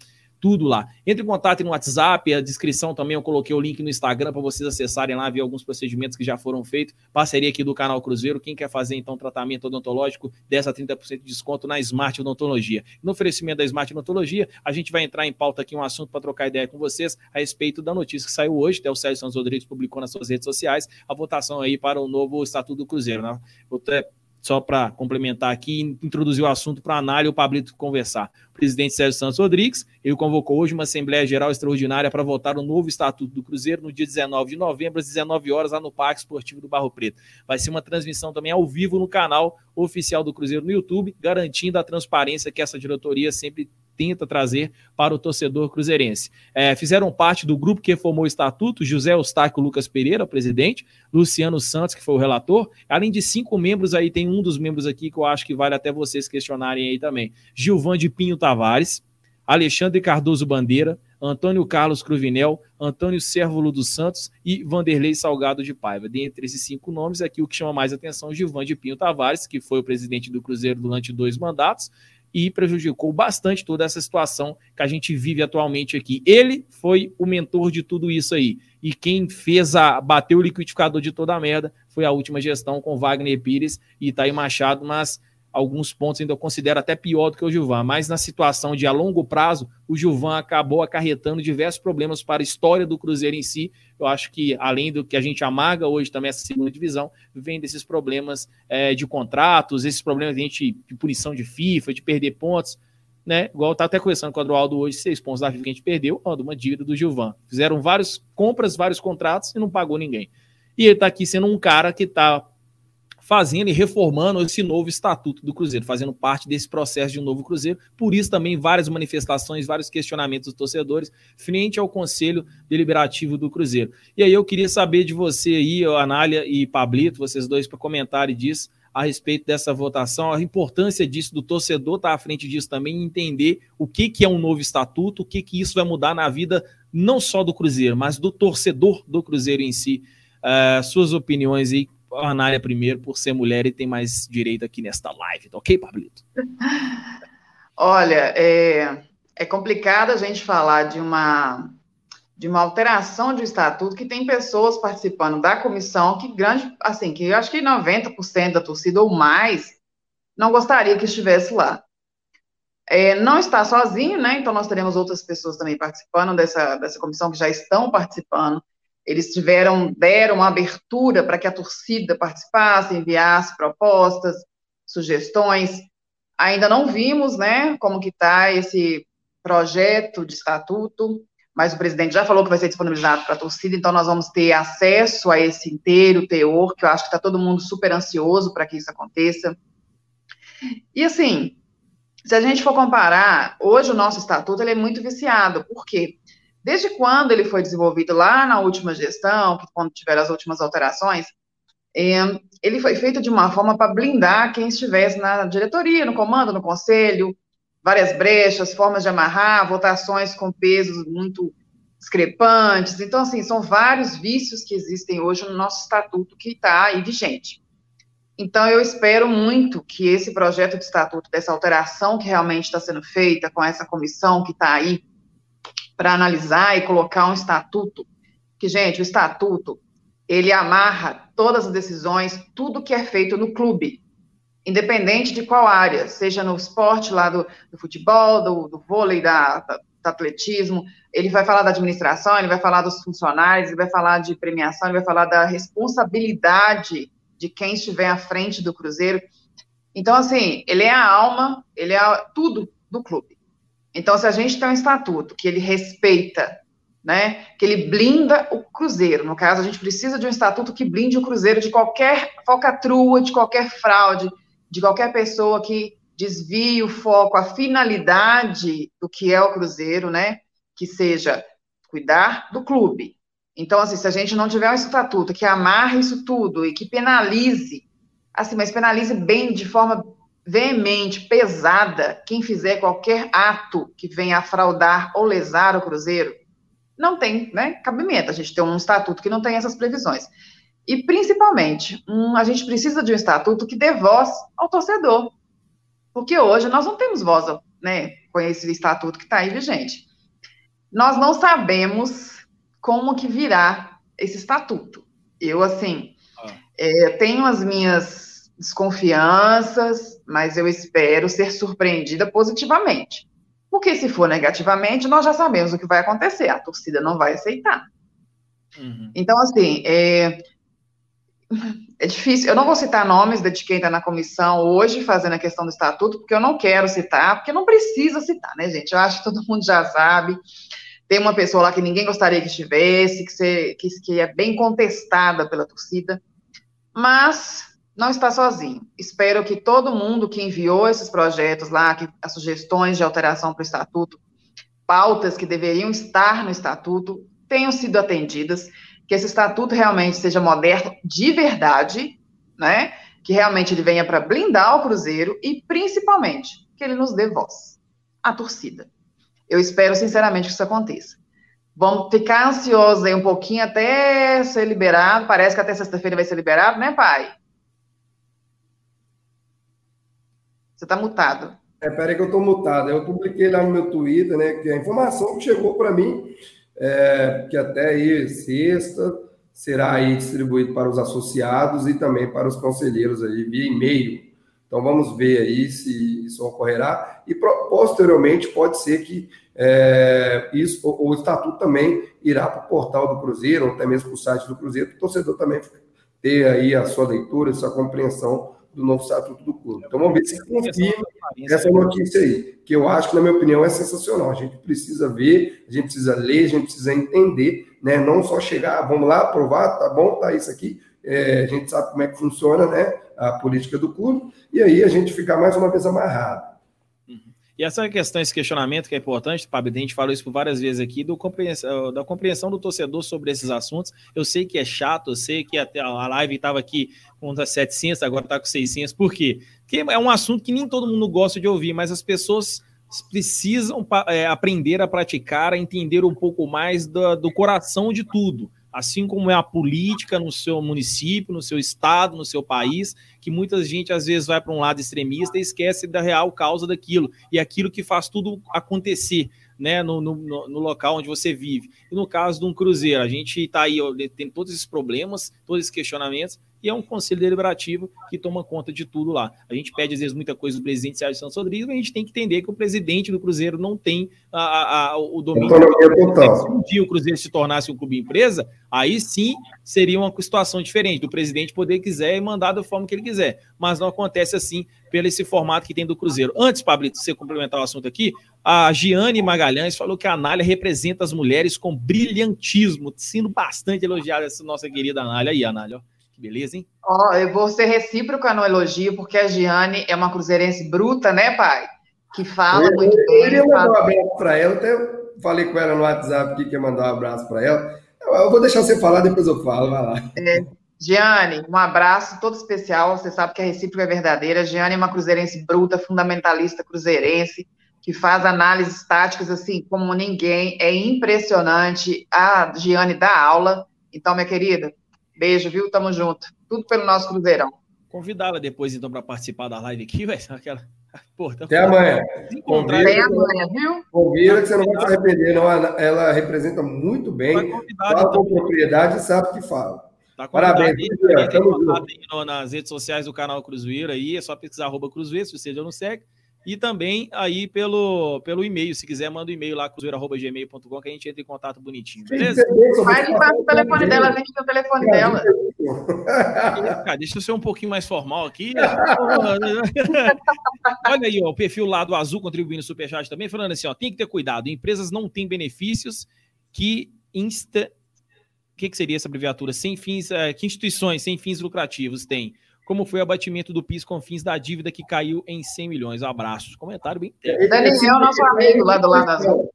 S1: tudo lá. Entre em contato no WhatsApp, a descrição também eu coloquei o link no Instagram para vocês acessarem lá, ver alguns procedimentos que já foram feitos. Parceria aqui do canal Cruzeiro. Quem quer fazer então tratamento odontológico, dessa 30% de desconto na Smart Odontologia. No oferecimento da Smart Odontologia, a gente vai entrar em pauta aqui um assunto para trocar ideia com vocês a respeito da notícia que saiu hoje, até o Sérgio Santos Rodrigues publicou nas suas redes sociais, a votação aí para o novo Estatuto do Cruzeiro. Né? Só para complementar aqui, introduzir o assunto para a Anália e o Pablito conversar. O presidente Sérgio Santos Rodrigues, ele convocou hoje uma Assembleia Geral Extraordinária para votar o novo Estatuto do Cruzeiro no dia 19 de novembro, às 19 horas, lá no Parque Esportivo do Barro Preto. Vai ser uma transmissão também ao vivo no canal oficial do Cruzeiro no YouTube, garantindo a transparência que essa diretoria sempre tenta trazer para o torcedor cruzeirense. É, fizeram parte do grupo que reformou o estatuto José Eustáquio Lucas Pereira, presidente, Luciano Santos, que foi o relator, além de cinco membros aí, tem um dos membros aqui que eu acho que vale até vocês questionarem aí também. Gilvan de Pinho Tavares, Alexandre Cardoso Bandeira, Antônio Carlos Cruvinel, Antônio Sérvulo dos Santos e Vanderlei Salgado de Paiva. Dentre esses cinco nomes, aqui o que chama mais atenção é Gilvan de Pinho Tavares, que foi o presidente do Cruzeiro durante dois mandatos, e prejudicou bastante toda essa situação que a gente vive atualmente aqui. Ele foi o mentor de tudo isso aí. E quem fez a bateu o liquidificador de toda a merda foi a última gestão com Wagner Pires e Itaí Machado, mas alguns pontos ainda eu considero até pior do que o Gilvan, mas na situação de a longo prazo, o Gilvan acabou acarretando diversos problemas para a história do Cruzeiro em si. Eu acho que, além do que a gente amarga hoje também essa segunda divisão, vem desses problemas é, de contratos, esses problemas de, gente, de punição de FIFA, de perder pontos. Né? Igual tá até conversando com o Adroaldo hoje, seis pontos da FIFA que a gente perdeu, ó, uma dívida do Gilvan. Fizeram várias compras, vários contratos e não pagou ninguém. E ele está aqui sendo um cara que está fazendo e reformando esse novo estatuto do Cruzeiro, fazendo parte desse processo de um novo Cruzeiro. Por isso também várias manifestações, vários questionamentos dos torcedores frente ao Conselho Deliberativo do Cruzeiro. E aí eu queria saber de você aí, Anália e Pablito, vocês dois para comentarem disso a respeito dessa votação, a importância disso, do torcedor estar tá à frente disso também, entender o que, que é um novo estatuto, o que, que isso vai mudar na vida não só do Cruzeiro, mas do torcedor do Cruzeiro em si. Uh, suas opiniões aí, a Anália primeiro, por ser mulher e tem mais direito aqui nesta live, tá ok, Pablito?
S2: Olha, é, é complicado a gente falar de uma de uma alteração de estatuto que tem pessoas participando da comissão que grande, assim, que eu acho que 90% da torcida ou mais não gostaria que estivesse lá. É, não está sozinho, né? Então nós teremos outras pessoas também participando dessa, dessa comissão que já estão participando. Eles tiveram, deram uma abertura para que a torcida participasse, enviasse propostas, sugestões. Ainda não vimos, né, como que está esse projeto de estatuto, mas o presidente já falou que vai ser disponibilizado para a torcida, então nós vamos ter acesso a esse inteiro teor, que eu acho que está todo mundo super ansioso para que isso aconteça. E assim, se a gente for comparar, hoje o nosso estatuto ele é muito viciado, por quê? Desde quando ele foi desenvolvido lá na última gestão, quando tiveram as últimas alterações, é, ele foi feito de uma forma para blindar quem estivesse na diretoria, no comando, no conselho, várias brechas, formas de amarrar, votações com pesos muito discrepantes. Então, assim, são vários vícios que existem hoje no nosso estatuto que está aí vigente. Então, eu espero muito que esse projeto de estatuto, dessa alteração que realmente está sendo feita com essa comissão que está aí para analisar e colocar um estatuto, que, gente, o estatuto, ele amarra todas as decisões, tudo que é feito no clube, independente de qual área, seja no esporte lá do, do futebol, do, do vôlei, da, da, do atletismo, ele vai falar da administração, ele vai falar dos funcionários, ele vai falar de premiação, ele vai falar da responsabilidade de quem estiver à frente do Cruzeiro. Então, assim, ele é a alma, ele é tudo do clube. Então, se a gente tem um estatuto que ele respeita, né, que ele blinda o Cruzeiro, no caso, a gente precisa de um estatuto que blinde o Cruzeiro de qualquer falcatrua, de qualquer fraude, de qualquer pessoa que desvie o foco, a finalidade do que é o Cruzeiro, né, que seja cuidar do clube. Então, assim, se a gente não tiver um estatuto que amarre isso tudo e que penalize, assim, mas penalize bem, de forma veemente, pesada, quem fizer qualquer ato que venha a fraudar ou lesar o Cruzeiro, não tem né, cabimento. A gente tem um estatuto que não tem essas previsões. E, principalmente, um, a gente precisa de um estatuto que dê voz ao torcedor. Porque hoje nós não temos voz né, com esse estatuto que está aí vigente. nós não sabemos como que virá esse estatuto. Eu, assim, ah. é, tenho as minhas desconfianças, mas eu espero ser surpreendida positivamente. Porque se for negativamente, nós já sabemos o que vai acontecer, a torcida não vai aceitar. Uhum. Então, assim, é, é difícil. Eu não vou citar nomes de quem está na comissão hoje fazendo a questão do estatuto, porque eu não quero citar, porque não precisa citar, né, gente? Eu acho que todo mundo já sabe. Tem uma pessoa lá que ninguém gostaria que estivesse, que, se, que, que é bem contestada pela torcida, mas não está sozinho. Espero que todo mundo que enviou esses projetos lá, que, as sugestões de alteração para o estatuto, pautas que deveriam estar no estatuto, tenham sido atendidas que esse estatuto realmente seja moderno de verdade, né? Que realmente ele venha para blindar o Cruzeiro e, principalmente, que ele nos dê voz, a torcida. Eu espero, sinceramente, que isso aconteça. Vamos ficar ansiosos aí um pouquinho até ser liberado. Parece que até sexta-feira vai ser liberado, né, pai? Você está mutado.
S4: É, peraí que eu estou mutado. Eu publiquei lá no meu Twitter, né, que a informação que chegou para mim é, que até aí sexta será aí distribuído para os associados e também para os conselheiros aí via e-mail. Então vamos ver aí se isso ocorrerá e posteriormente pode ser que é, isso o, o, estatuto também irá para o portal do Cruzeiro ou até mesmo para o site do Cruzeiro para o torcedor também ter aí a sua leitura, a sua compreensão do novo estatuto do clube. Então vamos ver se confirma essa notícia aí, que eu acho que, na minha opinião, é sensacional. A gente precisa ver, a gente precisa ler, a gente precisa entender, né? Não só chegar, vamos lá, aprovar, tá bom, tá isso aqui. É, a gente sabe como é que funciona, né? A política do clube, e aí a gente ficar mais uma vez amarrado.
S1: E essa questão, esse questionamento que é importante, Pablo, a gente falou isso por várias vezes aqui, do compreensão, da compreensão do torcedor sobre esses assuntos. Eu sei que é chato, eu sei que até a live estava aqui com 700, agora está com 600. Por quê? Porque é um assunto que nem todo mundo gosta de ouvir, mas as pessoas precisam é, aprender a praticar, a entender um pouco mais do, do coração de tudo assim como é a política no seu município, no seu estado, no seu país, que muita gente às vezes vai para um lado extremista e esquece da real causa daquilo e aquilo que faz tudo acontecer. Né, no, no, no local onde você vive. E no caso de um cruzeiro, a gente está aí, tem todos esses problemas, todos esses questionamentos, e é um conselho deliberativo que toma conta de tudo lá. A gente pede, às vezes, muita coisa do presidente Sérgio Santos Rodrigues, mas a gente tem que entender que o presidente do Cruzeiro não tem a, a, o domínio. Se um dia o Cruzeiro se tornasse um clube empresa, aí sim seria uma situação diferente, do presidente poder quiser e mandar da forma que ele quiser. Mas não acontece assim pelo esse formato que tem do Cruzeiro. Antes, Pablito, você complementar o assunto aqui, a Giane Magalhães falou que a Anália representa as mulheres com brilhantismo, sendo bastante elogiada essa nossa querida Anália aí, Anália. Que beleza, hein?
S2: Ó, oh, eu vou ser recíproca no elogio, porque a Giane é uma cruzeirense bruta, né, pai? Que fala eu, muito eu, bem. Eu queria
S4: mandar um abraço para ela, até falei com ela no WhatsApp que quer mandar um abraço para ela. Eu vou deixar você falar, depois eu falo, vai lá.
S2: É. Giane, um abraço todo especial. Você sabe que a recíproca é verdadeira. Giane é uma cruzeirense bruta, fundamentalista cruzeirense, que faz análises táticas assim como ninguém. É impressionante. A Giane dá aula. Então, minha querida, Beijo, viu? Tamo junto. Tudo pelo nosso Cruzeirão.
S1: Convidá-la depois, então, para participar da live aqui, vai aquela.
S4: Pô, tá Até amanhã. Até amanhã, viu? Convida que você não vai se arrepender, não. Ela representa muito bem, fala com propriedade e sabe o que fala.
S1: Tá Parabéns. Aí, tem nas redes sociais do canal Cruzeiro aí, é só pesquisar arroba Cruzeiro, se você já não segue. E também aí pelo, pelo e-mail, se quiser, manda um e-mail lá, cruzeiro.gmail.com, que a gente entra em contato bonitinho, beleza?
S2: Vai limpar o telefone dela, vem o telefone dela.
S1: Cara, deixa eu ser um pouquinho mais formal aqui. Olha aí, ó, o perfil lá do Azul contribuindo no Superchat também, falando assim, ó, tem que ter cuidado, empresas não têm benefícios que insta... O que, que seria essa abreviatura? Sem fins, eh, que instituições sem fins lucrativos têm? Como foi o abatimento do PIS com fins da dívida que caiu em 100 milhões. Abraços. Comentário bem
S2: técnico. Daniel, nosso amigo lá do lado azul.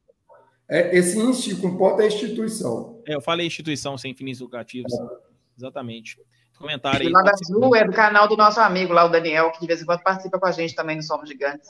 S4: É, esse insti, com ponto é instituição.
S1: É, eu falei instituição sem fins lucrativos. É. Exatamente. Comentário
S2: aí. O lado azul é do canal do nosso amigo lá, o Daniel, que de vez em quando participa com a gente também no Somos Gigantes.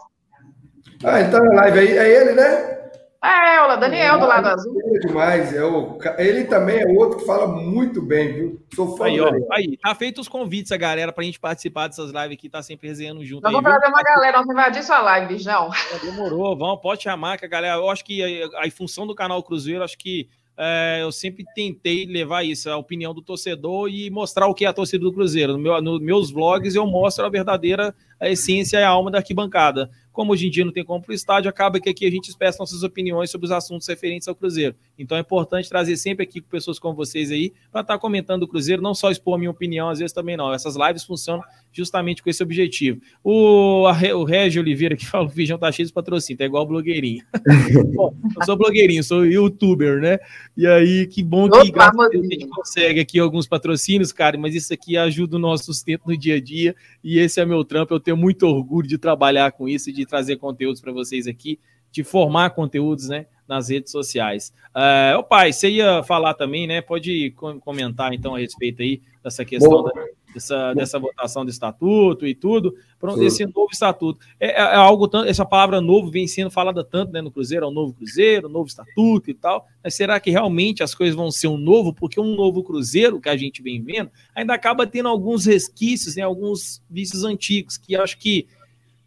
S4: Ah, ele tá na live aí. É ele, né?
S2: É, o Daniel do lado azul.
S4: É demais. É o, ele também é outro que fala muito bem, viu?
S1: Sou fã aí, ó, aí, tá feito os convites a galera pra gente participar dessas lives aqui, tá sempre resenhando junto.
S2: Nós vamos trazer uma galera, vamos invadir sua live, Bijão.
S1: Demorou, vamos, pode chamar que a galera. Eu acho que a, a função do canal Cruzeiro, acho que é, eu sempre tentei levar isso, a opinião do torcedor e mostrar o que é a torcida do Cruzeiro. No meu, nos meus vlogs eu mostro a verdadeira a essência e a alma da arquibancada. Como hoje em dia não tem como para o estádio, acaba que aqui a gente expressa nossas opiniões sobre os assuntos referentes ao Cruzeiro. Então é importante trazer sempre aqui pessoas como vocês aí para estar tá comentando o Cruzeiro, não só expor a minha opinião, às vezes também não. Essas lives funcionam justamente com esse objetivo. O, a, o Régio Oliveira que fala: o Feijão tá cheio de patrocínio, tá igual blogueirinho. Bom, eu sou blogueirinho, sou youtuber, né? E aí, que bom que Opa, a gente consegue aqui alguns patrocínios, cara, mas isso aqui ajuda o nosso sustento no dia a dia e esse é meu trampo. Eu tenho muito orgulho de trabalhar com isso, de trazer conteúdos para vocês aqui, de formar conteúdos, né? Nas redes sociais. Uh, ô pai, você ia falar também, né? Pode comentar então a respeito aí dessa questão da, dessa, dessa votação do estatuto e tudo, pronto, esse novo estatuto. É, é, é, algo tanto, essa palavra novo vem sendo falada tanto né, no Cruzeiro, é um novo Cruzeiro, um novo estatuto e tal. Mas será que realmente as coisas vão ser um novo? Porque um novo Cruzeiro que a gente vem vendo ainda acaba tendo alguns resquícios, né, alguns vícios antigos, que acho que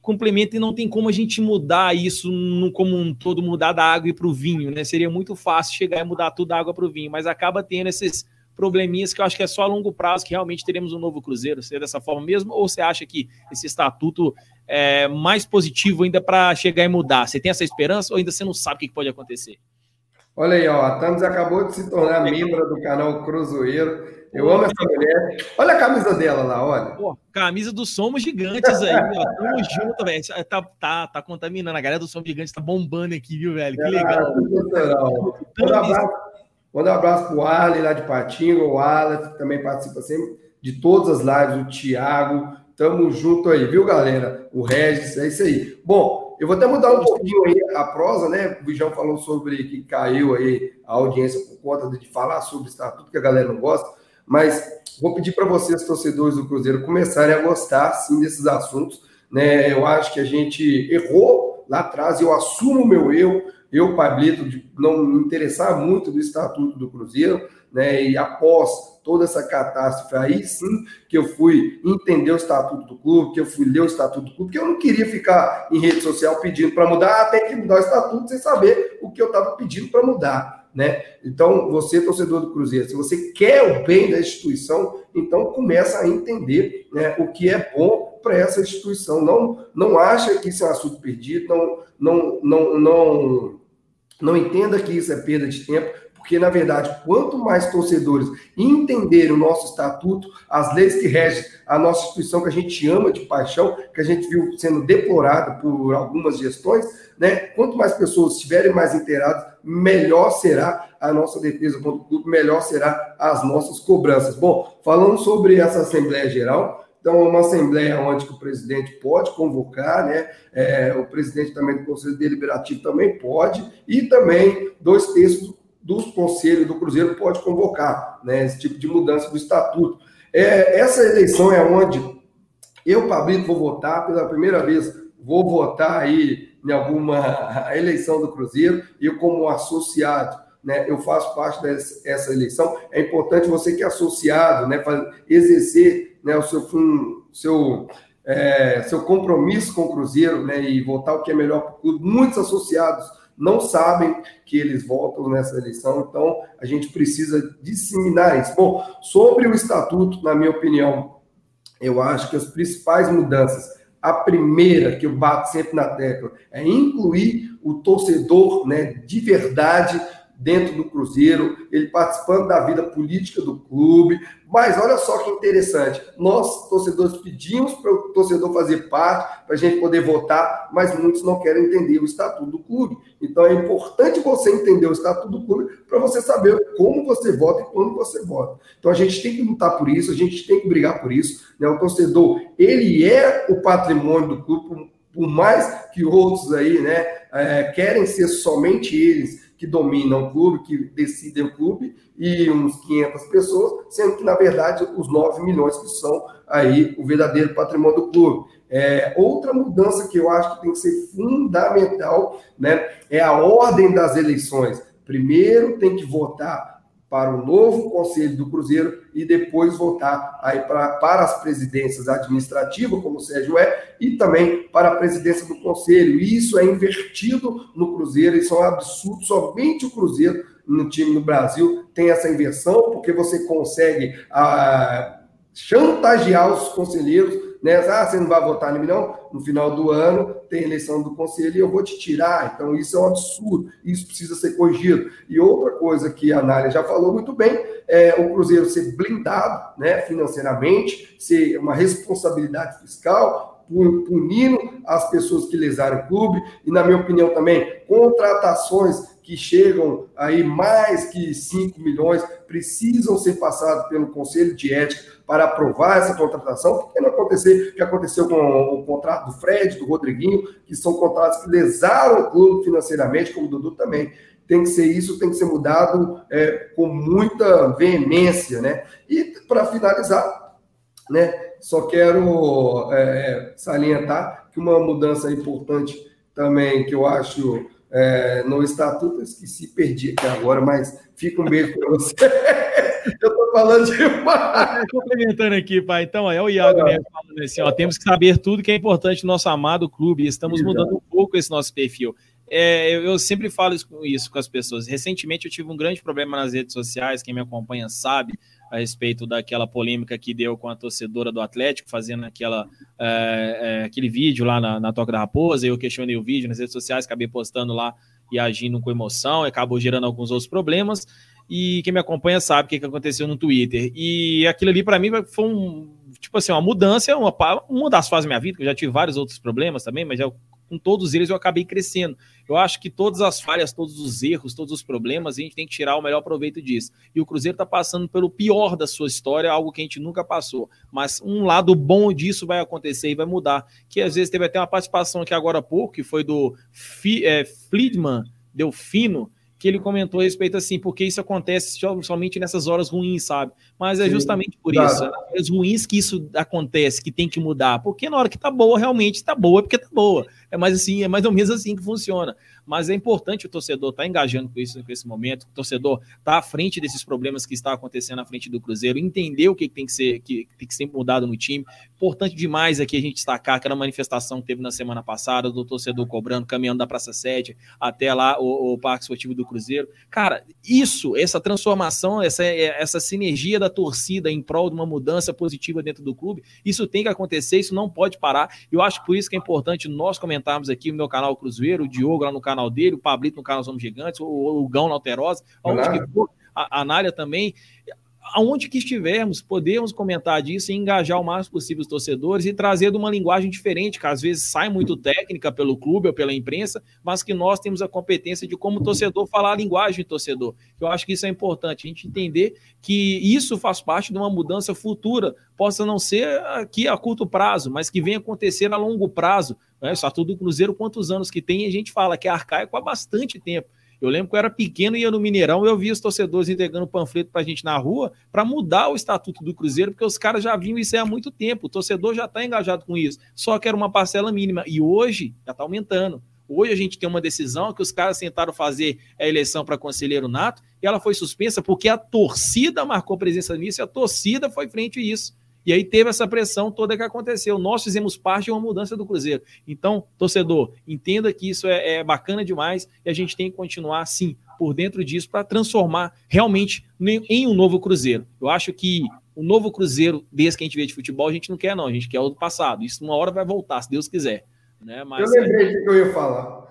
S1: complementa e não tem como a gente mudar isso no, como um todo, mudar da água e para o vinho, né? Seria muito fácil chegar e mudar tudo da água para o vinho, mas acaba tendo esses probleminhas que eu acho que é só a longo prazo que realmente teremos um novo Cruzeiro. Ser dessa forma mesmo? Ou você acha que esse estatuto é mais positivo ainda para chegar e mudar? Você tem essa esperança ou ainda você não sabe o que pode acontecer?
S4: Olha aí, ó, a Thames acabou de se tornar membro do canal Cruzeiro. Eu amo essa mulher. Olha a camisa dela lá, olha. Pô,
S1: camisa do Somos Gigantes aí, ó. Tamo junto, velho. Tá, tá, tá contaminando. A galera do Somos Gigantes tá bombando aqui, viu, velho? Que é, legal.
S4: É, Manda um abraço para o Arley lá de Patinga, o Alan, que também participa sempre de todas as lives, o Thiago. Tamo junto aí, viu, galera? O Regis, é isso aí. Bom, eu vou até mudar um pouquinho aí a prosa, né? O Bijão falou sobre que caiu aí a audiência por conta de falar sobre estatuto, que a galera não gosta, mas vou pedir para vocês, torcedores do Cruzeiro, começarem a gostar, sim, desses assuntos, né? Eu acho que a gente errou lá atrás, eu assumo o meu erro, eu, Pablito, não me interessar muito do Estatuto do Cruzeiro, né? E após toda essa catástrofe, aí sim que eu fui entender o Estatuto do Clube, que eu fui ler o Estatuto do Clube, porque eu não queria ficar em rede social pedindo para mudar, tem que mudar o Estatuto sem saber o que eu estava pedindo para mudar. Né? Então, você, torcedor do Cruzeiro, se você quer o bem da instituição, então começa a entender né, o que é bom para essa instituição. Não, não acha que isso é um assunto perdido, não, não, não, não não entenda que isso é perda de tempo, porque, na verdade, quanto mais torcedores entenderem o nosso estatuto, as leis que regem a nossa instituição, que a gente ama de paixão, que a gente viu sendo deplorada por algumas gestões, né? quanto mais pessoas estiverem mais inteiradas, melhor será a nossa defesa contra o clube, melhor será as nossas cobranças. Bom, falando sobre essa Assembleia Geral, então, uma assembleia onde o presidente pode convocar, né? É, o presidente também do Conselho Deliberativo também pode, e também dois terços dos conselhos do Cruzeiro pode convocar, né? Esse tipo de mudança do estatuto. É, essa eleição é onde eu, Pablito, vou votar pela primeira vez, vou votar aí em alguma eleição do Cruzeiro, eu como associado né, eu faço parte dessa eleição. É importante você que é associado, né, exercer né, o seu, seu, é, seu compromisso com o Cruzeiro né, e votar o que é melhor para o clube. Muitos associados não sabem que eles votam nessa eleição, então a gente precisa disseminar isso. Bom, sobre o estatuto, na minha opinião, eu acho que as principais mudanças, a primeira que eu bato sempre na tecla, é incluir o torcedor né, de verdade dentro do Cruzeiro, ele participando da vida política do clube. Mas olha só que interessante, nós, torcedores, pedimos para o torcedor fazer parte, para a gente poder votar, mas muitos não querem entender o estatuto do clube. Então é importante você entender o estatuto do clube para você saber como você vota e quando você vota. Então a gente tem que lutar por isso, a gente tem que brigar por isso. Né? O torcedor, ele é o patrimônio do clube, por mais que outros aí né, é, querem ser somente eles que dominam o clube, que decidem o clube, e uns 500 pessoas, sendo que, na verdade, os 9 milhões que são aí o verdadeiro patrimônio do clube. É, outra mudança que eu acho que tem que ser fundamental né, é a ordem das eleições. Primeiro tem que votar para o novo conselho do Cruzeiro e depois voltar aí pra, para as presidências administrativas, como o Sérgio é, e também para a presidência do conselho. Isso é invertido no Cruzeiro, isso é um absurdo. Somente o Cruzeiro, no time no Brasil, tem essa inversão, porque você consegue ah, chantagear os conselheiros né? Ah, você não vai votar em mim, não? No final do ano tem eleição do conselho e eu vou te tirar. Então, isso é um absurdo, isso precisa ser corrigido. E outra coisa que a Nália já falou muito bem é o Cruzeiro ser blindado né, financeiramente, ser uma responsabilidade fiscal, punindo as pessoas que lesaram o clube, e, na minha opinião, também contratações que chegam aí mais que 5 milhões precisam ser passados pelo Conselho de Ética para aprovar essa contratação, porque não acontecer o que aconteceu com o contrato do Fred, do Rodriguinho, que são contratos que lesaram o clube financeiramente, como o Dudu também. Tem que ser isso, tem que ser mudado é, com muita veemência, né? E para finalizar, né, só quero é, salientar que uma mudança importante também que eu acho é, no estatuto, eu esqueci, perdi aqui agora, mas fica um beijo para você. eu estou falando demais.
S1: Complementando aqui, pai. Então, é o Iago né, falando assim, ó, temos que saber tudo que é importante no nosso amado clube. Estamos mudando um pouco esse nosso perfil. É, eu, eu, sempre falo isso, isso, com as pessoas. Recentemente eu tive um grande problema nas redes sociais, quem me acompanha sabe, a respeito daquela polêmica que deu com a torcedora do Atlético, fazendo aquela, é, é, aquele vídeo lá na, na Toca da Raposa. Eu questionei o vídeo nas redes sociais, acabei postando lá e agindo com emoção, acabou gerando alguns outros problemas. E quem me acompanha sabe o que, que aconteceu no Twitter. E aquilo ali, para mim, foi um, tipo assim, uma mudança, uma, uma das fases da minha vida, que eu já tive vários outros problemas também, mas eu com todos eles eu acabei crescendo. Eu acho que todas as falhas, todos os erros, todos os problemas, a gente tem que tirar o melhor proveito disso. E o Cruzeiro está passando pelo pior da sua história, algo que a gente nunca passou. Mas um lado bom disso vai acontecer e vai mudar. Que às vezes teve até uma participação aqui agora há pouco, que foi do F é, Friedman Delfino, que ele comentou a respeito assim, porque isso acontece somente nessas horas ruins, sabe? Mas é justamente por isso, é as ruins que isso acontece, que tem que mudar, porque na hora que tá boa, realmente tá boa, é porque tá boa. É mais assim, é mais ou menos assim que funciona. Mas é importante o torcedor estar tá engajando com isso, com esse momento, o torcedor tá à frente desses problemas que está acontecendo na frente do Cruzeiro, entender o que tem que ser, que tem que ser mudado no time. Importante demais aqui a gente destacar aquela manifestação que teve na semana passada do torcedor cobrando, caminhando da Praça 7 até lá o, o Parque Esportivo do Cruzeiro. Cara, isso, essa transformação, essa, essa sinergia da torcida em prol de uma mudança positiva dentro do clube, isso tem que acontecer, isso não pode parar. Eu acho por isso que é importante nós comentarmos aqui no meu canal Cruzeiro, o Diogo lá no canal dele, o Pablito no canal Somos Gigantes, o, o Gão na Alterosa, aonde que for, a, a Nália também aonde que estivermos, podemos comentar disso e engajar o máximo possível os torcedores e trazer de uma linguagem diferente, que às vezes sai muito técnica pelo clube ou pela imprensa, mas que nós temos a competência de como torcedor falar a linguagem do torcedor. Eu acho que isso é importante, a gente entender que isso faz parte de uma mudança futura, possa não ser aqui a curto prazo, mas que venha acontecer a longo prazo. Né? Só tudo Cruzeiro, quantos anos que tem, a gente fala que é arcaico há bastante tempo. Eu lembro que eu era pequeno e ia no Mineirão eu via os torcedores entregando panfleto para a gente na rua para mudar o estatuto do Cruzeiro, porque os caras já vinham isso há muito tempo. O torcedor já está engajado com isso. Só que era uma parcela mínima. E hoje já está aumentando. Hoje a gente tem uma decisão que os caras tentaram fazer a eleição para conselheiro nato e ela foi suspensa porque a torcida marcou presença nisso e a torcida foi frente a isso. E aí teve essa pressão toda que aconteceu. Nós fizemos parte de uma mudança do Cruzeiro. Então, torcedor, entenda que isso é, é bacana demais e a gente tem que continuar assim, por dentro disso, para transformar realmente em um novo Cruzeiro. Eu acho que o novo Cruzeiro, desde que a gente vê de futebol, a gente não quer, não. A gente quer o do passado. Isso uma hora vai voltar, se Deus quiser. Né?
S4: Mas, eu lembrei o que eu ia falar.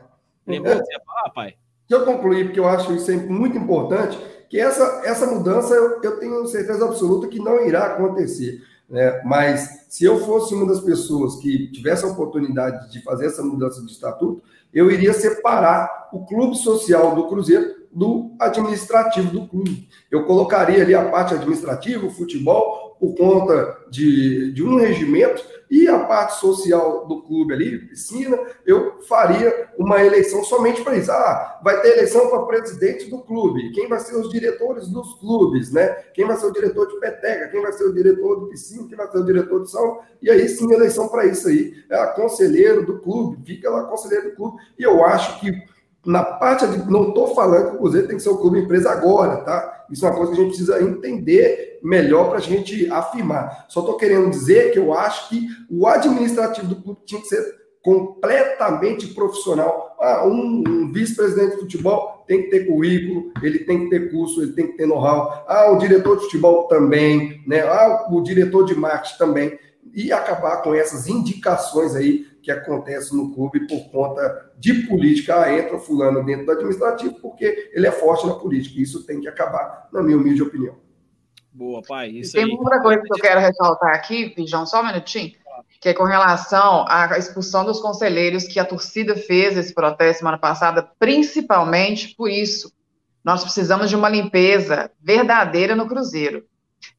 S1: Lembrou que você ia falar, pai?
S4: Deixa eu concluir, porque eu acho isso muito importante, que essa, essa mudança eu, eu tenho certeza absoluta que não irá acontecer. Né? Mas se eu fosse uma das pessoas que tivesse a oportunidade de fazer essa mudança de estatuto, eu iria separar o clube social do Cruzeiro do administrativo do clube. Eu colocaria ali a parte administrativa, o futebol, por conta de, de um regimento, e a parte social do clube ali, piscina, eu faria uma eleição somente para isso. Ah, vai ter eleição para presidente do clube, quem vai ser os diretores dos clubes, né? Quem vai ser o diretor de peteca, quem vai ser o diretor do piscina, quem vai ser o diretor de sal, e aí sim eleição para isso aí. É conselheiro do clube, fica lá conselheiro do clube, e eu acho que na parte de. Não estou falando que o Cruzeiro tem que ser o clube empresa agora, tá? Isso é uma coisa que a gente precisa entender melhor para a gente afirmar. Só estou querendo dizer que eu acho que o administrativo do clube tinha que ser completamente profissional. Ah, um, um vice-presidente de futebol tem que ter currículo, ele tem que ter curso, ele tem que ter know-how. Ah, o diretor de futebol também, né? Ah, o diretor de marketing também. E acabar com essas indicações aí que acontece no clube por conta de política. Ah, entra fulano dentro do administrativo porque ele é forte na política. Isso tem que acabar, na minha humilde opinião.
S2: Boa, pai. Isso tem aí. outra coisa que eu quero ressaltar aqui, Pijão, só um minutinho, que é com relação à expulsão dos conselheiros que a torcida fez esse protesto semana passada, principalmente por isso. Nós precisamos de uma limpeza verdadeira no Cruzeiro.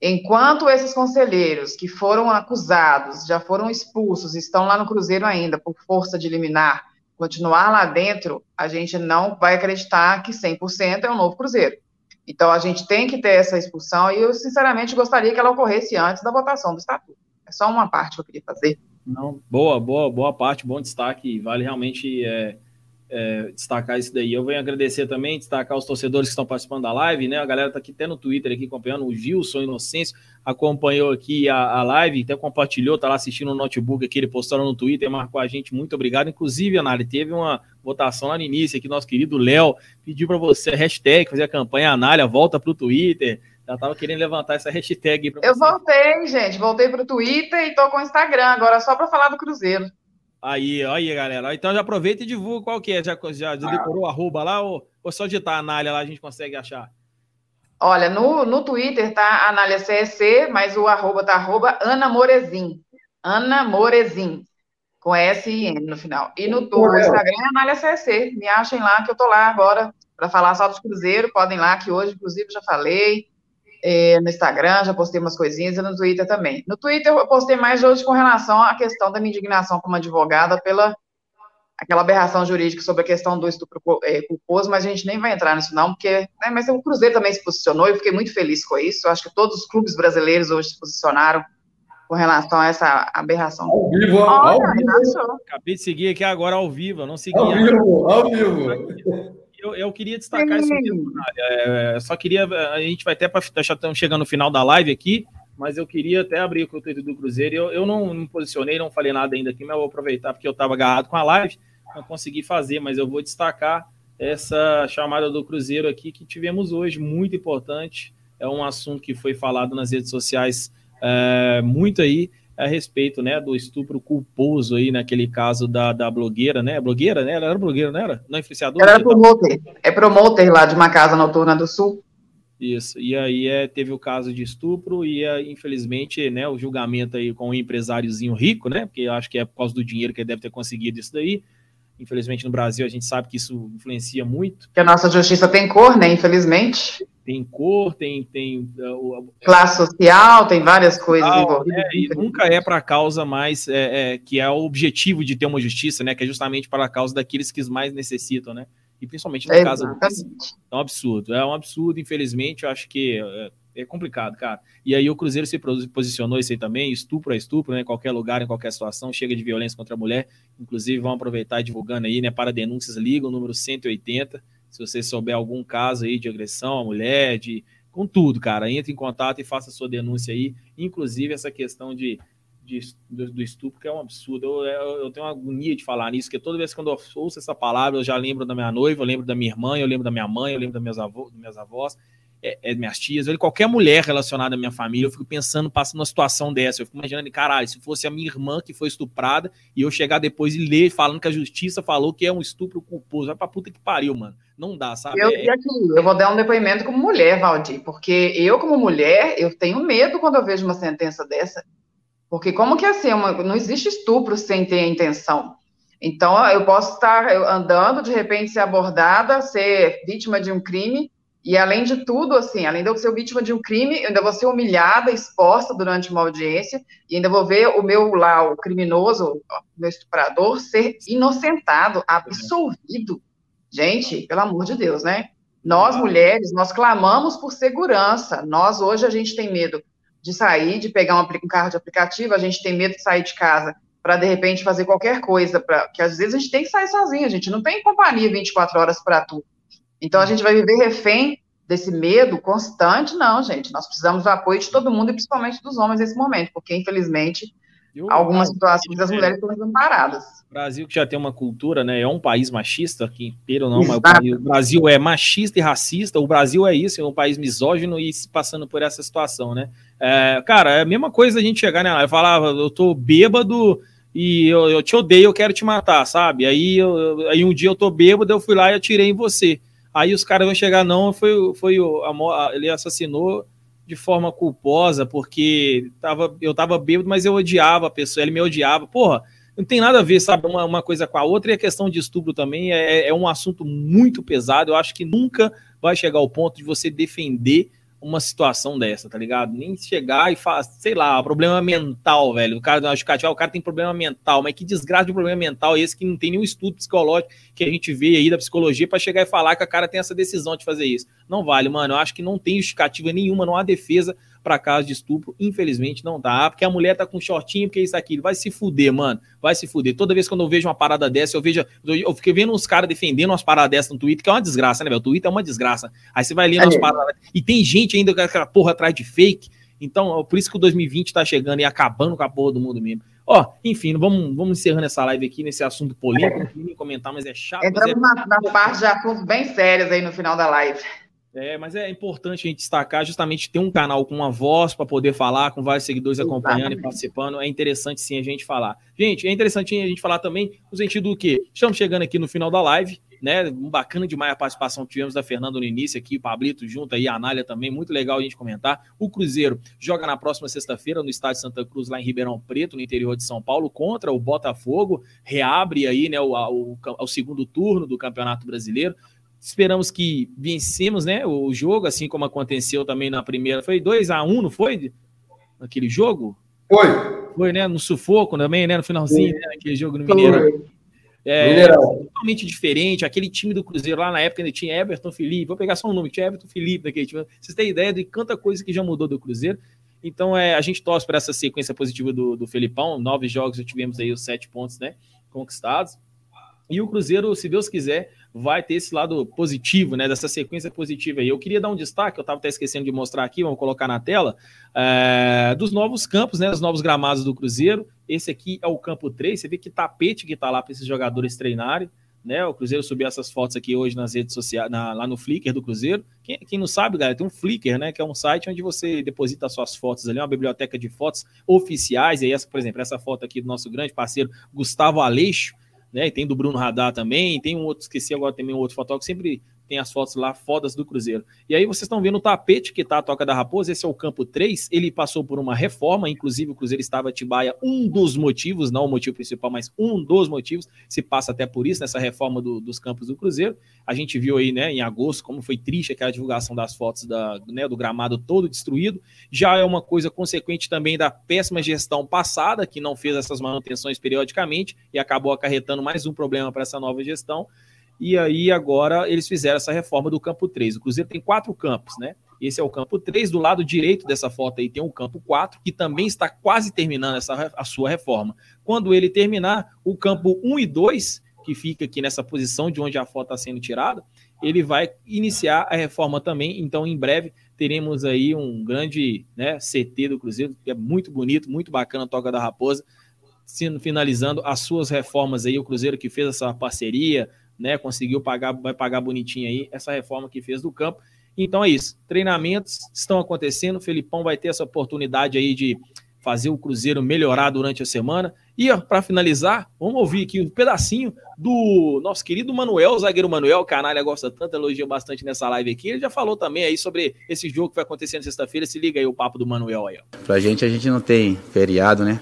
S2: Enquanto esses conselheiros que foram acusados, já foram expulsos, estão lá no Cruzeiro ainda por força de liminar, continuar lá dentro, a gente não vai acreditar que 100% é um novo Cruzeiro. Então, a gente tem que ter essa expulsão e eu, sinceramente, gostaria que ela ocorresse antes da votação do estatuto. É só uma parte que eu queria fazer.
S1: Não, boa, boa, boa parte, bom destaque. Vale realmente é, é, destacar isso daí. Eu venho agradecer também, destacar os torcedores que estão participando da live, né? A galera tá aqui até no Twitter aqui acompanhando, o Gilson Inocêncio acompanhou aqui a, a live, até compartilhou, tá lá assistindo no notebook aqui, ele postou no Twitter, marcou a gente, muito obrigado. Inclusive, Anari, teve uma votação lá no início aqui, nosso querido Léo pediu para você, hashtag, fazer a campanha Anália, volta pro Twitter. Já tava querendo levantar essa hashtag aí
S2: Eu voltei, gente, voltei pro Twitter e tô com o Instagram agora só para falar do Cruzeiro.
S1: Aí, aí, galera. Então já aproveita e divulga qual que é. Já, já, já decorou o arroba lá ou, ou só digitar a Anália lá a gente consegue achar?
S2: Olha, no, no Twitter tá Anália CSC, mas o arroba tá arroba Ana Morezin. Ana Morezin. Com S e N no final. E no, no Instagram é Anália CSC. Me achem lá que eu tô lá agora para falar só dos cruzeiros. Podem lá, que hoje, inclusive, já falei é, no Instagram, já postei umas coisinhas e no Twitter também. No Twitter eu postei mais hoje com relação à questão da minha indignação como advogada pela aquela aberração jurídica sobre a questão do estupro é, culposo, mas a gente nem vai entrar nisso não, porque, né, mas o Cruzeiro também se posicionou, eu fiquei muito feliz com isso, eu acho que todos os clubes brasileiros hoje se posicionaram com relação a essa aberração.
S4: Ao vivo, Olha, ao
S1: vivo. Acabei de seguir aqui agora ao vivo, não segui.
S4: Ao vivo, ao vivo
S1: eu, eu queria destacar Sim. isso mesmo, é, só queria. A gente vai até para. Já estamos chegando no final da live aqui, mas eu queria até abrir o Twitter do Cruzeiro. Eu, eu não me posicionei, não falei nada ainda aqui, mas eu vou aproveitar porque eu estava agarrado com a live, não consegui fazer, mas eu vou destacar essa chamada do Cruzeiro aqui que tivemos hoje, muito importante. É um assunto que foi falado nas redes sociais é, muito aí a respeito, né, do estupro culposo aí naquele caso da, da blogueira, né, blogueira, né, ela era blogueira, não era? Não, influenciadora?
S2: Ela era promoter, é promoter lá de uma casa noturna do Sul.
S1: Isso, e aí é, teve o caso de estupro e é, infelizmente, né, o julgamento aí com o um empresáriozinho rico, né, porque acho que é por causa do dinheiro que ele deve ter conseguido isso daí, Infelizmente, no Brasil, a gente sabe que isso influencia muito.
S2: Que a nossa justiça tem cor, né? Infelizmente.
S1: Tem cor, tem. tem uh,
S2: Classe social, tem várias coisas envolvidas.
S1: É, e nunca é para a causa mais. É, é, que é o objetivo de ter uma justiça, né? Que é justamente para a causa daqueles que mais necessitam, né? E principalmente no caso. É um absurdo. É um absurdo, infelizmente. Eu acho que é, é complicado, cara. E aí o Cruzeiro se posicionou isso aí também, estupro é estupro, né? Em qualquer lugar, em qualquer situação, chega de violência contra a mulher. Inclusive, vão aproveitar divulgando aí, né? Para denúncias, liga o número 180. Se você souber algum caso aí de agressão à mulher, de com tudo, cara, entre em contato e faça sua denúncia aí. Inclusive, essa questão de, de do, do, estupro, que é um absurdo. Eu, eu, eu, tenho uma agonia de falar nisso, porque toda vez que eu ouço essa palavra, eu já lembro da minha noiva, eu lembro da minha irmã, eu lembro da minha mãe, eu lembro das minhas, avô, das minhas avós é, é, minhas tias, ou qualquer mulher relacionada à minha família, eu fico pensando, passando uma situação dessa, eu fico imaginando, caralho, se fosse a minha irmã que foi estuprada e eu chegar depois e ler falando que a justiça falou que é um estupro culposo, vai pra puta que pariu, mano. Não dá, sabe?
S2: Eu, é... aqui, eu vou dar um depoimento como mulher, Valdir, porque eu, como mulher, eu tenho medo quando eu vejo uma sentença dessa. Porque como que é assim, uma, não existe estupro sem ter a intenção. Então, eu posso estar andando, de repente ser abordada, ser vítima de um crime, e além de tudo, assim, além de eu ser vítima de um crime, eu ainda vou ser humilhada, exposta durante uma audiência, e ainda vou ver o meu lá, o criminoso, o meu estuprador, ser inocentado, absolvido. Gente, pelo amor de Deus, né? Nós, mulheres, nós clamamos por segurança. Nós, hoje, a gente tem medo de sair, de pegar um, carro de aplicativo, a gente tem medo de sair de casa para, de repente, fazer qualquer coisa, pra, que às vezes a gente tem que sair sozinha, a gente não tem companhia 24 horas para tudo. Então a gente vai viver refém desse medo constante, não, gente. Nós precisamos do apoio de todo mundo e principalmente dos homens nesse momento, porque infelizmente eu, algumas situações as mulheres estão desamparadas.
S1: O Brasil que já tem uma cultura, né? É um país machista, que inteiro não, mas o Brasil, o Brasil, é machista e racista. O Brasil é isso, é um país misógino e se passando por essa situação, né? É, cara, é a mesma coisa a gente chegar né? Eu falava, eu tô bêbado e eu, eu te odeio, eu quero te matar, sabe? Aí, eu, aí um dia eu tô bêbado, eu fui lá e atirei em você. Aí os caras vão chegar, não, foi, foi a, ele assassinou de forma culposa, porque tava, eu tava bêbado, mas eu odiava a pessoa, ele me odiava. Porra, não tem nada a ver, sabe, uma, uma coisa com a outra, e a questão de estupro também é, é um assunto muito pesado. Eu acho que nunca vai chegar ao ponto de você defender uma situação dessa, tá ligado? Nem chegar e falar, sei lá, problema mental, velho. O cara acho que o cara tem problema mental, mas que desgraça de problema mental esse que não tem nenhum estudo psicológico que a gente vê aí da psicologia para chegar e falar que o cara tem essa decisão de fazer isso. Não vale, mano. Eu acho que não tem justificativa nenhuma, não há defesa para caso de estupro, infelizmente não dá, porque a mulher tá com shortinho, porque isso aqui, vai se fuder, mano, vai se fuder. Toda vez que eu vejo uma parada dessa, eu vejo, eu fiquei vendo uns caras defendendo umas paradas dessas no Twitter, que é uma desgraça, né, velho? O Twitter é uma desgraça. Aí você vai lendo é. umas paradas, e tem gente ainda com aquela porra atrás de fake, então, por isso que o 2020 tá chegando e acabando com a porra do mundo mesmo. Ó, enfim, vamos, vamos encerrando essa live aqui nesse assunto polêmico, não nem comentar, mas é chato.
S2: Entramos
S1: é...
S2: na, na parte de assuntos bem sérios aí no final da live.
S1: É, mas é importante a gente destacar justamente ter um canal com uma voz para poder falar, com vários seguidores acompanhando Exatamente. e participando. É interessante sim a gente falar. Gente, é interessante a gente falar também no sentido do que estamos chegando aqui no final da live, né? Um bacana demais a participação que tivemos da Fernanda no início aqui, o Pablito junto aí, a Anália também, muito legal a gente comentar. O Cruzeiro joga na próxima sexta-feira no estádio Santa Cruz, lá em Ribeirão Preto, no interior de São Paulo, contra o Botafogo. Reabre aí, né, o, o, o segundo turno do Campeonato Brasileiro. Esperamos que vencemos, né, o jogo, assim como aconteceu também na primeira. Foi 2 a 1 não foi? Naquele jogo?
S4: Foi.
S1: Foi, né? No sufoco também, né? No finalzinho, né, aquele jogo no Mineirão. É, totalmente diferente. Aquele time do Cruzeiro lá na época ainda tinha Everton Felipe. Vou pegar só um nome, tinha Everton Felipe naquele time. Vocês têm ideia de quanta coisa que já mudou do Cruzeiro. Então, é, a gente torce para essa sequência positiva do, do Felipão. Nove jogos, já tivemos aí os sete pontos né, conquistados. E o Cruzeiro, se Deus quiser, vai ter esse lado positivo, né? Dessa sequência positiva aí. Eu queria dar um destaque, eu estava até esquecendo de mostrar aqui, vamos colocar na tela, é, dos novos campos, né? Dos novos gramados do Cruzeiro. Esse aqui é o campo 3. Você vê que tapete que está lá para esses jogadores treinarem. Né, o Cruzeiro subiu essas fotos aqui hoje nas redes sociais, na, lá no Flickr do Cruzeiro. Quem, quem, não sabe, galera, tem um Flickr, né? Que é um site onde você deposita suas fotos ali, uma biblioteca de fotos oficiais. E aí, essa, por exemplo, essa foto aqui do nosso grande parceiro Gustavo Aleixo, né? E tem do Bruno Radar também, tem um outro, esqueci agora também um outro fotógrafo, sempre tem as fotos lá fodas do Cruzeiro. E aí vocês estão vendo o tapete que tá a Toca da Raposa, esse é o campo 3, ele passou por uma reforma, inclusive o Cruzeiro estava Atibaia, um dos motivos, não o motivo principal, mas um dos motivos, se passa até por isso, nessa reforma do, dos campos do Cruzeiro. A gente viu aí, né, em agosto, como foi triste aquela divulgação das fotos da, né, do gramado todo destruído. Já é uma coisa consequente também da péssima gestão passada, que não fez essas manutenções periodicamente e acabou acarretando mais um problema para essa nova gestão. E aí agora eles fizeram essa reforma do campo 3. O Cruzeiro tem quatro campos, né? Esse é o campo 3. Do lado direito dessa foto aí tem o campo 4, que também está quase terminando essa, a sua reforma. Quando ele terminar, o campo 1 e 2, que fica aqui nessa posição de onde a foto está sendo tirada, ele vai iniciar a reforma também. Então, em breve, teremos aí um grande né, CT do Cruzeiro, que é muito bonito, muito bacana a Toca da Raposa, finalizando as suas reformas aí. O Cruzeiro que fez essa parceria, né? Conseguiu pagar, vai pagar bonitinho aí essa reforma que fez do campo. Então é isso. Treinamentos estão acontecendo. O Felipão vai ter essa oportunidade aí de fazer o Cruzeiro melhorar durante a semana. E para finalizar, vamos ouvir aqui um pedacinho do nosso querido Manuel, zagueiro Manuel, o canalha gosta tanto, elogia bastante nessa live aqui. Ele já falou também aí sobre esse jogo que vai acontecer na sexta-feira. Se liga aí o papo do Manuel aí. Ó.
S9: Pra gente, a gente não tem feriado, né?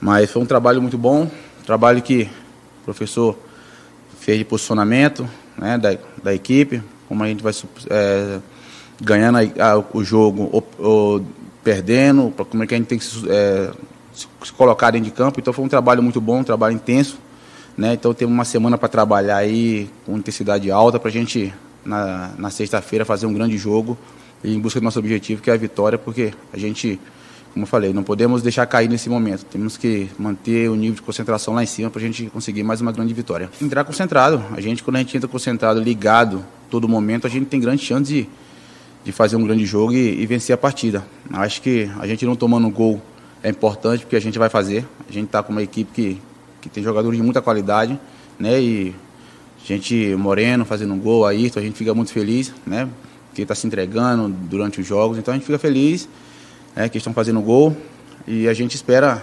S9: Mas foi um trabalho muito bom, trabalho que o professor fez de posicionamento né, da, da equipe, como a gente vai é, ganhando a, a, o jogo ou, ou, perdendo, como é que a gente tem que é, se colocar dentro de campo. Então foi um trabalho muito bom, um trabalho intenso. Né? Então temos uma semana para trabalhar aí com intensidade alta para a gente, na, na sexta-feira, fazer um grande jogo em busca do nosso objetivo, que é a vitória, porque a gente, como eu falei, não podemos deixar cair nesse momento. Temos que manter o nível de concentração lá em cima para a gente conseguir mais uma grande vitória. Entrar concentrado. A gente, quando a gente entra concentrado, ligado, todo momento, a gente tem grande chance de, de fazer um grande jogo e, e vencer a partida. Acho que a gente não tomando gol é importante porque a gente vai fazer. A gente está com uma equipe que, que tem jogadores de muita qualidade, né? E gente Moreno fazendo um gol, então a gente fica muito feliz, né? Que está se entregando durante os jogos, então a gente fica feliz, né? Que estão fazendo gol e a gente espera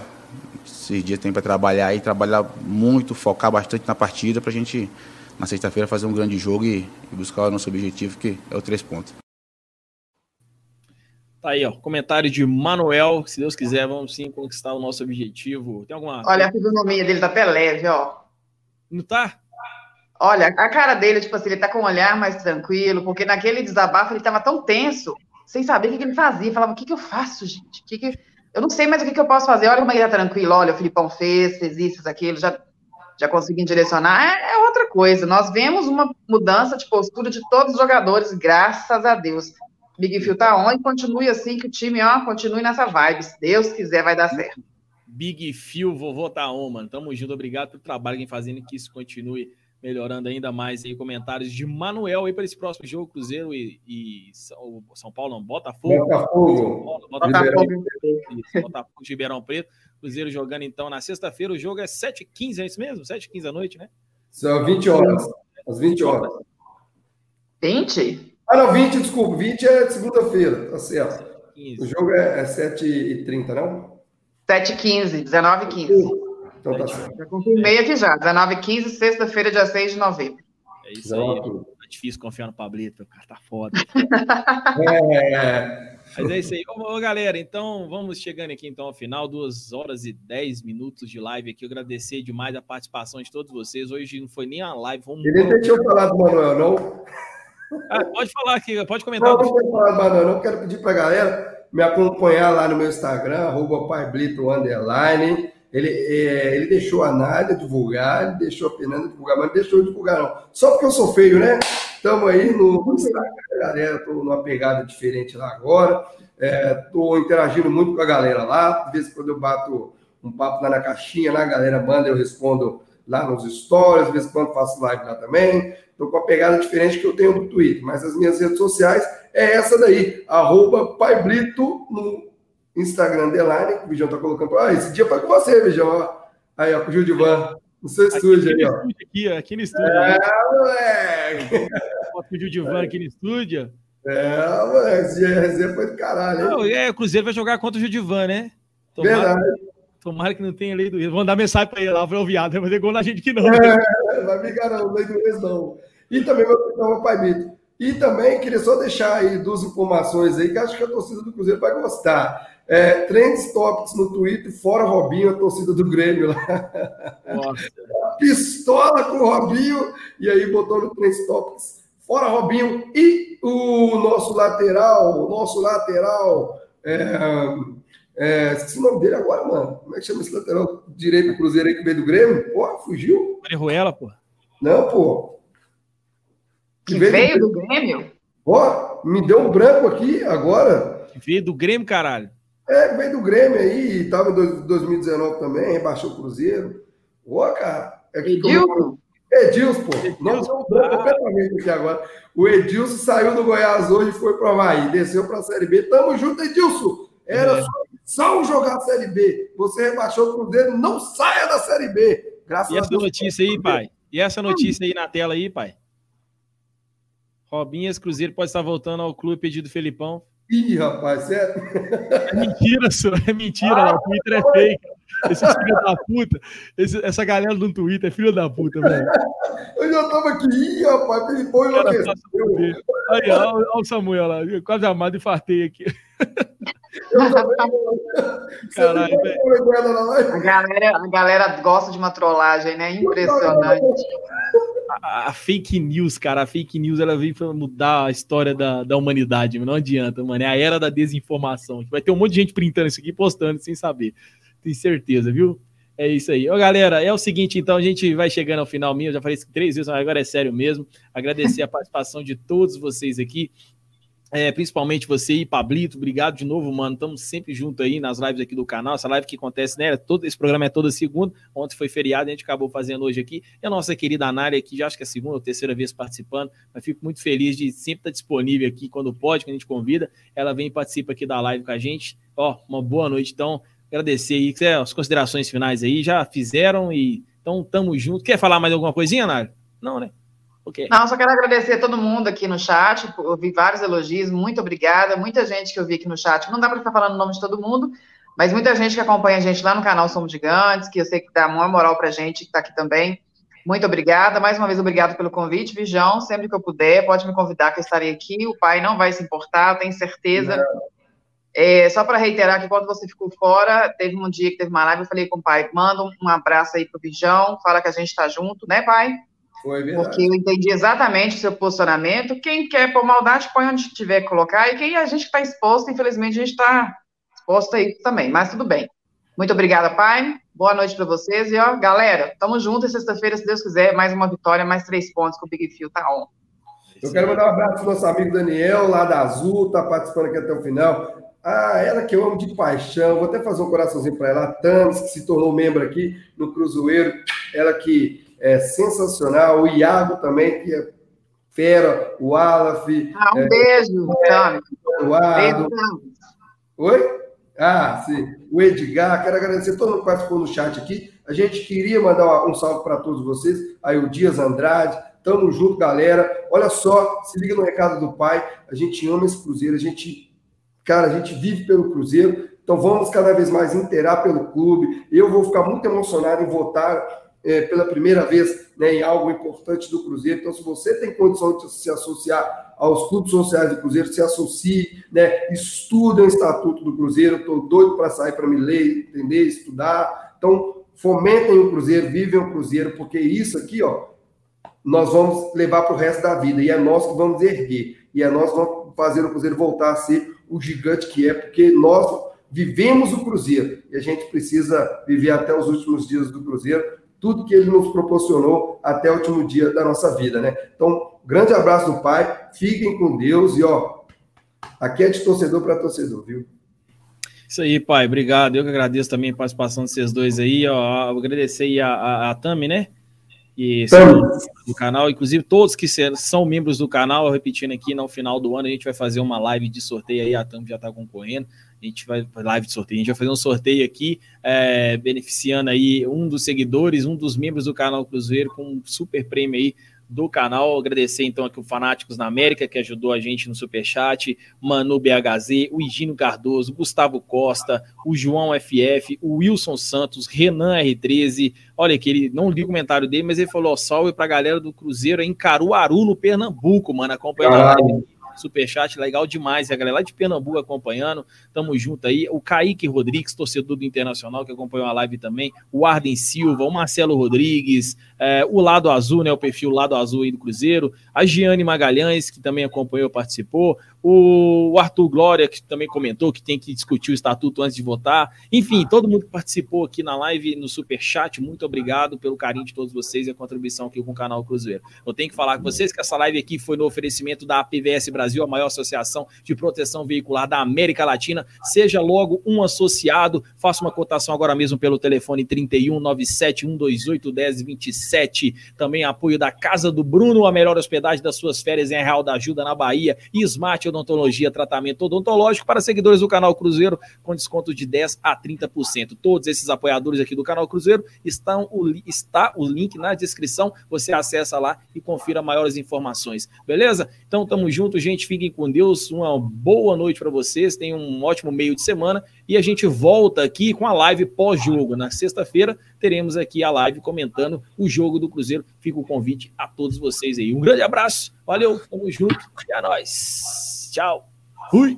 S9: esses dias tem para trabalhar e trabalhar muito, focar bastante na partida para a gente na sexta-feira fazer um grande jogo e, e buscar o nosso objetivo que é o três pontos.
S1: Tá aí, ó. Comentário de Manuel. Se Deus quiser, vamos sim conquistar o nosso objetivo. Tem alguma.
S2: Olha, a fisionomia dele tá até leve, ó.
S1: Não tá?
S2: Olha, a cara dele, tipo assim, ele tá com um olhar mais tranquilo, porque naquele desabafo ele tava tão tenso, sem saber o que, que ele fazia. Falava, o que, que eu faço, gente? O que que... Eu não sei mais o que, que eu posso fazer. Olha como ele tá tranquilo. Olha, o Filipão fez, fez isso, aquilo, já, já consegui direcionar. É, é outra coisa. Nós vemos uma mudança de postura de todos os jogadores, graças a Deus. Big Phil tá on e continue assim, que o time, ó, continue nessa vibe. Se Deus quiser, vai dar certo.
S1: Big Phil, vovô tá on, mano. Tamo junto, obrigado pelo trabalho que fazendo que isso continue melhorando ainda mais aí. Comentários de Manuel aí para esse próximo jogo, Cruzeiro e, e São, São, Paulo, não, Botafogo.
S4: Botafogo.
S1: Paulo, Botafogo. Botafogo, Ribeirão Preto. Cruzeiro jogando então na sexta-feira. O jogo é 7h15, é isso mesmo? 7h15 da noite, né?
S4: São 20 horas. Às 20 horas.
S2: 20?
S4: Ah, não, 20, desculpa. 20 é segunda-feira, tá certo. O jogo é, é 7h30, não?
S2: 7h15, 19h15.
S4: Então tá certo.
S2: Já confirmei aqui já. 19h15, sexta-feira, dia 6 de novembro.
S1: É isso aí. Tá difícil confiar no Pablito, o cara tá foda.
S4: é.
S1: Mas é isso aí. Ô, galera, então vamos chegando aqui então ao final, duas horas e dez minutos de live aqui. Eu agradecer demais a participação de todos vocês. Hoje não foi nem a live. Vamos...
S4: Ele deixou eu falar do Manuel, não?
S1: Ah, pode falar aqui, pode comentar.
S4: Não, não quero falar mais, não. Quero pedir para a galera me acompanhar lá no meu Instagram, arroba underline. Ele, é, ele deixou a Nádia divulgar, ele deixou a Fernanda divulgar, mas não deixou eu divulgar, não. Só porque eu sou feio, né? Estamos aí no, no Instagram, galera. Estou numa pegada diferente lá agora. Estou é, interagindo muito com a galera lá. De vez em quando eu bato um papo lá na caixinha, lá a galera manda, eu respondo lá nos stories, de vez em quando faço live lá também. Estou com uma pegada diferente que eu tenho no Twitter, mas as minhas redes sociais é essa daí, arroba Pai Brito no Instagram Deline, que o Bijão tá colocando. Ah, esse dia foi com você, Bijão. Aí, ó, com o Gildivan. No seu estúdio aí, ó.
S1: Aqui, aqui no estúdio.
S4: É, moleque.
S1: Foto com o Gildivan aqui no estúdio.
S4: É, moleque, esse resenha foi do caralho, hein?
S1: Não, é, o Cruzeiro vai jogar contra o Gildivan, né?
S4: Tomara, Verdade.
S1: Tomara que não tenha lei do ex. Vamos dar mensagem para ele lá, foi o viado, vai fazer gol na gente que não.
S4: É, vai me não, lei do ex não. E também vou pegar o Pai Mito. E também queria só deixar aí duas informações aí que acho que a torcida do Cruzeiro vai gostar. É, Trends Topics no Twitter, fora Robinho, a torcida do Grêmio lá. Nossa. Pistola com o Robinho, e aí botou no Trends Topics, fora Robinho. E o nosso lateral, o nosso lateral, é, é, esqueci o nome dele agora, mano. Como é que chama esse lateral direito do Cruzeiro aí que veio do Grêmio? Pô, fugiu?
S1: Marihuela, pô.
S4: Não, pô.
S2: Que, veio, veio do, Grêmio?
S4: Ó, me deu um branco aqui agora.
S1: Que veio do Grêmio, caralho.
S4: É, veio do Grêmio aí, tava em 2019 também, rebaixou o Cruzeiro. Ó, cara. É que
S2: Edilson?
S4: Edilson, pô. Edilson. Nossa, um branco completamente aqui agora. O Edilson saiu do Goiás hoje e foi pro Havaí, desceu pra Série B. Tamo junto, Edilson. Era é. só jogar a Série B. Você rebaixou o Cruzeiro, não saia da Série B.
S1: Graças e essa notícia aí, pai? E essa notícia aí na tela aí, pai? Robinhas Cruzeiro pode estar voltando ao clube pedido Felipão.
S4: Ih, rapaz, sério?
S1: É mentira, senhor. É mentira, ah, o Twitter é fake. Esse filho da puta, esse, essa galera do Twitter é filho da puta, velho.
S4: Eu já tava aqui, ih, rapaz, Felipão enlouqueceu.
S1: Aí, olha o Samuel lá, quase amado e fartei aqui.
S2: Caralho, a galera, a galera gosta de uma trollagem, né? Impressionante.
S1: A, a, fake news, cara, a fake news ela veio para mudar a história da, da humanidade, não adianta, mano. É a era da desinformação. Vai ter um monte de gente printando isso aqui e postando sem saber. Tenho certeza, viu? É isso aí. Ô, galera, é o seguinte, então, a gente vai chegando ao final minha, eu já falei isso três vezes, mas agora é sério mesmo. Agradecer a participação de todos vocês aqui. É, principalmente você e Pablito, obrigado de novo, mano. Estamos sempre juntos aí nas lives aqui do canal. Essa live que acontece, né? Todo, esse programa é toda segunda. Ontem foi feriado, a gente acabou fazendo hoje aqui. E a nossa querida Anália aqui, já acho que é a segunda ou terceira vez participando, mas fico muito feliz de sempre estar disponível aqui quando pode, quando a gente convida. Ela vem e participa aqui da live com a gente. Ó, uma boa noite, então. Agradecer aí, as considerações finais aí, já fizeram e então tamo junto. Quer falar mais alguma coisinha, Anália? Não, né?
S2: Okay. Não, só quero agradecer a todo mundo aqui no chat, ouvi vários elogios, muito obrigada. Muita gente que eu vi aqui no chat, não dá para ficar falando o nome de todo mundo, mas muita gente que acompanha a gente lá no canal Somos Gigantes, que eu sei que dá uma moral para a gente, que está aqui também. Muito obrigada. Mais uma vez, obrigado pelo convite, Vijão. Sempre que eu puder, pode me convidar que eu estarei aqui. O pai não vai se importar, tenho certeza. É, só para reiterar que quando você ficou fora, teve um dia que teve uma live, eu falei com o pai, manda um abraço aí pro Vijão, fala que a gente está junto, né, pai? Foi verdade. Porque eu entendi exatamente o seu posicionamento. Quem quer por maldade, põe onde tiver que colocar. E quem a gente está exposto, infelizmente, a gente está exposto aí também. Mas tudo bem. Muito obrigada, pai. Boa noite para vocês. E, ó, galera, tamo junto. Sexta-feira, se Deus quiser, mais uma vitória, mais três pontos com o Big Fio tá on.
S4: Eu quero mandar um abraço pro nosso amigo Daniel, lá da Azul, tá participando aqui até o final. Ah, ela que eu amo de paixão, vou até fazer um coraçãozinho para ela. A Thames, que se tornou membro aqui no Cruzeiro, ela que é sensacional. O Iago também, que é fera. O Alaf.
S2: Ah, um é, beijo, Tami.
S4: Eduardo. Oi? Ah, sim. O Edgar, quero agradecer todo mundo que participou no chat aqui. A gente queria mandar um salve para todos vocês. Aí o Dias Andrade, tamo junto, galera. Olha só, se liga no recado do pai. A gente ama esse Cruzeiro, a gente, cara, a gente vive pelo Cruzeiro. Então vamos cada vez mais interar pelo clube. Eu vou ficar muito emocionado em votar é, pela primeira vez né, em algo importante do Cruzeiro. Então, se você tem condição de se associar aos clubes sociais do Cruzeiro, se associe, né, estuda o Estatuto do Cruzeiro. Estou doido para sair para me ler, entender, estudar. Então, fomentem o Cruzeiro, vivem o Cruzeiro, porque isso aqui, ó, nós vamos levar para o resto da vida. E é nós que vamos erguer. E é nós que vamos fazer o Cruzeiro voltar a ser o gigante que é, porque nós vivemos o Cruzeiro. E a gente precisa viver até os últimos dias do Cruzeiro tudo que ele nos proporcionou até o último dia da nossa vida, né? Então, grande abraço do Pai, fiquem com Deus e, ó, aqui é de torcedor para torcedor, viu?
S1: Isso aí, pai, obrigado. Eu que agradeço também a participação de vocês dois aí, ó. Agradecer aí a, a, a Tami, né? E do canal, inclusive todos que são membros do canal, repetindo aqui, no final do ano a gente vai fazer uma live de sorteio aí, a Tami já está concorrendo. A gente vai live de sorteio. A gente vai fazer um sorteio aqui, é, beneficiando aí um dos seguidores, um dos membros do canal Cruzeiro, com um super prêmio aí do canal. Agradecer então aqui o Fanáticos na América, que ajudou a gente no Superchat, Manu BHZ, o Higino Cardoso, Gustavo Costa, o João FF, o Wilson Santos, Renan R13. Olha aqui, ele não li o comentário dele, mas ele falou: salve pra galera do Cruzeiro em Caruaru, no Pernambuco, mano, acompanhando a live Superchat, legal demais. A galera lá de Pernambuco acompanhando, tamo junto aí. O Kaique Rodrigues, torcedor do Internacional, que acompanhou a live também. O Arden Silva, o Marcelo Rodrigues, é, o Lado Azul, né? O perfil Lado Azul aí do Cruzeiro. A Giane Magalhães, que também acompanhou, participou. O Arthur Glória, que também comentou que tem que discutir o estatuto antes de votar. Enfim, todo mundo que participou aqui na live, no super chat, muito obrigado pelo carinho de todos vocês e a contribuição aqui com o canal Cruzeiro. Eu tenho que falar com vocês que essa live aqui foi no oferecimento da APVS Brasil, a maior associação de proteção veicular da América Latina. Seja logo um associado, faça uma cotação agora mesmo pelo telefone 31 97 128 1027. Também apoio da Casa do Bruno, a melhor hospedagem das suas férias em Real da Ajuda na Bahia. E Smart Odontologia, tratamento odontológico para seguidores do canal Cruzeiro, com desconto de 10 a 30%. Todos esses apoiadores aqui do canal Cruzeiro estão o, está o link na descrição. Você acessa lá e confira maiores informações. Beleza? Então tamo junto, gente. Fiquem com Deus. Uma boa noite para vocês. Tenham um ótimo meio de semana e a gente volta aqui com a live pós-jogo. Na sexta-feira teremos aqui a live comentando o jogo do Cruzeiro. Fica o convite a todos vocês aí. Um grande abraço, valeu, tamo junto e a nós. Tchau. Fui.